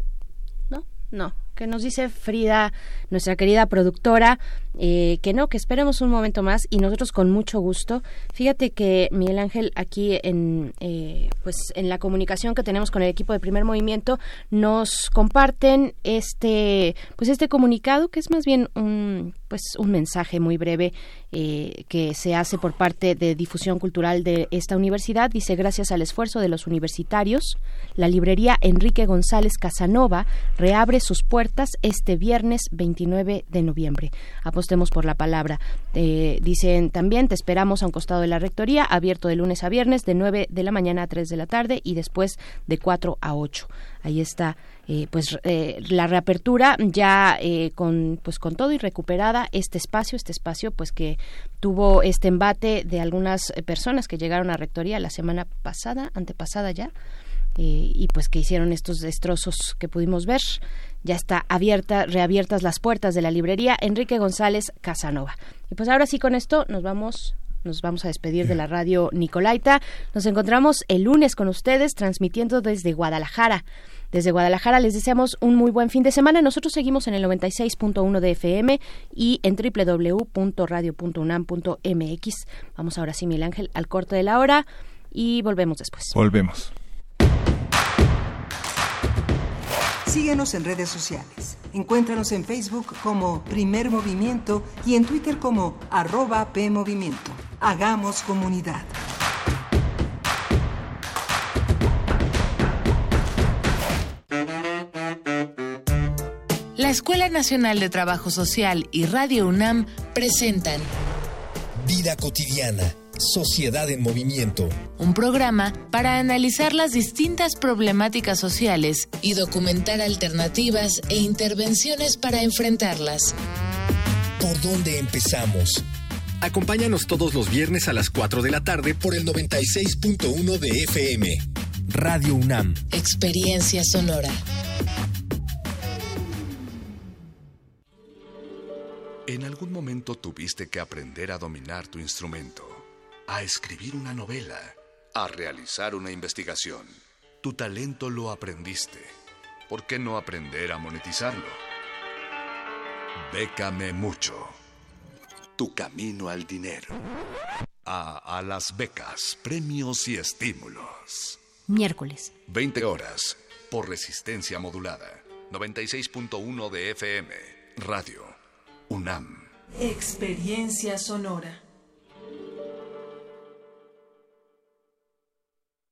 ¿no? No, que nos dice Frida, nuestra querida productora, eh, que no, que esperemos un momento más y nosotros con mucho gusto. Fíjate que Miguel Ángel aquí en, eh, pues en la comunicación que tenemos con el equipo de Primer Movimiento nos comparten este, pues este comunicado que es más bien un, pues un mensaje muy breve eh, que se hace por parte de difusión cultural de esta universidad. Dice gracias al esfuerzo de los universitarios, la librería Enrique González Casanova reabre sus puertas este viernes 29 de noviembre. Apostemos por la palabra. Eh, dicen también, te esperamos a un costado de la rectoría, abierto de lunes a viernes, de 9 de la mañana a 3 de la tarde y después de 4 a 8. Ahí está. Eh, pues eh, la reapertura ya con pues con todo y recuperada este espacio este espacio pues que tuvo este embate de algunas personas que llegaron a rectoría la semana pasada antepasada ya y pues que hicieron estos destrozos que pudimos ver ya está abierta, reabiertas las puertas de la librería Enrique González Casanova. Y pues ahora sí con esto nos vamos nos vamos a despedir de la radio Nicolaita. Nos encontramos el lunes con ustedes transmitiendo desde Guadalajara. Desde Guadalajara les deseamos un muy buen fin de semana. Nosotros seguimos en el 96.1 de FM y en www.radio.unam.mx. Vamos ahora sí, Miguel Ángel, al corte de la hora y volvemos después. Volvemos. Síguenos en redes sociales. Encuéntranos en Facebook como Primer Movimiento y en Twitter como arroba PMovimiento. Hagamos comunidad. La Escuela Nacional de Trabajo Social y Radio UNAM presentan Vida cotidiana Sociedad en Movimiento. Un programa para analizar las distintas problemáticas sociales y documentar alternativas e intervenciones para enfrentarlas. por dónde empezamos. Acompáñanos todos los viernes a las 4 de la tarde por el 96.1 de FM. Radio UNAM. Experiencia sonora. En algún momento tuviste que aprender a dominar tu instrumento, a escribir una novela, a realizar una investigación. Tu talento lo aprendiste. ¿Por qué no aprender a monetizarlo? Bécame mucho. Tu camino al dinero. A, a las becas, premios y estímulos. Miércoles. 20 horas por resistencia modulada. 96.1 de FM. Radio. UNAM. Experiencia sonora.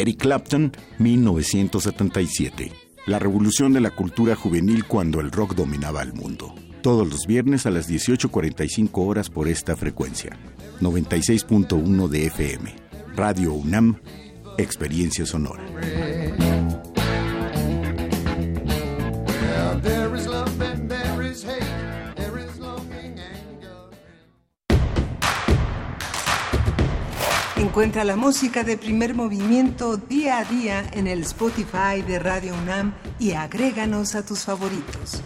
Eric Clapton, 1977. La revolución de la cultura juvenil cuando el rock dominaba el mundo. Todos los viernes a las 18.45 horas por esta frecuencia. 96.1 de FM. Radio UNAM, Experiencia Sonora. Encuentra la música de primer movimiento día a día en el Spotify de Radio UNAM y agréganos a tus favoritos.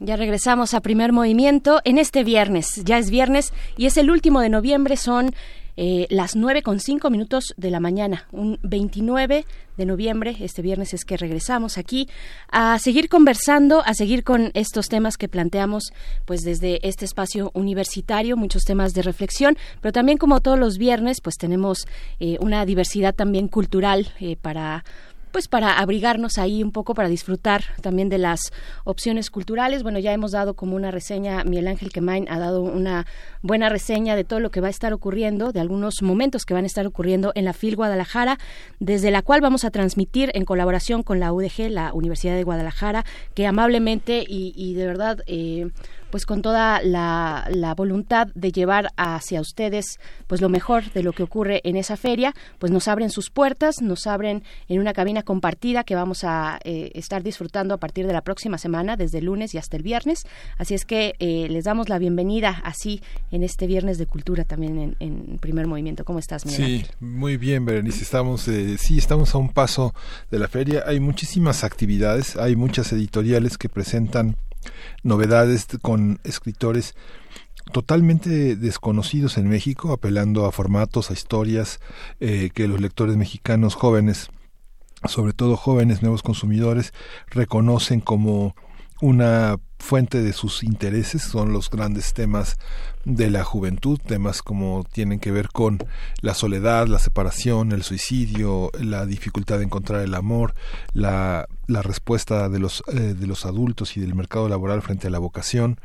Ya regresamos a primer movimiento en este viernes. Ya es viernes y es el último de noviembre. Son eh, las nueve con cinco minutos de la mañana, un 29 de noviembre, este viernes es que regresamos aquí a seguir conversando, a seguir con estos temas que planteamos pues desde este espacio universitario, muchos temas de reflexión, pero también como todos los viernes pues tenemos eh, una diversidad también cultural eh, para pues para abrigarnos ahí un poco, para disfrutar también de las opciones culturales. Bueno, ya hemos dado como una reseña, Miguel Ángel Quemain ha dado una buena reseña de todo lo que va a estar ocurriendo, de algunos momentos que van a estar ocurriendo en la FIL Guadalajara, desde la cual vamos a transmitir en colaboración con la UDG, la Universidad de Guadalajara, que amablemente y, de verdad... Eh, pues con toda la, la, voluntad de llevar hacia ustedes pues lo mejor de lo que ocurre en esa feria, pues nos abren sus puertas, nos abren en una cabina compartida que vamos a eh, estar disfrutando a partir de la próxima semana, desde el lunes y hasta el viernes. Así es que eh, les damos la bienvenida así en este viernes de cultura también en, primer movimiento. ¿Cómo estás, Miguel? Sí, muy bien, Berenice. Estamos, eh, sí, estamos a un paso de la feria. Hay muchísimas actividades, hay muchas editoriales que presentan novedades con escritores totalmente desconocidos en México, apelando a formatos, a historias eh, que los lectores mexicanos jóvenes, sobre todo jóvenes nuevos consumidores, reconocen como una fuente de sus intereses, son los grandes temas de la juventud, temas como tienen que ver con la soledad, la separación, el suicidio, la dificultad de encontrar el amor, la, la respuesta de los, eh, de los adultos y del mercado laboral frente a la vocación,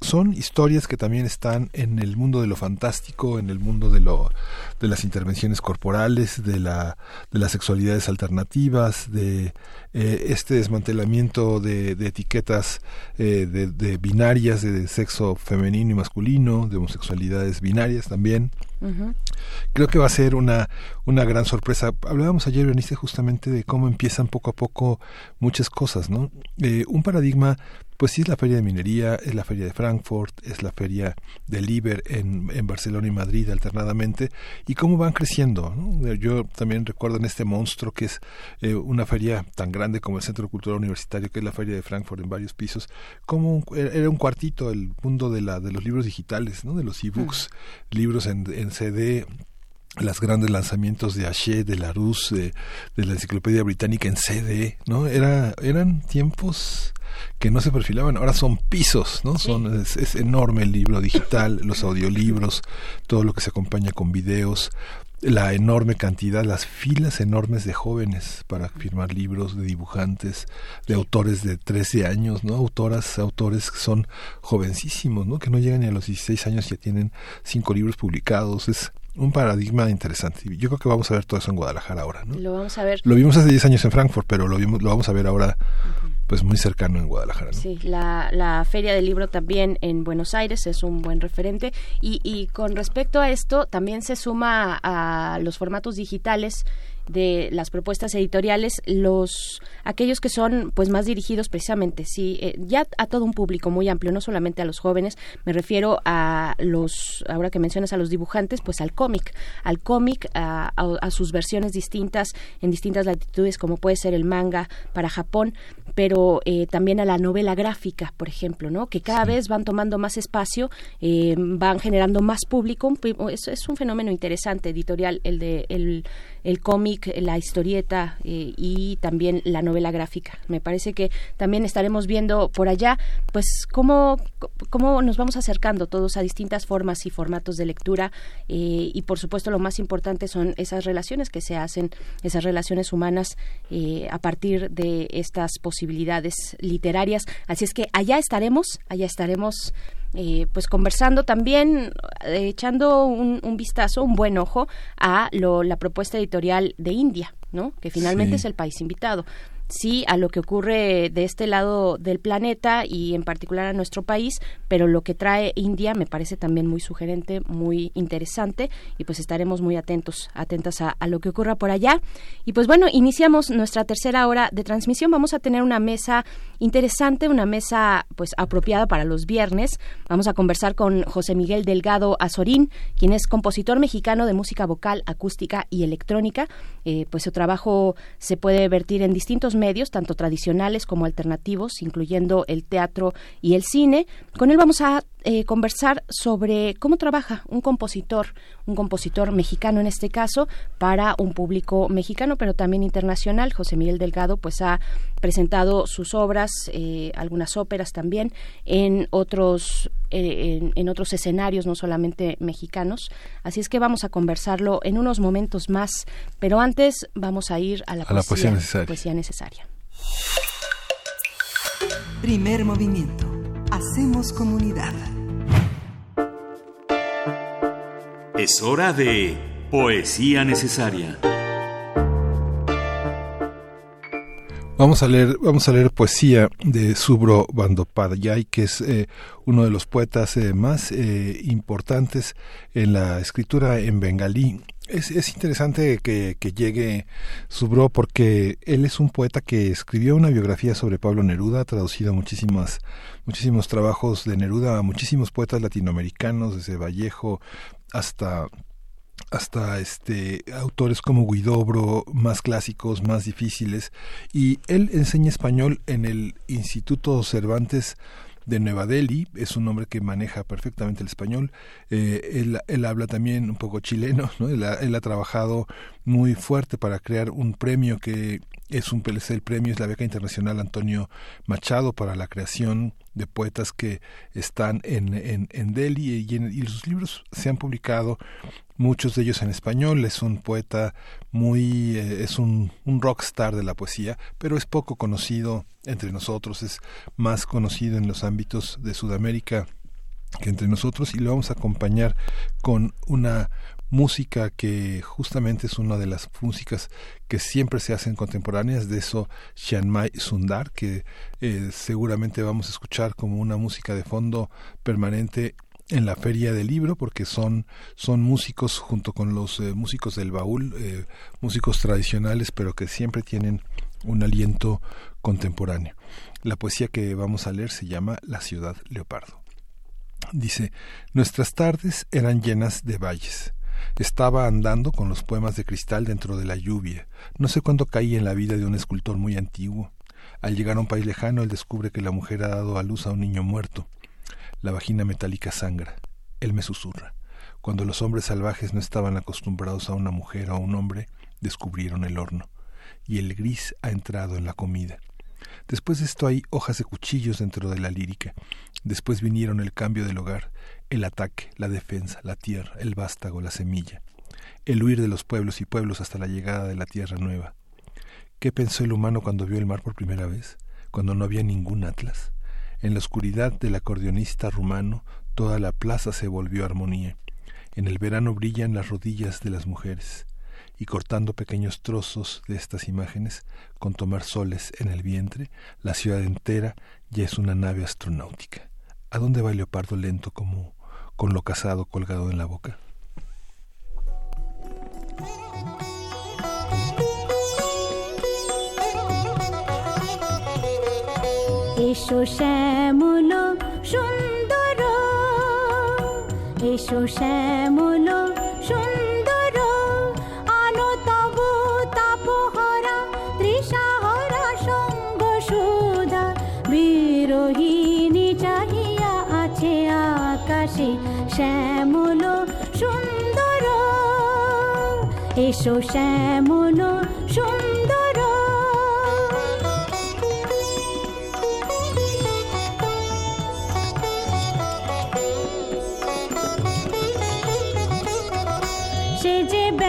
son historias que también están en el mundo de lo fantástico, en el mundo de lo de las intervenciones corporales, de la de las sexualidades alternativas, de eh, este desmantelamiento de, etiquetas de, binarias de sexo femenino y masculino, de homosexualidades binarias también. Creo que va a ser una, una gran sorpresa. Hablábamos ayer, Bernice, justamente de cómo empiezan poco a poco muchas cosas, ¿no? Eh, un paradigma pues sí es la feria de minería, es la feria de Frankfurt, es la feria del Iber en, en Barcelona y Madrid alternadamente, y cómo van creciendo. Yo también recuerdo en este monstruo que es eh, una feria tan grande como el Centro Cultural Universitario, que es la feria de Frankfurt en varios pisos, como era un cuartito el mundo de, la, de los libros digitales, ¿no? de los ebooks, libros en, en CD, los grandes lanzamientos de Haché, de Larousse, de, de la Enciclopedia Británica en CD, ¿no? Era, eran tiempos que no se perfilaban, ahora son pisos, ¿no? Son, es, enorme el libro digital, los audiolibros, todo lo que se acompaña con videos, la enorme cantidad, las filas enormes de jóvenes para firmar libros, de dibujantes, de autores de 13 años, ¿no? Autoras, autores que son jovencísimos, ¿no? Que no llegan ni a los 16 años y ya tienen cinco libros publicados. Es un paradigma interesante. Yo creo que vamos a ver todo eso en Guadalajara ahora, ¿no? Lo vamos a ver. Lo vimos hace 10 años en Frankfurt, pero lo vimos, lo vamos a ver ahora, pues muy cercano en Guadalajara. ¿no? Sí, la, la Feria del Libro también en Buenos Aires es un buen referente. Y, y con respecto a esto, también se suma a los formatos digitales de las propuestas editoriales los aquellos que son pues más dirigidos precisamente sí eh, ya a todo un público muy amplio no solamente a los jóvenes me refiero a los ahora que mencionas a los dibujantes pues al cómic al cómic a, sus versiones distintas en distintas latitudes como puede ser el manga para Japón pero eh, también a la novela gráfica por ejemplo no que cada vez van tomando más espacio eh, van generando más público es, es un fenómeno interesante editorial el de el el cómic, la historieta eh, y también la novela gráfica. Me parece que también estaremos viendo por allá, pues, cómo, cómo nos vamos acercando todos a distintas formas y formatos de lectura eh, y, por supuesto, lo más importante son esas relaciones que se hacen, esas relaciones humanas eh, a partir de estas posibilidades literarias. Así es que allá estaremos, allá estaremos eh, pues conversando también, eh, echando un, vistazo, un buen ojo a la propuesta editorial de India, ¿no? Que finalmente es el país invitado sí a lo que ocurre de este lado del planeta y en particular a nuestro país, pero lo que trae India me parece también muy sugerente, muy interesante y pues estaremos muy atentos, atentas a, lo que ocurra por allá. Y pues bueno, iniciamos nuestra tercera hora de transmisión. Vamos a tener una mesa interesante, una mesa pues apropiada para los viernes. Vamos a conversar con José Miguel Delgado Azorín, quien es compositor mexicano de música vocal, acústica y electrónica. Eh, pues su trabajo se puede vertir en distintos medios, tanto tradicionales como alternativos, incluyendo el teatro y el cine. Con él vamos a eh, conversar sobre cómo trabaja un compositor, un compositor mexicano en este caso, para un público mexicano, pero también internacional. José Miguel Delgado pues ha presentado sus obras, eh, algunas óperas también, en otros eh, en, otros escenarios, no solamente mexicanos. Así es que vamos a conversarlo en unos momentos más, pero antes vamos a ir a la, poesía, necesaria. Primer movimiento. Hacemos comunidad. Es hora de poesía necesaria. Vamos a leer, vamos a leer poesía de Subro Bandopadhyay, que es eh, uno de los poetas eh, más eh, importantes en la escritura en bengalí. Es, es interesante que, que, llegue Subro porque él es un poeta que escribió una biografía sobre Pablo Neruda, ha traducido muchísimas, muchísimos trabajos de Neruda a muchísimos poetas latinoamericanos, desde Vallejo hasta hasta este autores como Guidobro, más clásicos, más difíciles, y él enseña español en el Instituto Cervantes de Nueva Delhi, es un hombre que maneja perfectamente el español, eh, él, habla también un poco chileno, ¿no? él, ha, trabajado muy fuerte para crear un premio que es un el premio, es la beca internacional Antonio Machado para la creación de poetas que están en, en, en Delhi. Y, en, y sus libros se han publicado muchos de ellos en español. Es un poeta muy, eh, es un, un rockstar de la poesía, pero es poco conocido entre nosotros, es más conocido en los ámbitos de Sudamérica que entre nosotros y lo vamos a acompañar con una música que justamente es una de las músicas que siempre se hacen contemporáneas de eso Mai Sundar que eh, seguramente vamos a escuchar como una música de fondo permanente en la feria del libro porque son son músicos junto con los eh, músicos del baúl eh, músicos tradicionales pero que siempre tienen un aliento contemporáneo. La poesía que vamos a leer se llama La ciudad leopardo. Dice nuestras tardes eran llenas de valles. Estaba andando con los poemas de cristal dentro de la lluvia. No sé cuándo caí en la vida de un escultor muy antiguo. Al llegar a un país lejano él descubre que la mujer ha dado a luz a un niño muerto la vagina metálica sangra. Él me susurra. Cuando los hombres salvajes no estaban acostumbrados a una mujer o a un hombre, descubrieron el horno. Y el gris ha entrado en la comida. Después de esto hay hojas de cuchillos dentro de la lírica. Después vinieron el cambio del hogar, el ataque, la defensa, la tierra, el vástago, la semilla. El huir de los pueblos y pueblos hasta la llegada de la tierra nueva. ¿Qué pensó el humano cuando vio el mar por primera vez? Cuando no había ningún atlas. En la oscuridad del acordeonista rumano toda la plaza se volvió armonía. En el verano brillan las rodillas de las mujeres, y cortando pequeños trozos de estas imágenes, con tomar soles en el vientre, la ciudad entera ya es una nave astronáutica. ¿A dónde va el leopardo lento como con lo casado colgado en la boca? এসো শ্যামল, সুন্দর। এসো শ্যামল, সুন্দর। আনো তব, তাপহরা, তৃষাহরা, সঙ্গ সুধা। বিরোহিণী চাহিয়া আছে আকাশে শ্যামল, সুন্দর। এসো শ্যামল, সুন্দর।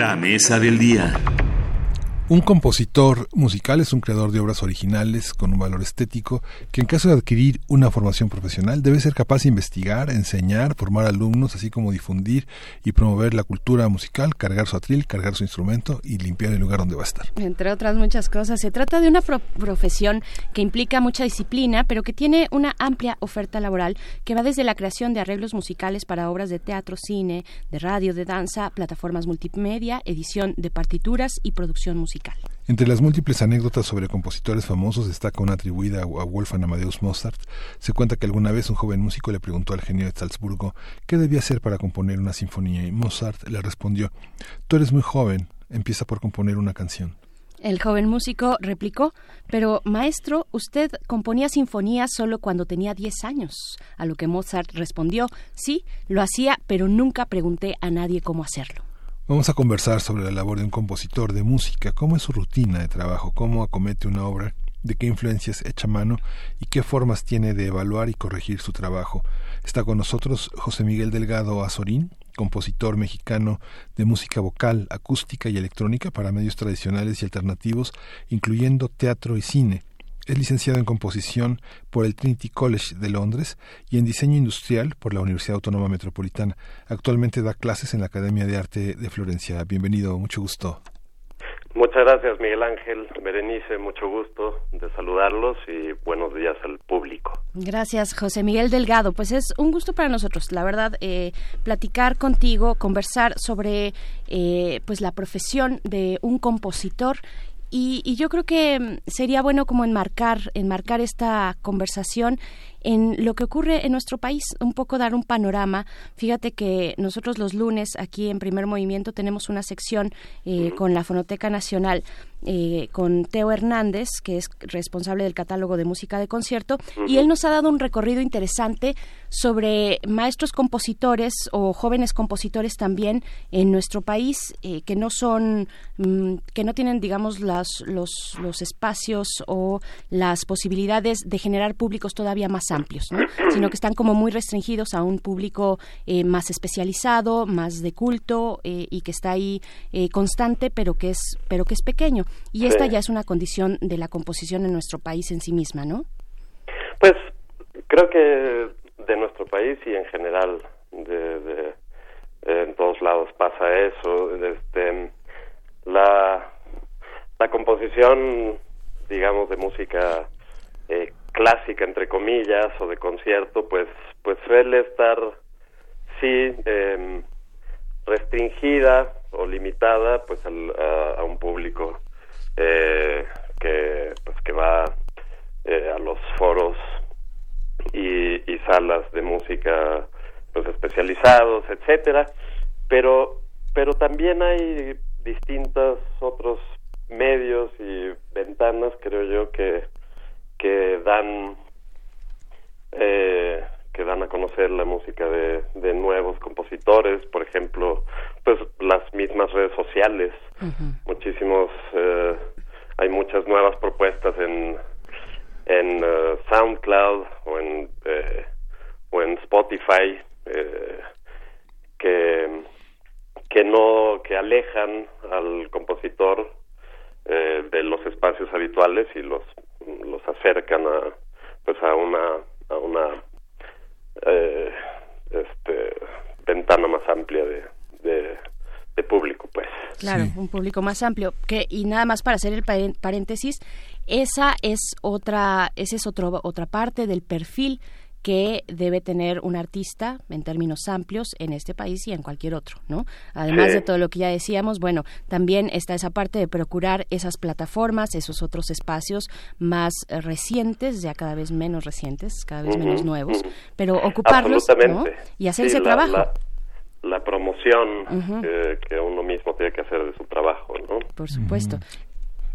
La mesa del día. Un compositor musical es un creador de obras originales con un valor estético que en caso de adquirir una formación profesional debe ser capaz de investigar, enseñar, formar alumnos, así como difundir y promover la cultura musical, cargar su atril, cargar su instrumento y limpiar el lugar donde va a estar. Entre otras muchas cosas, se trata de una pro profesión que implica mucha disciplina, pero que tiene una amplia oferta laboral que va desde la creación de arreglos musicales para obras de teatro, cine, de radio, de danza, plataformas multimedia, edición de partituras y producción musical. Entre las múltiples anécdotas sobre compositores famosos destaca una atribuida a Wolfgang Amadeus Mozart. Se cuenta que alguna vez un joven músico le preguntó al genio de Salzburgo qué debía hacer para componer una sinfonía y Mozart le respondió, Tú eres muy joven, empieza por componer una canción. El joven músico replicó, pero maestro, usted componía sinfonías solo cuando tenía 10 años. A lo que Mozart respondió, sí, lo hacía, pero nunca pregunté a nadie cómo hacerlo. Vamos a conversar sobre la labor de un compositor de música, cómo es su rutina de trabajo, cómo acomete una obra, de qué influencias echa mano y qué formas tiene de evaluar y corregir su trabajo. Está con nosotros José Miguel Delgado Azorín, compositor mexicano de música vocal, acústica y electrónica para medios tradicionales y alternativos, incluyendo teatro y cine. Es licenciado en composición por el Trinity College de Londres y en diseño industrial por la Universidad Autónoma Metropolitana. Actualmente da clases en la Academia de Arte de Florencia. Bienvenido, mucho gusto. Muchas gracias, Miguel Ángel. Berenice, mucho gusto de saludarlos y buenos días al público. Gracias, José Miguel Delgado. Pues es un gusto para nosotros, la verdad, eh, platicar contigo, conversar sobre eh, pues la profesión de un compositor y, y, yo creo que sería bueno como enmarcar, enmarcar esta conversación en lo que ocurre en nuestro país, un poco dar un panorama. Fíjate que nosotros los lunes aquí en Primer Movimiento tenemos una sección eh, con la Fonoteca Nacional eh, con Teo Hernández, que es responsable del catálogo de música de concierto, y él nos ha dado un recorrido interesante sobre maestros compositores o jóvenes compositores también en nuestro país eh, que no son, mm, que no tienen, digamos, las, los, los espacios o las posibilidades de generar públicos todavía más amplios, ¿no? sino que están como muy restringidos a un público eh, más especializado, más de culto y que está ahí constante, pero que es, pero que es pequeño. Y esta ya es una condición de la composición en nuestro país en sí misma, ¿no? Pues creo que de nuestro país y en general de, en todos lados pasa eso. Este, la, la composición, digamos, de música eh, clásica, entre comillas, o de concierto, pues, pues suele estar, sí, em, restringida o limitada, pues a, a un público eh, que pues que va eh, a los foros y, y, salas de música pues especializados etcétera. Pero pero también hay distintos otros medios y ventanas creo yo que que dan eh, que dan a conocer la música de, de nuevos compositores, por ejemplo, pues las mismas redes sociales, muchísimos, eh, hay muchas nuevas propuestas en en uh, SoundCloud o en eh, o en Spotify eh, que que no que alejan al compositor eh, de los espacios habituales y los los acercan a pues a una a una eh, este, ventana más amplia de, de, público, pues. Claro, un público más amplio. Que, y nada más para hacer el paréntesis, esa es otra, esa es otro, otra parte del perfil que debe tener un artista en términos amplios en este país y en cualquier otro, ¿no? Además de todo lo que ya decíamos, bueno, también está esa parte de procurar esas plataformas, esos otros espacios más recientes, ya cada vez menos recientes, cada vez menos nuevos, pero ocuparlos y hacer ese trabajo. La, promoción que, uno mismo tiene que hacer de su trabajo, ¿no? Por supuesto.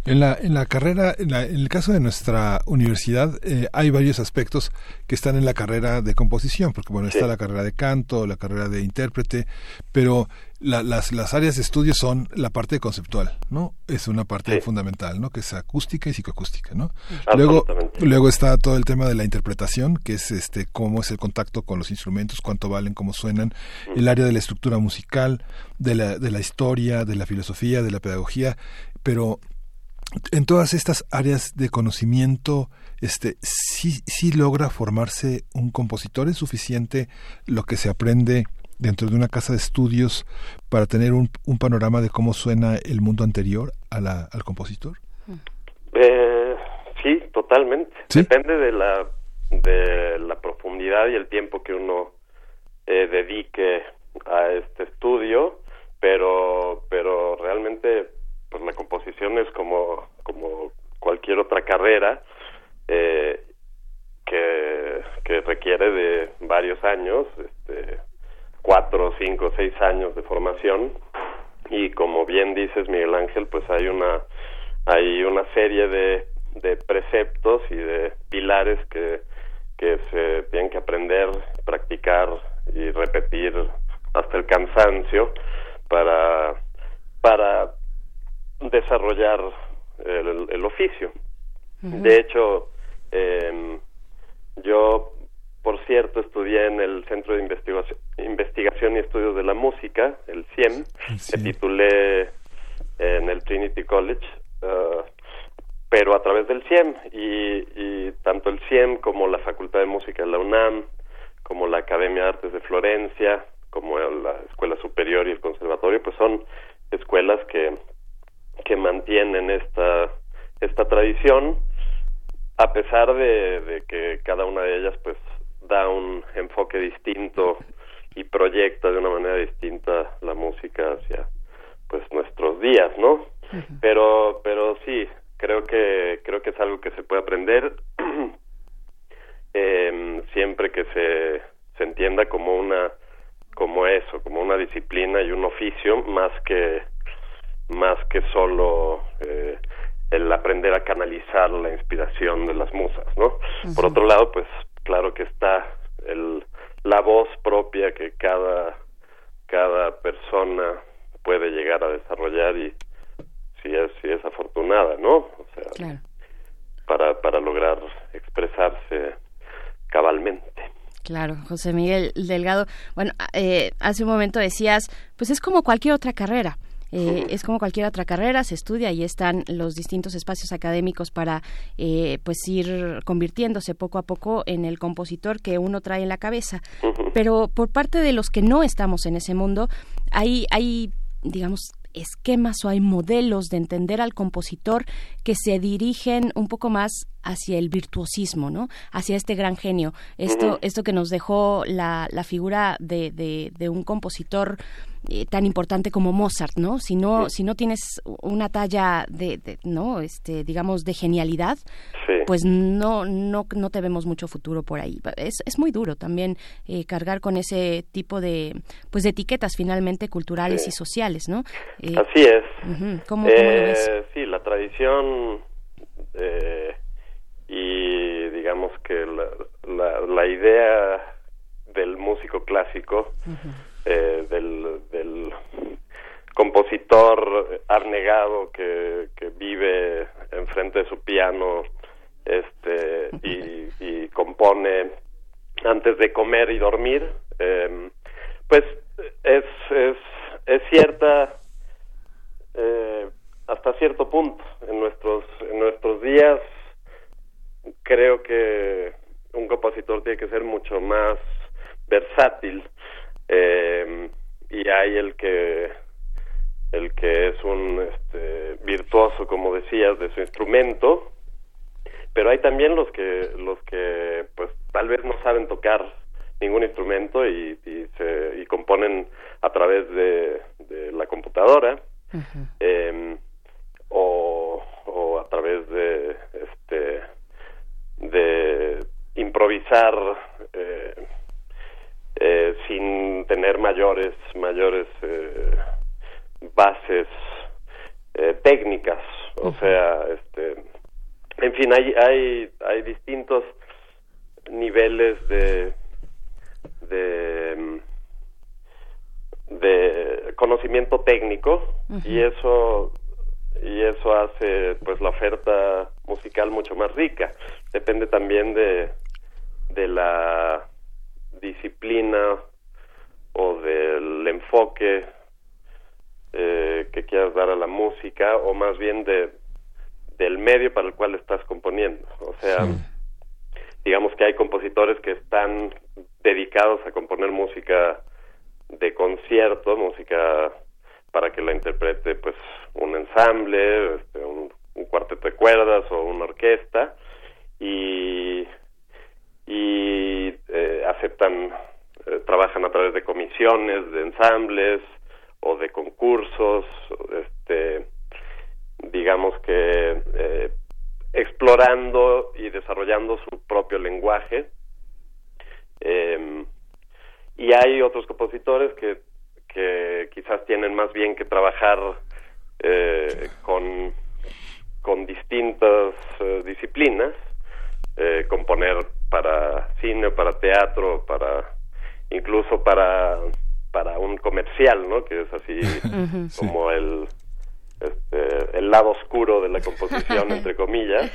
En la, en la carrera, en, el caso de nuestra universidad, eh, hay varios aspectos que están en la carrera de composición, porque bueno, está la carrera de canto, la carrera de intérprete, pero las, las áreas de estudio son la parte conceptual, ¿no? Es una parte fundamental, ¿no? Que es acústica y psicoacústica, ¿no? Luego, luego está todo el tema de la interpretación, que es este cómo es el contacto con los instrumentos, cuánto valen, cómo suenan, el área de la estructura musical, de la, de la historia, de la filosofía, de la pedagogía, pero en todas estas áreas de conocimiento, este, sí, sí logra formarse un compositor, es suficiente lo que se aprende dentro de una casa de estudios para tener un, un panorama de cómo suena el mundo anterior a la, al compositor. Eh, sí, totalmente. Depende de la de la profundidad y el tiempo que uno eh, dedique a este estudio, pero pero realmente pues la composición es como, como cualquier otra carrera eh, que, que requiere de varios años, este, cuatro, cinco, seis años de formación. Y como bien dices Miguel Ángel, pues hay una hay una serie de, de preceptos y de pilares que, que se tienen que aprender, practicar y repetir hasta el cansancio para para desarrollar el, oficio. De hecho, eh, yo, por cierto, estudié en el Centro de Investigación, Investigación y Estudios de la Música, el CIEM. Me titulé en el Trinity College, uh, pero a través del CIEM. Y, y tanto el CIEM como la Facultad de Música de la UNAM, como la Academia de Artes de Florencia, como la Escuela Superior y el Conservatorio, pues son escuelas que, que mantienen esta, esta tradición, a pesar de, de que cada una de ellas pues da un enfoque distinto y proyecta de una manera distinta la música hacia pues nuestros días, ¿no? Pero pero sí, creo que creo que es algo que se puede aprender eh, siempre que se se entienda como una como eso, como una disciplina y un oficio más que más que solo eh, el aprender a canalizar la inspiración de las musas, ¿no? Por otro lado, pues claro que está el, la voz propia que cada cada persona puede llegar a desarrollar y si es si es afortunada, ¿no? O sea, para para lograr expresarse cabalmente. Claro, José Miguel Delgado. Bueno, eh, hace un momento decías, pues es como cualquier otra carrera. Eh, es como cualquier otra carrera, se estudia y están los distintos espacios académicos para eh, pues ir convirtiéndose poco a poco en el compositor que uno trae en la cabeza. Pero por parte de los que no estamos en ese mundo, hay, hay digamos, esquemas o hay modelos de entender al compositor que se dirigen un poco más hacia el virtuosismo, ¿no? Hacia este gran genio. Esto, esto que nos dejó la, la figura de, de, de un compositor eh, tan importante como Mozart, ¿no? Si no, si no tienes una talla de, de, no, este, digamos, de genialidad, pues no, no, no te vemos mucho futuro por ahí. Es, es muy duro también eh, cargar con ese tipo de, pues, de etiquetas finalmente culturales y sociales, ¿no? Eh, Así es. ¿Cómo, cómo lo ves? Sí, la tradición y digamos que la, la, la idea del músico clásico eh, del, del compositor abnegado que, que vive enfrente de su piano este y, y compone antes de comer y dormir eh, pues es es es cierta eh, hasta cierto punto en nuestros en nuestros días creo que un compositor tiene que ser mucho más versátil eh, y hay el que el que es un este, virtuoso como decías de su instrumento pero hay también los que los que pues tal vez no saben tocar ningún instrumento y, y se y componen a través de, de la computadora eh, o, o a través de este de improvisar eh, eh, sin tener mayores mayores eh, bases eh, técnicas. O sea este en fin hay hay hay distintos niveles de de de conocimiento técnico y eso y eso hace pues la oferta musical mucho más rica. Depende también de de la disciplina o del enfoque eh, que quieras dar a la música o más bien de del medio para el cual estás componiendo. O sea digamos que hay compositores que están dedicados a componer música de concierto música para que la interprete pues un ensamble este, un, cuarteto de cuerdas o una orquesta y eh, aceptan, eh, trabajan a través de comisiones, de ensambles o de concursos, este, digamos que eh, explorando y desarrollando su propio lenguaje. y hay otros compositores que, que quizás tienen más bien que trabajar con, con distintas disciplinas, componer para cine, para teatro, para incluso para para un comercial, ¿no? Que es así como el este, el lado oscuro de la composición entre comillas.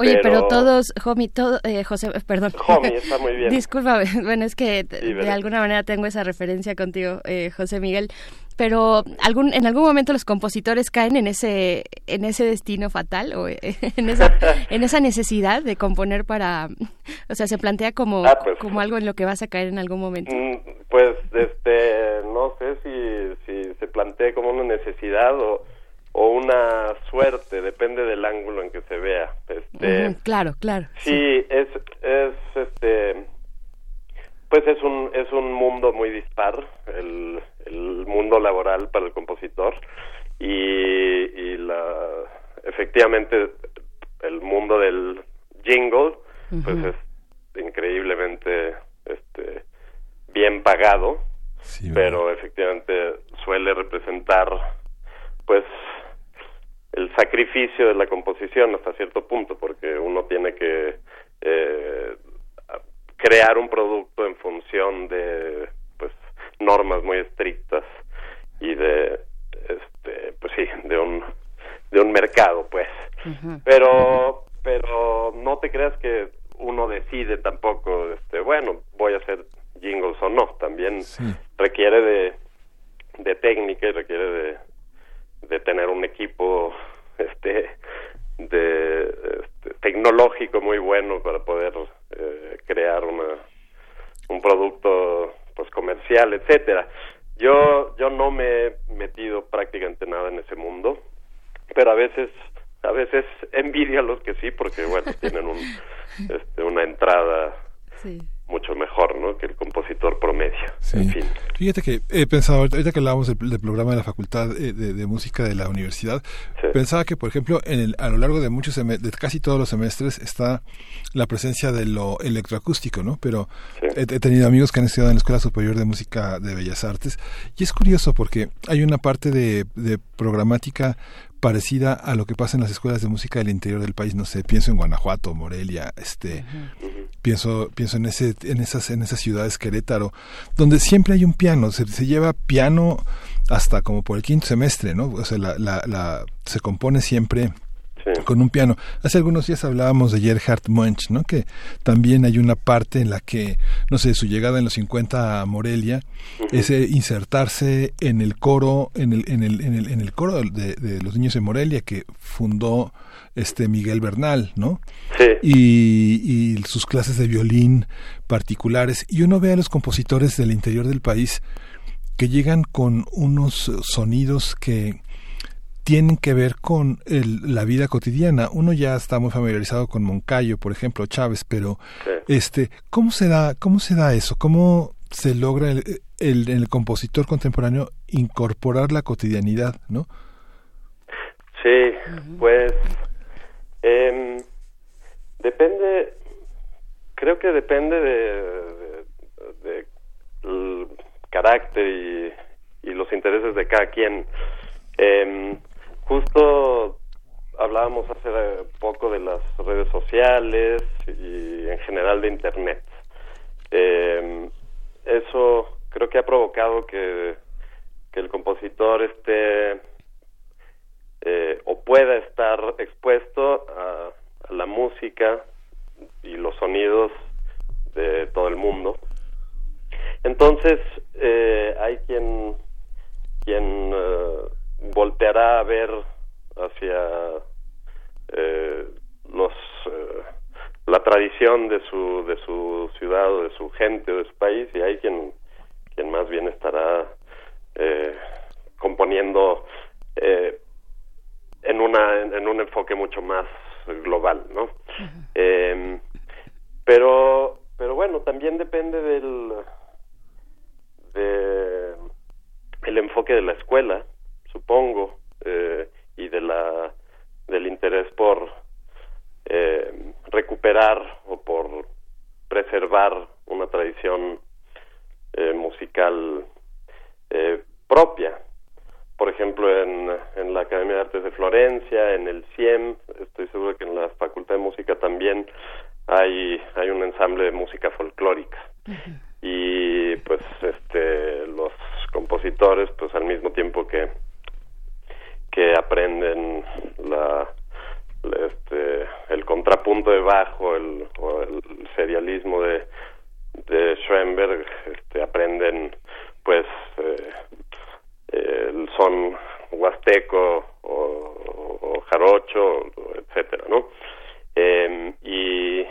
Oye, pero, todos, Jomi, todo, eh, José, perdón. Jomi, está muy bien. Discúlpame, bueno, es que de alguna manera tengo esa referencia contigo, eh, José Miguel. Pero algún, en algún momento los compositores caen en ese, en ese destino fatal o en esa, en esa necesidad de componer para, o sea, se plantea como, Ah, pues. como algo en lo que vas a caer en algún momento. Mm, Pues, este, no sé si, si se plantea como una necesidad o, o una suerte, depende del ángulo en que se vea. Este, claro, claro. Sí, es, es, este, pues es un, es un mundo muy dispar, el, el mundo laboral para el compositor y, y la, efectivamente el mundo del jingle, pues es increíblemente, este, bien pagado, pero efectivamente suele representar, pues, el sacrificio de la composición hasta cierto punto, porque uno tiene que eh, crear un producto en función de pues normas muy estrictas y de este pues sí de un de un mercado pues. Pero pero no te creas que uno decide tampoco este bueno voy a hacer jingles o no. También requiere de de técnica y requiere de de tener un equipo este de este, tecnológico muy bueno para poder eh, crear una un producto pues comercial etcétera. Yo yo no me he metido prácticamente nada en ese mundo pero a veces a veces envidio a los que sí porque bueno tienen un este, una entrada mucho mejor no que el compositor promedio. En fin. Fíjate que he pensado, ahorita que hablábamos del, del programa de la Facultad eh, de, de Música de la universidad, pensaba que, por ejemplo, en el, a lo largo de muchos de casi todos los semestres está la presencia de lo electroacústico, ¿no? Pero he, he tenido amigos que han estudiado en la Escuela Superior de Música de Bellas Artes. Y es curioso porque hay una parte de, de programática parecida a lo que pasa en las escuelas de música del interior del país, no sé, pienso en Guanajuato, Morelia, este, pienso pienso en ese en esas en esas ciudades Querétaro donde siempre hay un piano se, se lleva piano hasta como por el quinto semestre no o sea la, la, la- se compone siempre con un piano. Hace algunos días hablábamos de Gerhard Munch no que también hay una parte en la que no sé su llegada en los 50 a Morelia es insertarse en el coro en el en el en el, en el coro de, de los niños de Morelia que fundó este Miguel Bernal no y, y sus clases de violín particulares. Y uno ve a los compositores del interior del país que llegan con unos sonidos que tienen que ver con el- la vida cotidiana. Uno ya está muy familiarizado con Moncayo, por ejemplo, Chávez, pero este, ¿cómo se da, cómo se da eso? ¿Cómo se logra el, el, el compositor contemporáneo incorporar la cotidianidad, no? Sí, pues em, depende, creo que depende de, de- de el carácter y, y los intereses de cada quien. Em, justo hablábamos hace poco de las redes sociales y en general de Internet. Em, eso creo que ha provocado que, el compositor esté eh, o pueda estar expuesto a, a la música y los sonidos de todo el mundo. Entonces, eh, hay quien, quien eh, volteará a ver hacia eh, los eh, la tradición de su de su ciudad o de su gente o de su país y hay quien quien más bien estará eh, componiendo eh, en una en un enfoque mucho más global no Eh, pero pero bueno también depende del de el enfoque de la escuela supongo eh, y de la del interés por eh, recuperar o por preservar una tradición eh, musical eh, propia. Por ejemplo en, en la Academia de Artes de Florencia en el CIEM estoy seguro que en la Facultad de Música también hay hay un ensamble de música folclórica. Y pues este los compositores pues al mismo tiempo que que aprenden la, este el contrapunto punto de bajo el, o el serialismo de, de Schoenberg este, aprenden pues eh, el son huasteco o, jarocho, etcétera, ¿no? Eh, y,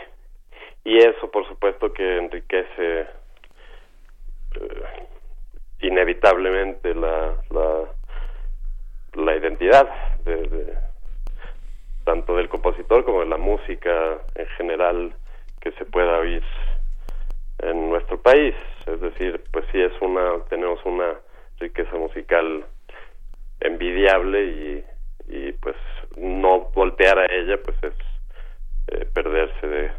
y eso, por supuesto, que enriquece eh, inevitablemente la, la, la identidad de, tanto del compositor como de la música en general que se pueda oír en nuestro país. Es decir, pues sí es una, tenemos una riqueza musical envidiable y, y pues no voltear a ella pues es eh, perderse de,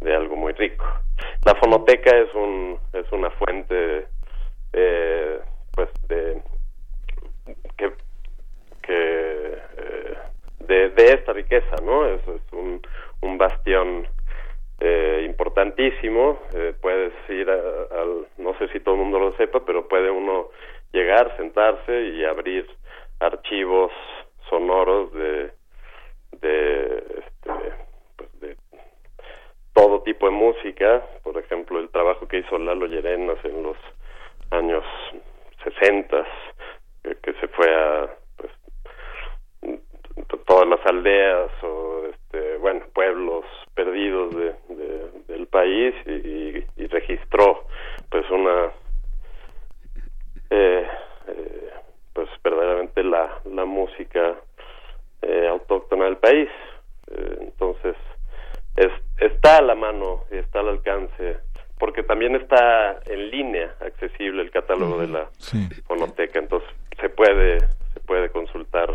de algo muy rico. La fonoteca es un es una fuente eh, pues de que que eh, de, esta riqueza, ¿no? Es, un, bastión eh, importantísimo. Eh, puedes ir al, no sé si todo el mundo lo sepa, pero puede uno llegar, sentarse y abrir archivos sonoros de de, este, pues de todo tipo de música, por ejemplo el trabajo que hizo Lalo Llerenas en los años 60 eh, que se fue a pues, todas las aldeas o este, bueno pueblos perdidos de, de del país y, y, y, registró pues una eh, eh, pues verdaderamente la, la música eh, autóctona del país. Eh, entonces es, está a la mano y está al alcance porque también está en línea accesible el catálogo de la fonoteca entonces se puede se puede consultar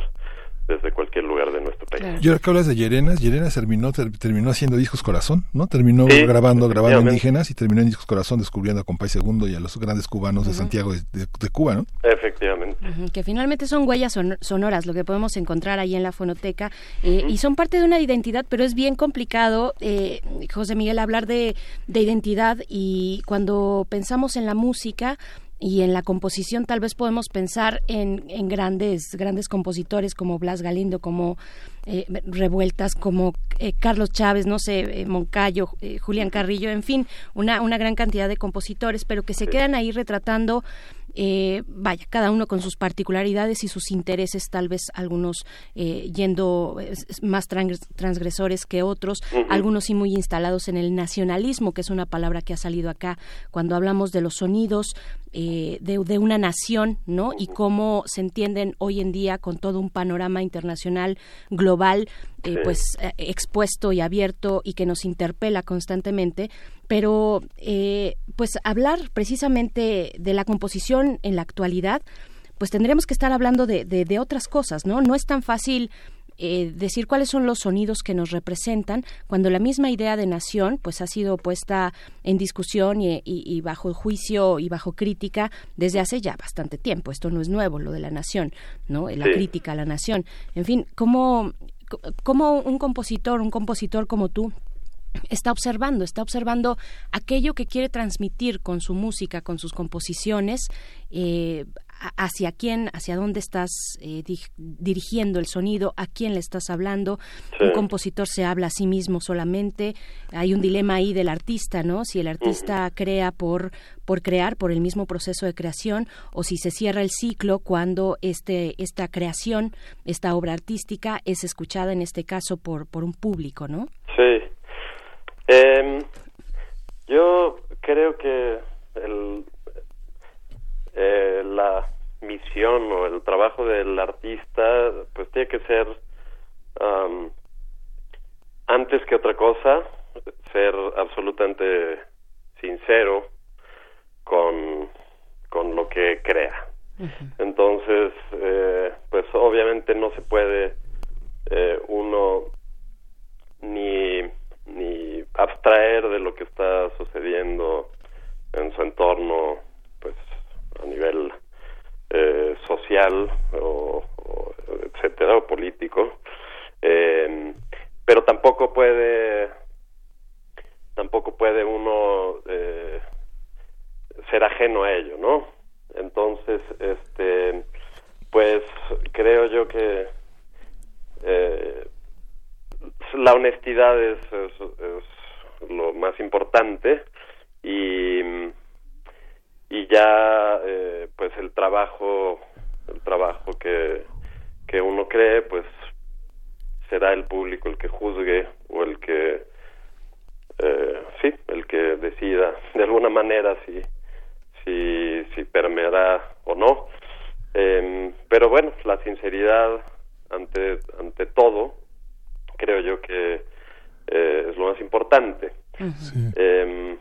desde cualquier lugar de nuestro país Y ahora que hablas de Llerenas, Llerenas terminó, ter- terminó haciendo discos corazón, ¿no? Terminó Sí, grabando, grabando indígenas y terminó en discos corazón descubriendo a Compay Segundo y a los grandes cubanos de. Santiago de, de- de Cuba, ¿no? efectivamente que finalmente son huellas son- sonoras lo que podemos encontrar ahí en la fonoteca eh, y son parte de una identidad pero es bien complicado eh, José Miguel hablar de, de identidad y cuando pensamos en la música y en la composición tal vez podemos pensar en, en grandes grandes compositores como Blas Galindo como eh, revueltas como eh, Carlos Chávez, no sé, eh, Moncayo, eh, Julián Carrillo, en fin, una, una gran cantidad de compositores, pero que se quedan ahí retratando eh, vaya, cada uno con sus particularidades y sus intereses, tal vez algunos eh, yendo eh, más trans- transgresores que otros, algunos sí muy instalados en el nacionalismo, que es una palabra que ha salido acá cuando hablamos de los sonidos eh, de, de una nación, ¿no? Y cómo se entienden hoy en día con todo un panorama internacional global, eh, Sí. pues eh, expuesto y abierto y que nos interpela constantemente, pero eh, pues hablar precisamente de la composición en la actualidad, pues tendremos que estar hablando de, de, de otras cosas, ¿no? No es tan fácil eh, decir cuáles son los sonidos que nos representan cuando la misma idea de nación pues ha sido puesta en discusión y, y- y bajo juicio y bajo crítica desde hace ya bastante tiempo esto no es nuevo lo de la nación no la Sí. crítica a la nación en fin cómo cómo un compositor un compositor como tú está observando, está observando aquello que quiere transmitir con su música, con sus composiciones, eh, hacia quién, hacia dónde estás eh, di- dirigiendo el sonido, a quién le estás hablando. Sí. Un compositor se habla a sí mismo solamente. Hay un dilema ahí del artista, ¿no? Si el artista crea por por crear, por el mismo proceso de creación, o si se cierra el ciclo cuando este esta creación, esta obra artística es escuchada en este caso por por un público, ¿no? Sí. Em, yo creo que el, eh, la misión o el trabajo del artista pues tiene que ser am, antes que otra cosa ser absolutamente sincero con, con lo que crea. Entonces eh, pues obviamente no se puede eh, uno ni ni abstraer de lo que está sucediendo en su entorno pues a nivel eh, social o, o etcétera o político. Eh, pero tampoco puede tampoco puede uno eh, ser ajeno a ello no entonces este pues creo yo que eh, la honestidad es, es, lo más importante y y ya eh, pues el trabajo el trabajo que que uno cree pues será el público el que juzgue o el que eh, sí el que decida de alguna manera si si si permeará o no. Em, pero bueno la sinceridad ante ante todo creo yo que eh, es lo más importante. Em,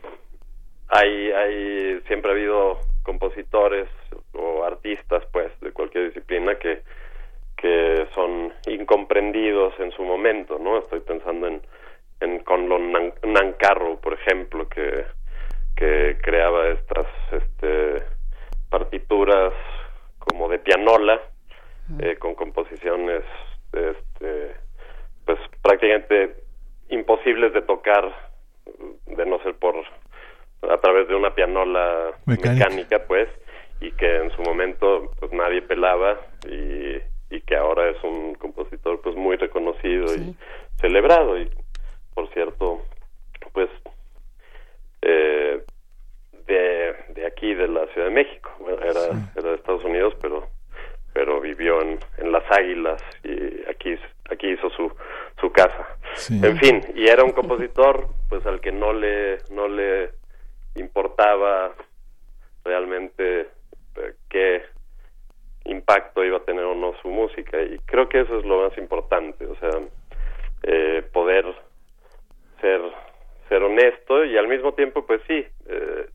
hay hay siempre ha habido compositores o artistas pues de cualquier disciplina que que son incomprendidos en su momento no estoy pensando en en Conlon Nan- Nancarrow por ejemplo que que creaba estas este partituras como de pianola eh, con composiciones este pues prácticamente imposibles de tocar de no ser por a través de una pianola Mecánica. mecánica, pues y que en su momento pues nadie pelaba y, y que ahora es un compositor pues muy reconocido y celebrado. Y por cierto pues eh, de, de aquí de la Ciudad de México. Bueno, era, era de Estados Unidos pero pero vivió en, en las Águilas y aquí aquí hizo su su casa Sí. en fin y era un compositor pues al que no le no le importaba realmente eh, qué impacto iba a tener o no su música y creo que eso es lo más importante o sea eh, poder ser ser honesto y al mismo tiempo pues sí eh,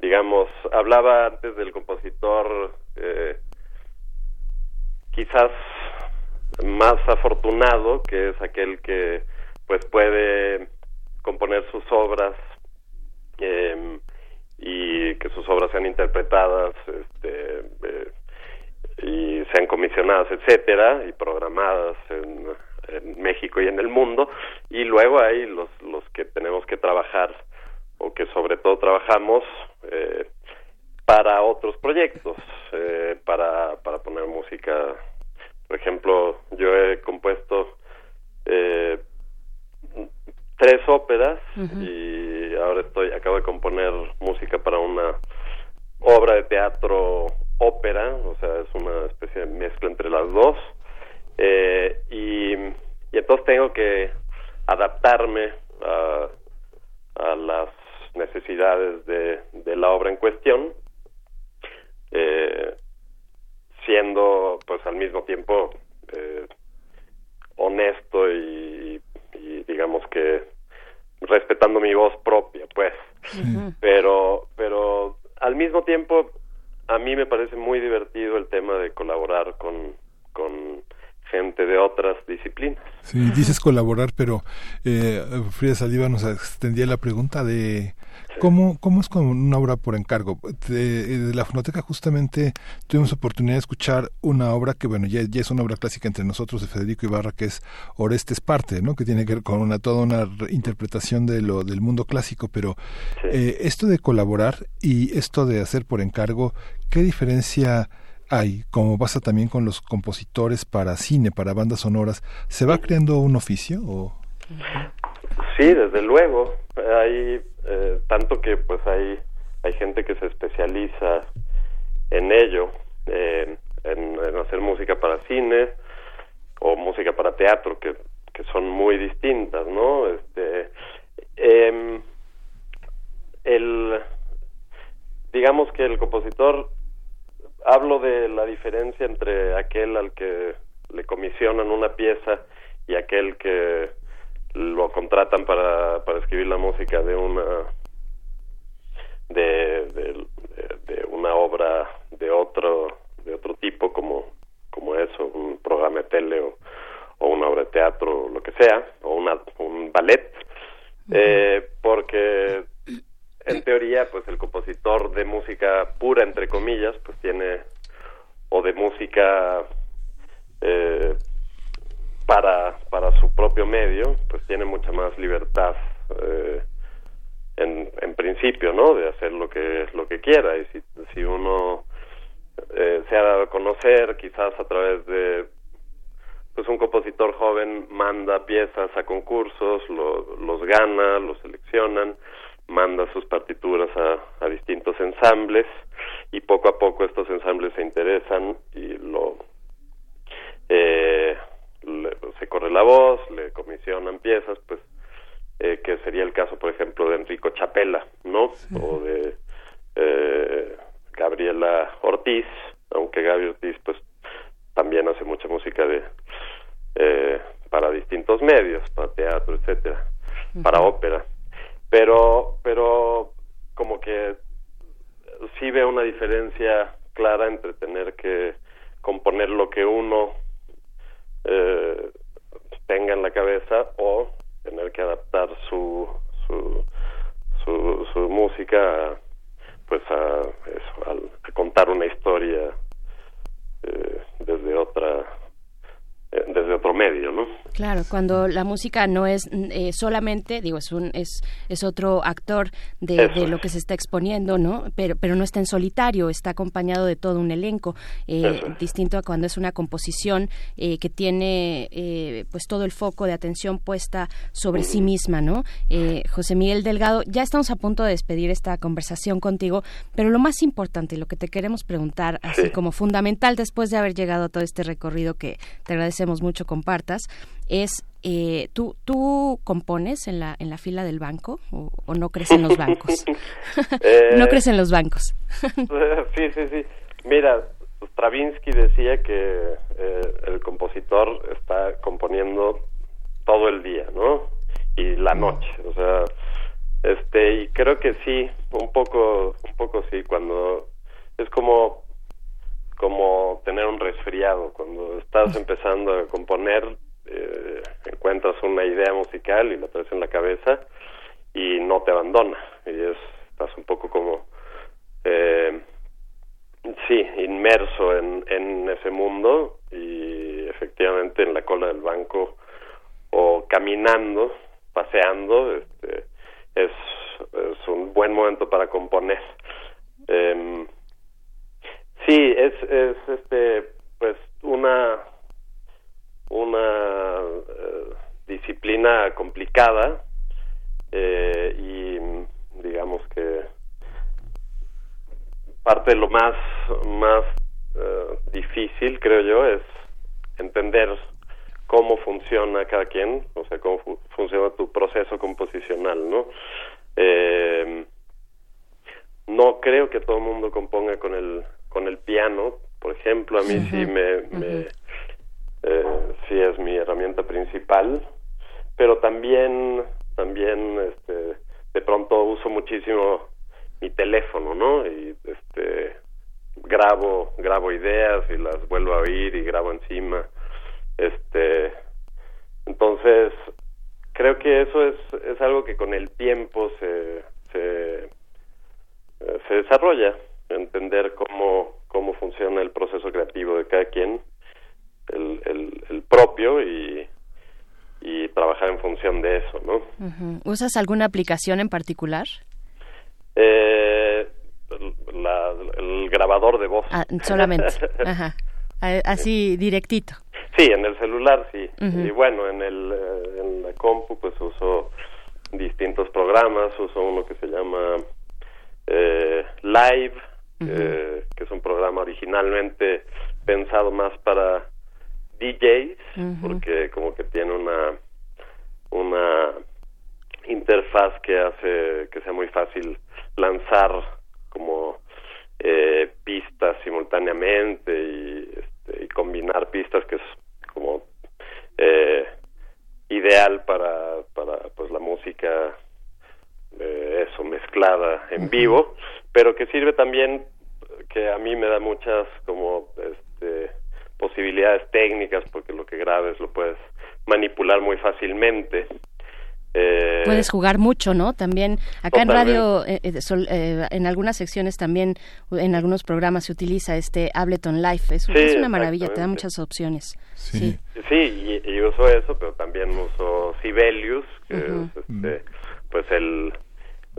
digamos hablaba antes del compositor eh, quizás más afortunado que es aquel que pues puede componer sus obras eh, y que sus obras sean interpretadas este, eh, y sean comisionadas etcétera y programadas en, México y en el mundo. Y luego hay los los que tenemos que trabajar o que sobre todo trabajamos eh, para otros proyectos eh, para para poner música por ejemplo yo he compuesto eh, tres óperas y ahora estoy acabo de componer música para una obra de teatro ópera o sea es una especie de mezcla entre las dos. Eh, y, y entonces tengo que adaptarme a, a las necesidades de, de la obra en cuestión. Eh, siendo pues al mismo tiempo eh, honesto y, y digamos que respetando mi voz propia pues. Pero pero al mismo tiempo a mí me parece muy divertido el tema de colaborar con con gente de otras disciplinas. Sí, dices colaborar, pero eh, Frida Saliva nos extendía la pregunta de cómo, cómo es con una obra por encargo. De, de la Fonoteca justamente tuvimos oportunidad de escuchar una obra que, bueno, ya, ya es una obra clásica entre nosotros de Federico Ibarra, que es Orestes Parte, ¿no? que tiene que ver con una, toda una re- interpretación de lo, del mundo clásico, pero eh, esto de colaborar y esto de hacer por encargo, ¿qué diferencia hay? Como pasa también con los compositores para cine, para bandas sonoras, ¿se va creando un oficio o...? Sí, desde luego. Hay eh, tanto que pues hay hay gente que se especializa en ello, eh, en, en hacer música para cine o música para teatro, que, que son muy distintas, ¿no? Este, em, el, digamos que el compositor, hablo de la diferencia entre aquel al que le comisionan una pieza y aquel que lo contratan para, para escribir la música de una de, de, de una obra de otro de otro tipo como como eso un programa de tele o, o una obra de teatro o lo que sea o una un ballet. Eh, porque en teoría pues el compositor de música pura entre comillas pues tiene o de música eh, para para su propio medio pues tiene mucha más libertad eh, en, en principio no de hacer lo que lo que quiera. Y si, si uno eh, se ha dado a conocer quizás a través de pues un compositor joven manda piezas a concursos, los gana, los seleccionan, manda sus partituras a, a distintos ensambles y poco a poco estos ensambles se interesan y lo eh, corre la voz, le comisionan piezas, pues eh, que sería el caso, por ejemplo, de Enrico Chapela, ¿no? O de eh, Gabriela Ortiz, aunque Gabriel Ortiz, pues también hace mucha música de eh, para distintos medios, para teatro, etcétera, para ópera, pero pero como que sí veo una diferencia clara entre tener que componer lo que uno eh, tenga en la cabeza o tener que adaptar su su, su, música pues a eso a contar una historia eh, desde otra desde otro medio, ¿no? Claro, cuando la música no es eh, solamente, digo, es un es, es otro actor de, lo que se está exponiendo, ¿no? Pero pero no está en solitario, está acompañado de todo un elenco, eh, distinto a cuando es una composición que tiene pues todo el foco de atención puesta sobre sí misma, ¿no? José Miguel Delgado, ya estamos a punto de despedir esta conversación contigo, pero lo más importante, lo que te queremos preguntar, así como fundamental después de haber llegado a todo este recorrido que te agradecemos mucho compartas, es eh, ¿tú, ¿tú compones en la, en la fila del banco o, no crees en los bancos? Eh, ¿No crees en los bancos? sí, sí, sí. Mira, Stravinsky decía que eh, el compositor está componiendo todo el día, ¿no? Y la noche, o sea, este, y creo que sí, un poco, un poco sí, cuando es como como tener un resfriado. Cuando estás empezando a componer, eh, encuentras una idea musical y la traes en la cabeza y no te abandona. Y es, estás un poco como, eh, sí, inmerso en, en ese mundo y efectivamente en la cola del banco o caminando, paseando, este, es, es un buen momento para componer. Eh, Sí, es, es este, pues una, una eh, disciplina complicada eh, y digamos que parte de lo más, más eh, difícil, creo yo, es entender cómo funciona cada quien, o sea, cómo funciona tu proceso composicional, ¿no? no creo que todo el mundo componga con el con el piano, por ejemplo, a mí sí me, eh, sí es mi herramienta principal, pero también también este de pronto uso muchísimo mi teléfono, ¿no? Y este grabo grabo ideas y las vuelvo a oír y grabo encima. Este entonces creo que eso es es algo que con el tiempo se se se desarrolla entender cómo, cómo funciona el proceso creativo de cada quien, el, el, propio y, y trabajar en función de eso, ¿no? ¿Usas alguna aplicación en particular? Eh, el grabador de voz. Ah, solamente. Ajá. Así directito. Sí, en el celular sí. Y bueno, en el eh, en la compu pues uso distintos programas, uso uno que se llama eh, Live, eh, que es un programa originalmente pensado más para DJs, porque como que tiene una una interfaz que hace que sea muy fácil lanzar como eh, pistas simultáneamente y, este, y, combinar pistas que es como eh, ideal para para pues la música eh, eso mezclada en vivo pero que sirve también que a mí me da muchas como este, posibilidades técnicas porque lo que grabes lo puedes manipular muy fácilmente. Eh, puedes jugar mucho, ¿no? También acá en radio, eh, eh, en algunas secciones también, en algunos programas se utiliza este Ableton Live. Es, es una maravilla, te da muchas opciones. Sí, sí, y, uso eso, pero también uso Sibelius, que es este, pues el,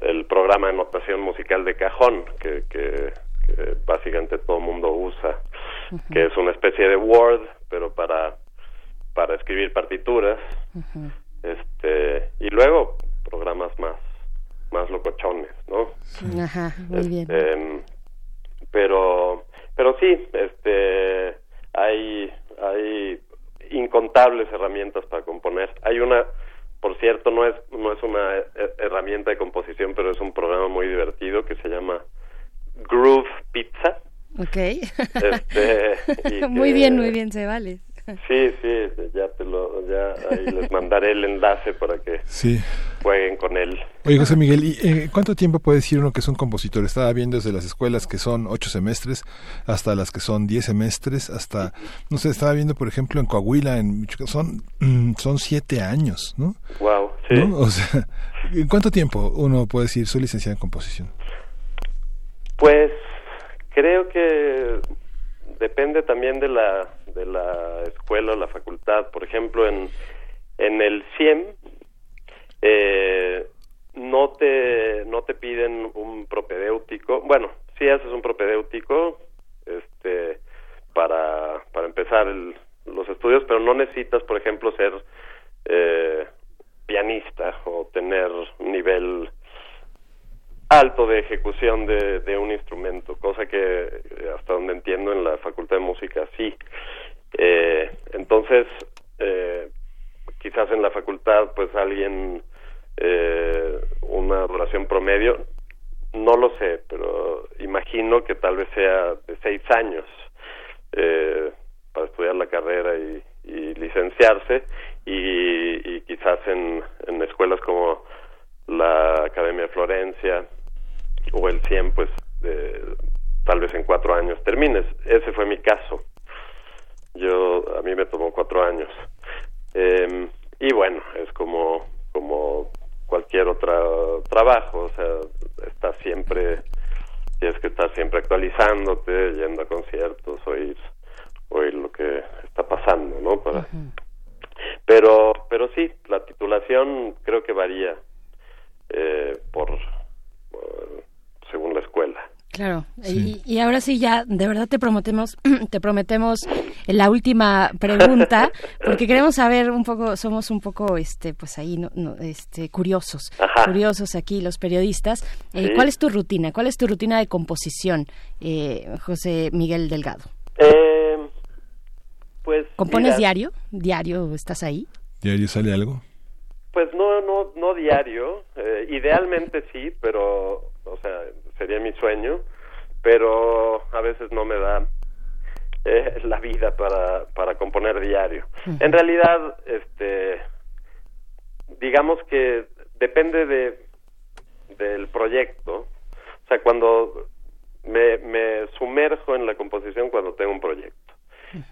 el programa de notación musical de cajón, que, que que básicamente todo el mundo usa, que es una especie de Word, pero para para escribir partituras, este, y luego programas más, más locochones, ¿no? Ajá, muy bien. Este, pero, pero sí, este, hay, hay incontables herramientas para componer. Hay una, por cierto, no es, no es una he- herramienta de composición, pero es un programa muy divertido que se llama Groove Pizza. Ok. Este, muy que- bien, muy bien, se vale. Sí, sí, ya te lo, ya ahí les mandaré el enlace para que Sí. Jueguen con él. Oye, José Miguel, ¿y eh, cuánto tiempo puede decir uno que es un compositor? Estaba viendo desde las escuelas que son ocho semestres hasta las que son diez semestres, hasta, no sé, estaba viendo, por ejemplo, en Coahuila, en Michoacán, son, mm, son siete años, ¿no? Wow, sí. ¿No? O sea, ¿en cuánto tiempo uno puede decir soy licenciado en composición? Pues creo que depende también de la de la escuela o la facultad. Por ejemplo, en en el CIEM eh, no te no te piden un propedéutico. Bueno, sí haces un propedéutico este para para empezar el- los estudios, pero no necesitas, por ejemplo, ser eh, pianista o tener nivel alto de ejecución de, de un instrumento, cosa que eh, hasta donde entiendo en la Facultad de Música sí. Eh, entonces, eh, quizás en la facultad, pues alguien, eh, una duración promedio, no lo sé, pero imagino que tal vez sea de seis años eh, para estudiar la carrera y, licenciarse y, y quizás en, en escuelas como la Academia de Florencia o el 100 pues eh, tal vez en cuatro años termines. Ese fue mi caso. Yo a mí me tomó cuatro años. Eh, y bueno es como como cualquier otro trabajo o sea estás siempre tienes que estar siempre actualizándote yendo a conciertos oír oír lo que está pasando no para pero pero sí la titulación creo que varía eh, por, por- según la escuela Claro, y, y ahora sí ya, de verdad te prometemos, te prometemos la última pregunta, porque queremos saber un poco, somos un poco, este, pues ahí, no, no, este, curiosos, Ajá. curiosos aquí los periodistas. Eh, Sí. ¿Cuál es tu rutina? ¿Cuál es tu rutina de composición, eh, José Miguel Delgado? Eh, pues ¿Compones mira, diario? ¿Diario estás ahí? ¿Diario sale algo? Pues no, no, no diario. Eh, idealmente sí, pero, o sea, sería mi sueño, pero a veces no me da eh, la vida para, para componer diario. En realidad, este, digamos que depende de del proyecto. O sea, cuando me, me sumerjo en la composición cuando tengo un proyecto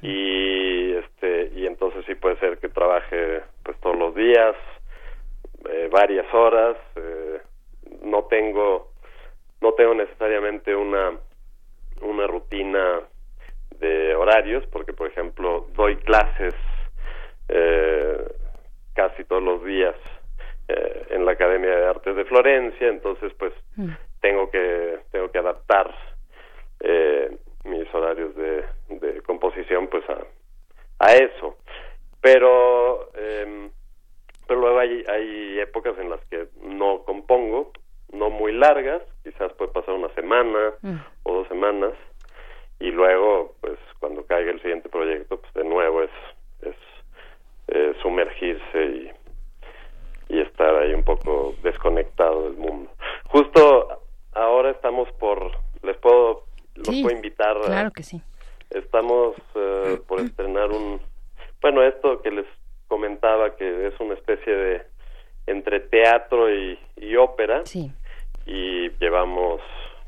y este y entonces sí puede ser que trabaje pues todos los días eh, varias horas eh, no tengo no tengo necesariamente una una rutina de horarios porque por ejemplo doy clases eh, casi todos los días eh, en la Academia de Artes de Florencia entonces pues tengo que tengo que adaptar eh, mis horarios de, de composición pues a, a eso. Pero em, pero luego hay, hay épocas en las que no compongo no muy largas quizás puede pasar una semana o dos semanas y luego pues cuando caiga el siguiente proyecto pues de nuevo es es eh, sumergirse y y estar ahí un poco desconectado del mundo. Justo ahora estamos por, les puedo, los Sí, puedo invitar, a- Claro que sí. estamos eh, por estrenar un, bueno, esto que les comentaba que es una especie de entre teatro y, y ópera Sí. Y llevamos,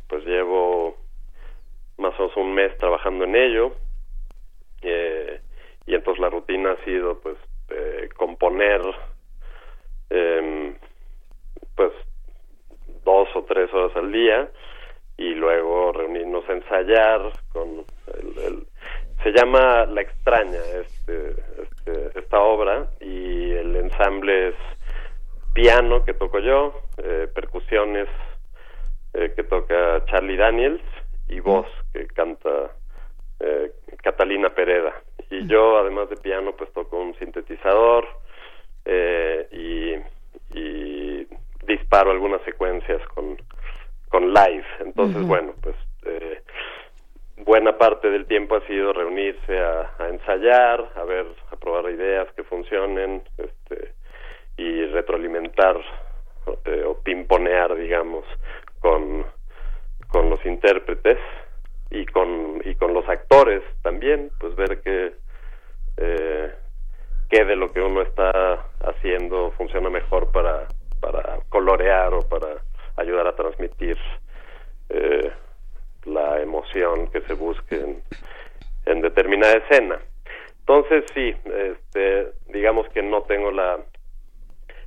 pues llevo más o menos un mes trabajando en ello eh, y entonces la rutina ha sido pues eh, componer em, pues dos o tres horas al día y luego reunirnos a ensayar con el- se llama La extraña este, este- esta obra y el ensamble es piano que toco yo eh, percusiones eh, que toca Charlie Daniels y voz que canta eh, Catalina Pereda. Y yo, además de piano, pues toco un sintetizador eh, y, y disparo algunas secuencias con, con live. Entonces, bueno, pues eh, buena parte del tiempo ha sido reunirse a, a ensayar, a ver, a probar ideas que funcionen, este, y retroalimentar eh, o pimponear, digamos, con, con los intérpretes y con, y con los actores también, pues ver que eh, qué de lo que uno está haciendo funciona mejor para, para colorear o para ayudar a transmitir eh, la emoción que se busque en, en determinada escena. Entonces sí, este, digamos que no tengo la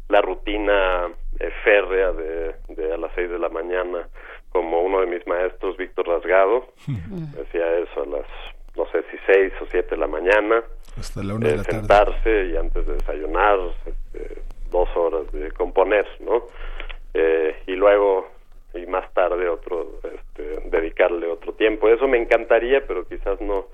la rutina eh, férrea de, de a las seis de la mañana como uno de mis maestros, Víctor Rasgado, decía eso a las no sé si seis o siete de la mañana, Hasta la una de eh, tarde. sentarse y antes de desayunar este, dos horas de componer, ¿no? Eh, y luego y más tarde otro este, dedicarle otro tiempo. Eso me encantaría, pero quizás no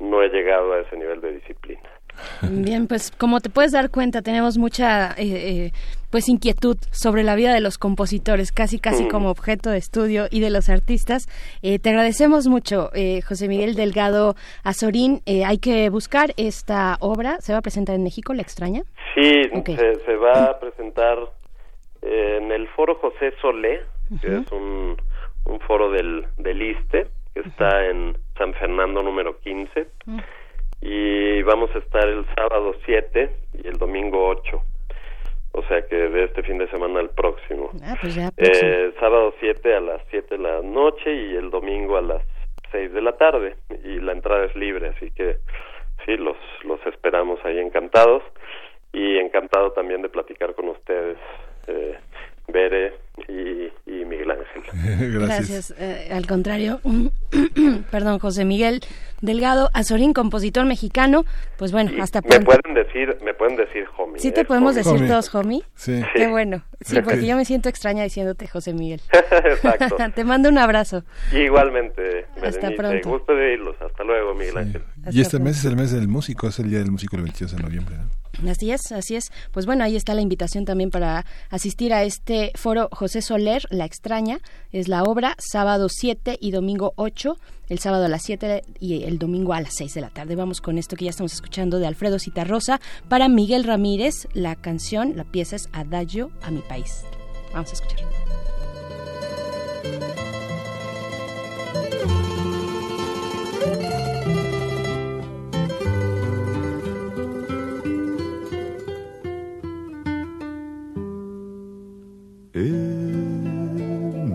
no he llegado a ese nivel de disciplina. Bien, pues como te puedes dar cuenta, tenemos mucha eh, eh, pues inquietud sobre la vida de los compositores, casi casi Mm. como objeto de estudio y de los artistas. Eh, te agradecemos mucho, eh, José Miguel Delgado Azorín. Eh, hay que buscar esta obra. Se va a presentar en México, ¿la extraña? Sí, se, se va a presentar eh, en el foro José Solé, que es un, un foro del, del ISTE, que está en San Fernando número 15. Y vamos a estar el sábado 7 y el domingo 8. O sea que de este fin de semana al próximo. Ah, pues ya. Eh, sábado 7 a las 7 de la noche y el domingo a las 6 de la tarde. Y la entrada es libre, así que sí, los, los esperamos ahí encantados. Y encantado también de platicar con ustedes, eh, Bere y, y Miguel Ángel. Gracias. eh, al contrario, perdón, José Miguel Delgado Azorín, compositor mexicano. Pues bueno, hasta Me pronto. pueden decir, me pueden decir homie. ¿Sí ¿eh? te podemos Homie. decir todos, homie? Sí. Qué bueno. Sí, porque yo me siento extraña diciéndote José Miguel. Exacto. te mando un abrazo. Igualmente, Hasta Berenice. pronto. Gusto de irlos. Hasta luego, Miguel Ángel. Y este mes es el mes del músico, es el día del músico el 22 de noviembre. ¿no? Así es, así es. Pues bueno, ahí está la invitación también para asistir a este foro José Soler, La extraña. Es la obra, sábado 7 y domingo 8, el sábado a las 7 y el domingo a las 6 de la tarde. Vamos con esto que ya estamos escuchando de Alfredo Citarrosa para Miguel Ramírez. La canción, la pieza es Adagio a mi país. Vamos a escuchar.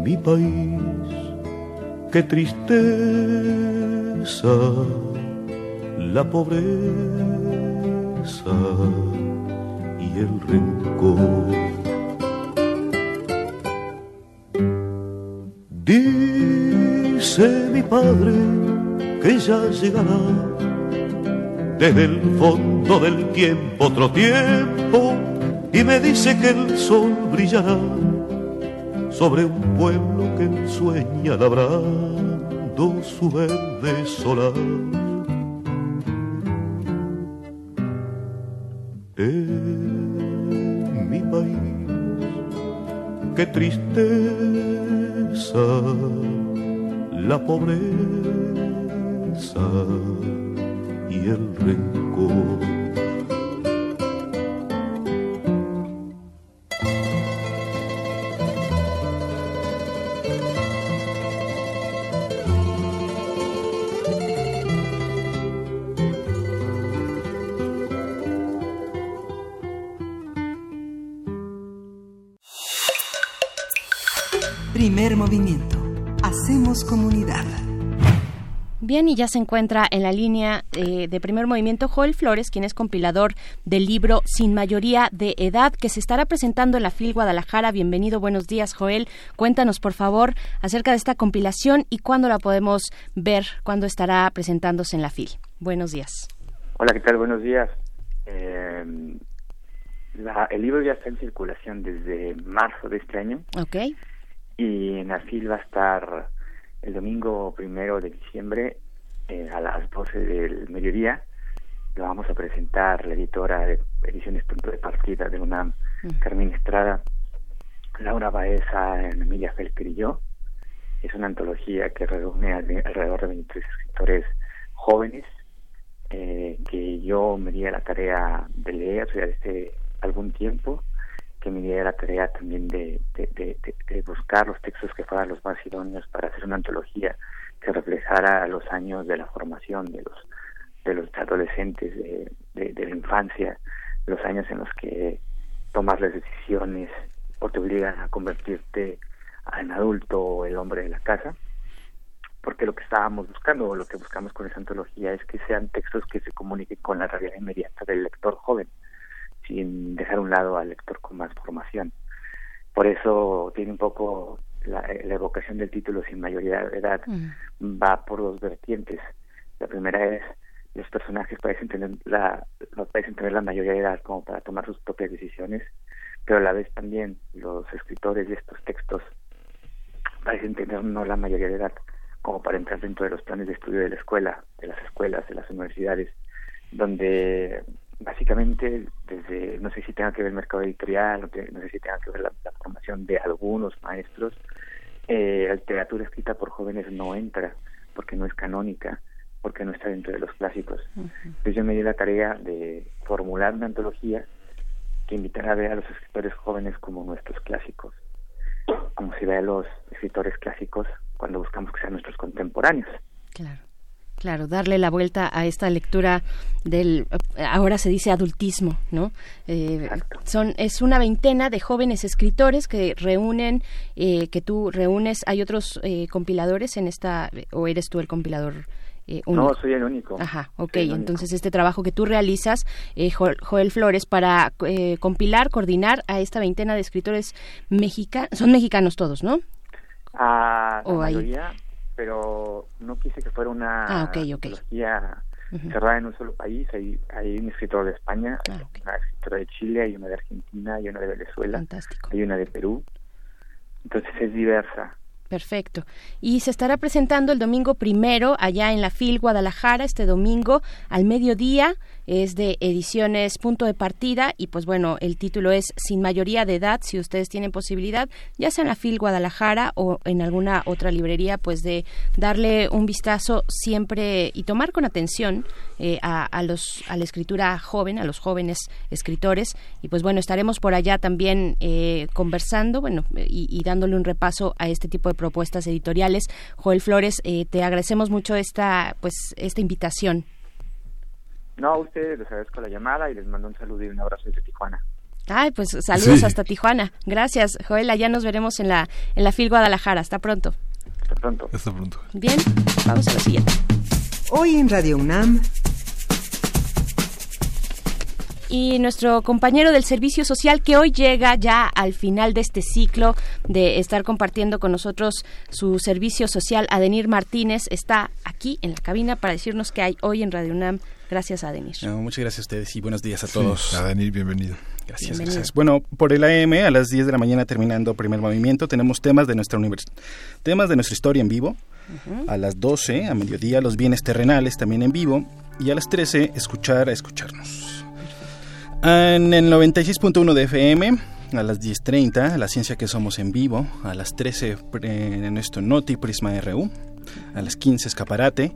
Mi país, qué tristeza, la pobreza y el rencor. Dice mi padre que ya llegará desde el fondo del tiempo otro tiempo y me dice que el sol brillará sobre un pueblo que él sueña labrando su verde solar. En mi país, qué tristeza, la pobreza y el rencor. Bien, y ya se encuentra en la línea eh, de primer movimiento Joel Flores, quien es compilador del libro Sin mayoría de edad, que se estará presentando en la FIL Guadalajara. Bienvenido, buenos días, Joel. Cuéntanos, por favor, acerca de esta compilación y cuándo la podemos ver, cuándo estará presentándose en la FIL. Buenos días. Hola, ¿qué tal? Buenos días. Eh, la- el libro ya está en circulación desde marzo de este año Ok. y en la FIL va a estar el domingo primero de diciembre eh, a las 12 del mediodía. Lo vamos a presentar la editora de Ediciones Punto de Partida de UNAM, Carmen Estrada, Laura Baeza, Emilia Felker y yo. Es una antología que reúne alrededor de 23 escritores jóvenes eh, que yo me di a la tarea de leer desde algún tiempo, que me di a la tarea también de, buscar los textos que fueran los más idóneos para hacer una antología que reflejara los años de la formación de los de los adolescentes de, de, la infancia, los años en los que tomas las decisiones o te obligan a convertirte en adulto o el hombre de la casa porque lo que estábamos buscando o lo que buscamos con esa antología es que sean textos que se comuniquen con la realidad inmediata del lector joven, sin dejar a un lado al lector con más formación. Por eso tiene un poco la, evocación del título sin mayoría de edad, mm. va por dos vertientes. La primera es los personajes parecen tener la no parecen tener la mayoría de edad como para tomar sus propias decisiones, pero a la vez también los escritores de estos textos parecen tener no la mayoría de edad como para entrar dentro de los planes de estudio de la escuela, de las escuelas, de las universidades, donde básicamente desde, no sé si tenga que ver el mercado editorial, no, sé si tenga que ver la, formación de algunos maestros, eh, la literatura escrita por jóvenes no entra porque no es canónica, porque no está dentro de los clásicos. Entonces yo me di la tarea de formular una antología que invitara a ver a los escritores jóvenes como nuestros clásicos, como si ve a los escritores clásicos cuando buscamos que sean nuestros contemporáneos. Claro. Claro, darle la vuelta a esta lectura del, ahora se dice adultismo, ¿no? Eh, son es una veintena de jóvenes escritores que reúnen, eh, que tú reúnes. Hay otros eh, compiladores en esta, o eres tú el compilador eh, no, soy el único. Ajá, ok. Entonces este trabajo que tú realizas, eh, Joel Flores, para eh, compilar, coordinar a esta veintena de escritores mexicanos, son mexicanos todos, ¿no? Ah, la mayoría, pero no quise que fuera una ah, cerrada en un solo país. Hay, hay un escritor de España, ah, una escritora de Chile, hay una de Argentina, hay una de Venezuela, hay una de Perú. Entonces es diversa. Perfecto. Y se estará presentando el domingo primero allá en la FIL Guadalajara, este domingo al mediodía es de ediciones Punto de Partida y pues bueno, el título es Sin mayoría de edad, si ustedes tienen posibilidad, ya sea en la Guadalajara o en alguna otra librería, pues de darle un vistazo siempre y tomar con atención eh, a, los, a la escritura joven, a los jóvenes escritores y pues bueno, estaremos por allá también eh, conversando, bueno, y, dándole un repaso a este tipo de propuestas editoriales. Joel Flores, eh, te agradecemos mucho esta, pues, esta invitación. No, a ustedes les agradezco la llamada y les mando un saludo y un abrazo desde Tijuana. Ay, pues saludos hasta Tijuana. Gracias, Joel. Ya nos veremos en la, en la FIL Guadalajara. Hasta pronto. Hasta pronto. Hasta pronto. Bien, vamos a lo siguiente. Hoy en Radio UNAM. Y nuestro compañero del Servicio Social que hoy llega ya al final de este ciclo de estar compartiendo con nosotros su servicio social, Adenir Martínez, está aquí en la cabina para decirnos qué hay hoy en Radio UNAM Gracias, Adenir. muchas gracias a ustedes y buenos días a todos. Adenir, bienvenido. Gracias, gracias. Bueno, por el AM a las 10 de la mañana terminando primer movimiento tenemos temas de nuestra universidad, temas de nuestra historia en vivo. A las 12 a mediodía los bienes terrenales también en vivo y a las 13 escuchar a escucharnos. En el 96.1 de FM a las 10.30 La Ciencia que Somos en vivo, a las 13 en nuestro Noti Prisma RU, a las 15 Escaparate,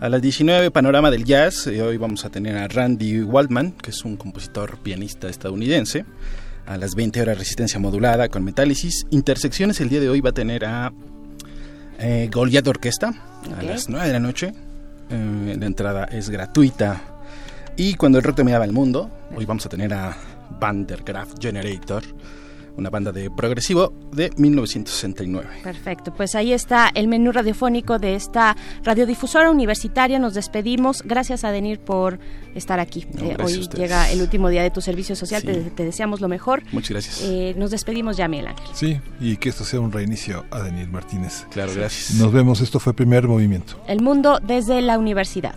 a las 19, Panorama del Jazz. Eh, hoy vamos a tener a Randy Waldman, que es un compositor pianista estadounidense. A las 20 horas, Resistencia Modulada con Metálisis. Intersecciones, el día de hoy va a tener a eh, Goliath Orquesta a las 9 de la noche. Eh, la entrada es gratuita. Y cuando el rock dominaba el mundo, hoy vamos a tener a Vandergraaf Generator una banda de progresivo de 1969. Perfecto, pues ahí está el menú radiofónico de esta radiodifusora universitaria. Nos despedimos. Gracias a Denir por estar aquí. Eh, hoy llega el último día de tu servicio social. Te, deseamos lo mejor. Muchas gracias. Eh, nos despedimos ya, Miguel Ángel. Sí, y que esto sea un reinicio a Denir Martínez. Claro, gracias. Nos vemos. Esto fue Primer Movimiento. El mundo desde la universidad.